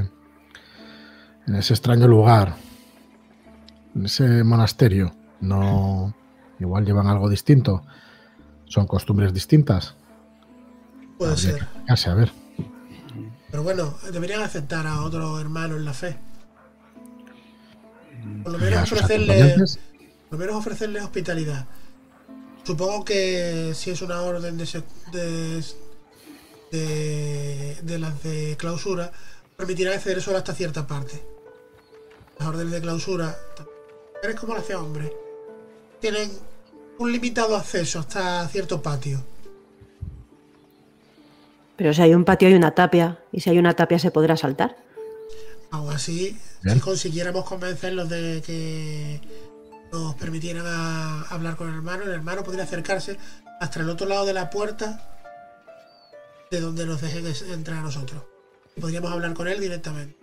[SPEAKER 2] En ese extraño lugar. En ese monasterio. No. Igual llevan algo distinto. Son costumbres distintas.
[SPEAKER 5] Puede
[SPEAKER 2] Habría
[SPEAKER 5] ser.
[SPEAKER 2] que a ver.
[SPEAKER 5] Pero bueno, deberían aceptar a otro hermano en la fe. Por lo menos
[SPEAKER 2] sus
[SPEAKER 5] ofrecerle, por lo menos ofrecerle hospitalidad. Supongo que si es una orden de, de, de, de las de clausura, permitirá acceder solo hasta cierta parte. Las órdenes de clausura, eres como la fe hombre, tienen un limitado acceso hasta cierto patio.
[SPEAKER 3] Pero si hay un patio hay una tapia. Y si hay una tapia se podrá saltar.
[SPEAKER 5] Aún así,
[SPEAKER 2] Bien.
[SPEAKER 5] si consiguiéramos convencerlos de que nos permitieran a- hablar con el hermano, el hermano podría acercarse hasta el otro lado de la puerta de donde nos dejen entrar a nosotros. Y podríamos hablar con él directamente.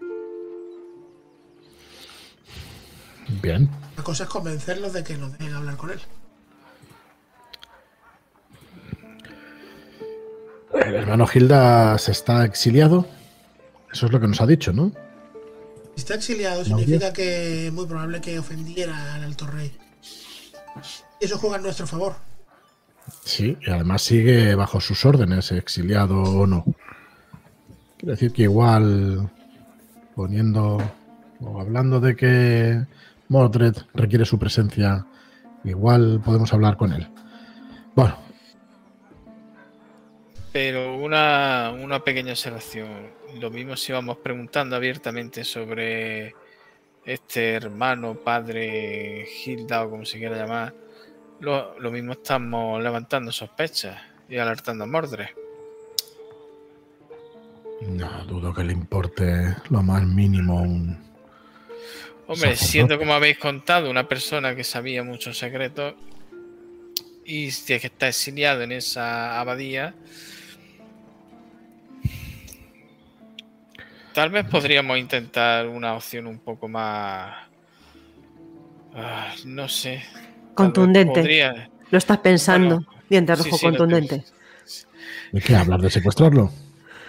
[SPEAKER 2] Bien.
[SPEAKER 5] La cosa es convencerlos de que nos dejen hablar con él.
[SPEAKER 2] El hermano Gildas está exiliado. Eso es lo que nos ha dicho, ¿no?
[SPEAKER 5] Está exiliado, significa que es muy probable que ofendiera al alto rey. Eso juega en nuestro favor.
[SPEAKER 2] Sí, y además sigue bajo sus órdenes, exiliado o no. Quiere decir que igual poniendo o hablando de que Mordred requiere su presencia, igual podemos hablar con él. Bueno,
[SPEAKER 4] Pero una, una pequeña observación. Lo mismo si vamos preguntando abiertamente sobre este hermano, padre, Hilda o como se quiera llamar. Lo, lo mismo estamos levantando sospechas y alertando a Mordred.
[SPEAKER 2] No dudo que le importe lo más mínimo un.
[SPEAKER 4] Hombre,
[SPEAKER 2] sacerdote.
[SPEAKER 4] siendo como habéis contado, una persona que sabía muchos secretos y que está exiliado en esa abadía, tal vez podríamos intentar una opción un poco más. ah, no sé.
[SPEAKER 3] Contundente.
[SPEAKER 4] podría-
[SPEAKER 3] Lo estás pensando.
[SPEAKER 4] Bueno,
[SPEAKER 3] Diente rojo
[SPEAKER 4] sí,
[SPEAKER 3] contundente.
[SPEAKER 2] ¿De qué hablar? ¿De secuestrarlo?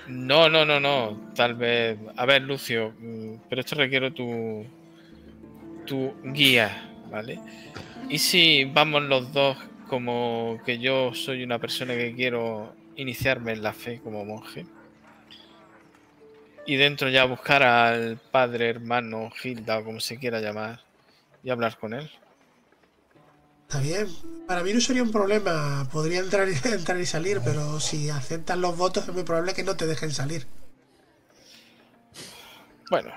[SPEAKER 4] No, no, no, no. Tal vez. A ver, Lucio, mm, pero esto requiero tu. tu guía, ¿vale? Y si vamos los dos como que yo soy una persona que quiero iniciarme en la fe como monje. Y dentro ya buscar al padre, hermano, Gilda o como se quiera llamar y hablar con él.
[SPEAKER 5] Está bien. Para mí no sería un problema. Podría entrar y, <laughs> entrar y salir, pero si aceptan los votos es muy probable que no te dejen salir.
[SPEAKER 4] Bueno,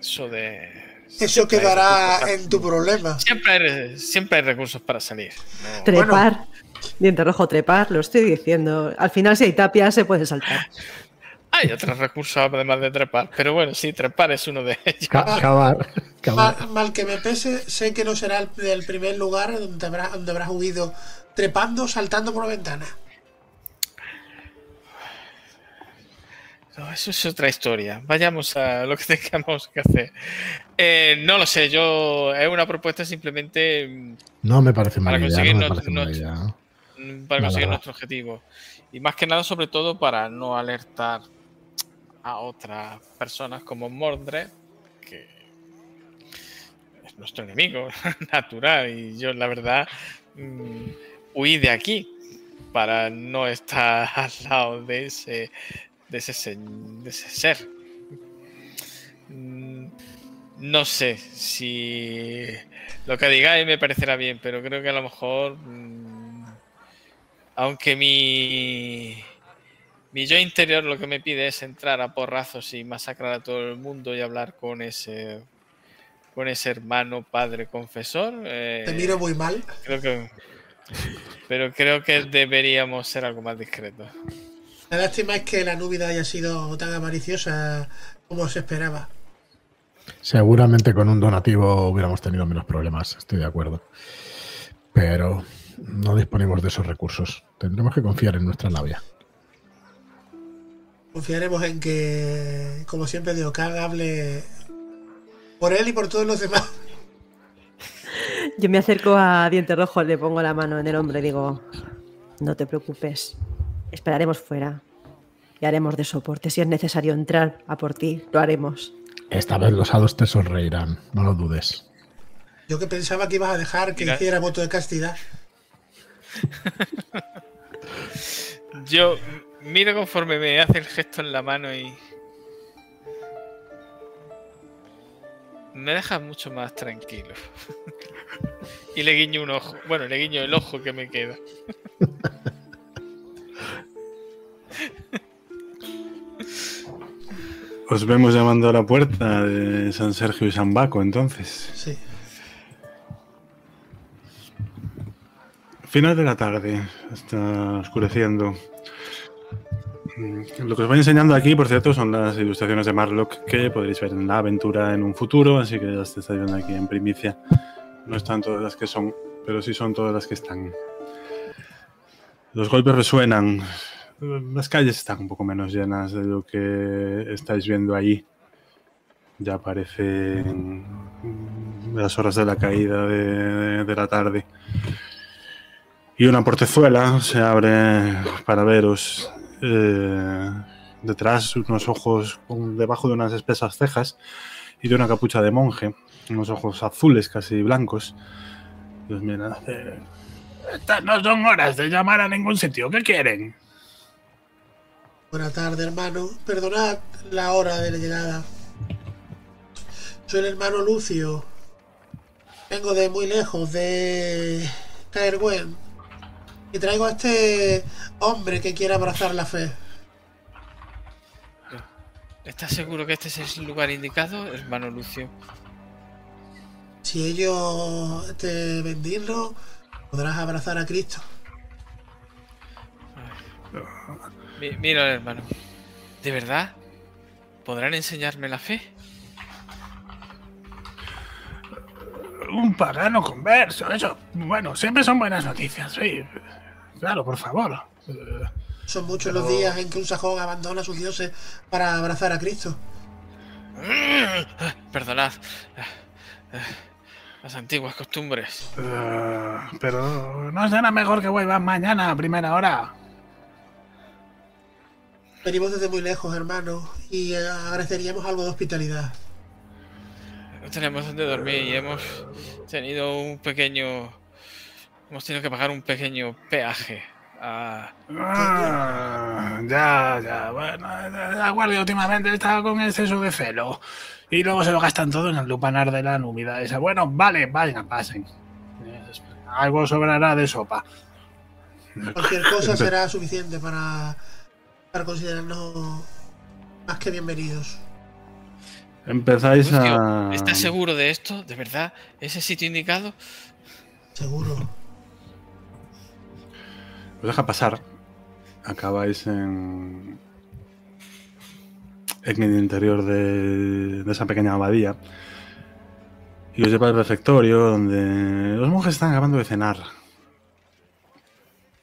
[SPEAKER 4] eso de.
[SPEAKER 5] Eso quedará en tu problema.
[SPEAKER 4] Siempre hay, re- siempre hay recursos para salir. No-
[SPEAKER 3] Trepar. Diente rojo, trepar, lo estoy diciendo. Al final, si hay tapia, se puede saltar. <laughs>
[SPEAKER 4] Hay otros recursos además de trepar, pero bueno, sí, trepar es uno de ellos.
[SPEAKER 2] Ca- cavar. cavar.
[SPEAKER 5] Mal, mal que me pese, sé que no será el, el primer lugar donde habrás, donde habrás huido trepando, saltando por la ventana.
[SPEAKER 4] No, eso es otra historia. Vayamos a lo que <laughs> tengamos que hacer. Eh, no lo sé, yo es una propuesta simplemente mm,
[SPEAKER 2] No me parece
[SPEAKER 4] Para
[SPEAKER 2] mala idea.
[SPEAKER 4] conseguir
[SPEAKER 2] No me
[SPEAKER 4] no-
[SPEAKER 2] parece
[SPEAKER 4] no-
[SPEAKER 2] mala idea.
[SPEAKER 4] para conseguir nuestro objetivo. Y más que nada, sobre todo, para no alertar a otras personas como Mordred, que es nuestro enemigo <laughs> natural. Y yo, la verdad, mm, huí de aquí para no estar <laughs> al lado de ese, de ese, se- de ese ser. Mm, No sé si lo que digáis me parecerá bien, pero creo que a lo mejor, mm, aunque mi, mi yo interior lo que me pide es entrar a porrazos y masacrar a todo el mundo y hablar con ese con ese hermano padre confesor. eh,
[SPEAKER 5] Te miro muy mal.
[SPEAKER 4] creo que, pero creo que deberíamos ser algo más discretos.
[SPEAKER 5] La lástima es que la núbida haya sido tan avariciosa como se esperaba.
[SPEAKER 2] Seguramente con un donativo hubiéramos tenido menos problemas, estoy de acuerdo. Pero no disponemos de esos recursos. Tendremos que confiar en nuestra labia.
[SPEAKER 5] Confiaremos en que, como siempre, Deokan hable por él y por todos los demás. <laughs>
[SPEAKER 3] Yo me acerco a Diente Rojo, le pongo la mano en el hombro y digo, no te preocupes, esperaremos fuera y haremos de soporte. Si es necesario entrar a por ti, lo haremos.
[SPEAKER 2] Esta vez los hados te sonreirán, no lo dudes.
[SPEAKER 5] Yo que pensaba que ibas a dejar que
[SPEAKER 4] Mira.
[SPEAKER 5] hiciera voto de castidad.
[SPEAKER 4] Yo miro conforme me hace el gesto en la mano y. Me deja mucho más tranquilo. <laughs> y le guiño un ojo. Bueno, le guiño el ojo que me queda. <laughs>
[SPEAKER 1] Os vemos llamando a la puerta de San Sergio y San Baco, entonces.
[SPEAKER 5] Sí.
[SPEAKER 1] Final de la tarde, está oscureciendo. Lo que os voy enseñando aquí, por cierto, son las ilustraciones de Marlock que podréis ver en la aventura en un futuro, así que las estáis viendo aquí en primicia. No están todas las que son, pero sí son todas las que están. Los golpes resuenan. Las calles están un poco menos llenas de lo que estáis viendo ahí. Ya parecen las horas de la caída de- de la tarde. Y una portezuela se abre para veros. Eh, detrás, unos ojos debajo de unas espesas cejas y de una capucha de monje. Unos ojos azules, casi blancos. Hace- Estas no son horas de llamar a ningún sitio. ¿Qué quieren?
[SPEAKER 5] Buenas tardes, hermano. Perdonad la hora de la llegada. Soy el hermano Lucio. Vengo de muy lejos, de Caergüen. Y traigo a este hombre que quiere abrazar la fe.
[SPEAKER 4] ¿Estás seguro que este es el lugar indicado, hermano Lucio?
[SPEAKER 5] Si ellos te ven digno, podrás abrazar a Cristo.
[SPEAKER 4] Mi- Mira, hermano. ¿De verdad? ¿Podrán enseñarme la fe?
[SPEAKER 1] Un pagano converso, eso. Bueno, siempre son buenas noticias, sí. Claro, por favor. Eh,
[SPEAKER 5] Son muchos los días en que un sajón abandona a sus dioses para abrazar a Cristo.
[SPEAKER 4] Perdonad. Las antiguas costumbres.
[SPEAKER 1] eh, pero no será mejor que vuelvan mañana a primera hora.
[SPEAKER 5] Venimos desde muy lejos, hermano, y eh, agradeceríamos algo de hospitalidad.
[SPEAKER 4] No tenemos donde dormir y hemos tenido un pequeño. Hemos tenido que pagar un pequeño peaje. a-
[SPEAKER 1] Ah, ya, ya. Bueno, la guardia últimamente está con exceso de celo. Y luego se lo gastan todo en el lupanar de la númida esa. Bueno, vale, vayan, pasen. Algo sobrará de sopa.
[SPEAKER 5] Cualquier <laughs> cosa será suficiente para, para considerarnos más que bienvenidos.
[SPEAKER 1] Empezáis
[SPEAKER 4] Lucio,
[SPEAKER 1] a.
[SPEAKER 4] ¿Estás seguro de esto? ¿De verdad? ¿Ese sitio indicado?
[SPEAKER 5] Seguro.
[SPEAKER 1] Os deja pasar. Acabáis en. En el interior de, de esa pequeña abadía. Y os lleva al refectorio donde los monjes están acabando de cenar.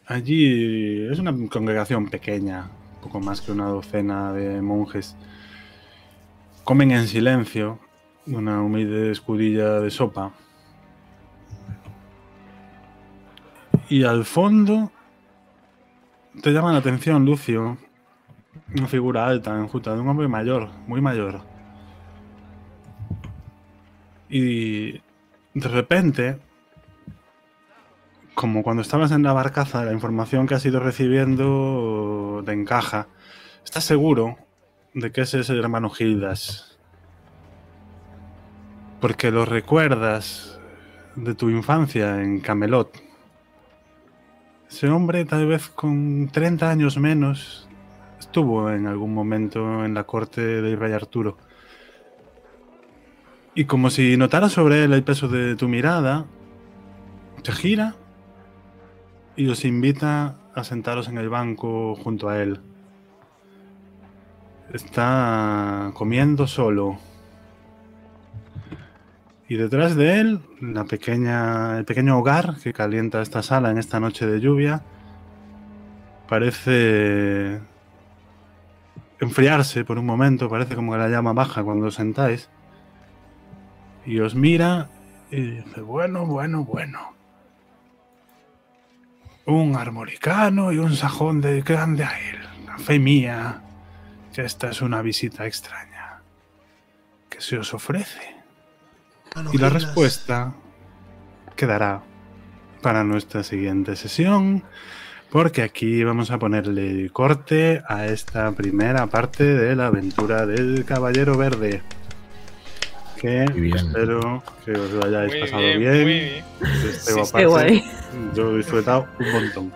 [SPEAKER 1] Allí es una congregación pequeña, poco más que una docena de monjes. Comen en silencio una humilde escudilla de sopa. Y al fondo te llama la atención, Lucio, una figura alta, enjuta, de un hombre mayor, muy mayor. Y de repente, como cuando estabas en la barcaza, la información que has ido recibiendo te encaja. Estás seguro de que ese es el hermano Gildas. Porque lo recuerdas de tu infancia en Camelot. Ese hombre, tal vez con 30 años menos, estuvo en algún momento en la corte del rey Arturo. Y como si notara sobre él el peso de tu mirada, se gira y os invita a sentaros en el banco junto a él. Está comiendo solo. Y detrás de él, la pequeña, el pequeño hogar que calienta esta sala en esta noche de lluvia, parece enfriarse por un momento, parece como que la llama baja cuando os sentáis. Y os mira y dice, bueno, bueno, bueno. Un armoricano y un sajón de grande a él. Fe mía, que esta es una visita extraña. ¿Qué se os ofrece?
[SPEAKER 5] Mano
[SPEAKER 1] Y la respuesta quedará para nuestra siguiente sesión, porque aquí vamos a ponerle corte a esta primera parte de la aventura del Caballero Verde. Que espero que os lo hayáis
[SPEAKER 4] Muy
[SPEAKER 1] pasado
[SPEAKER 4] bien,
[SPEAKER 1] bien.
[SPEAKER 4] muy bien.
[SPEAKER 1] Este
[SPEAKER 4] Sí,
[SPEAKER 3] guay.
[SPEAKER 1] Yo lo he disfrutado un montón.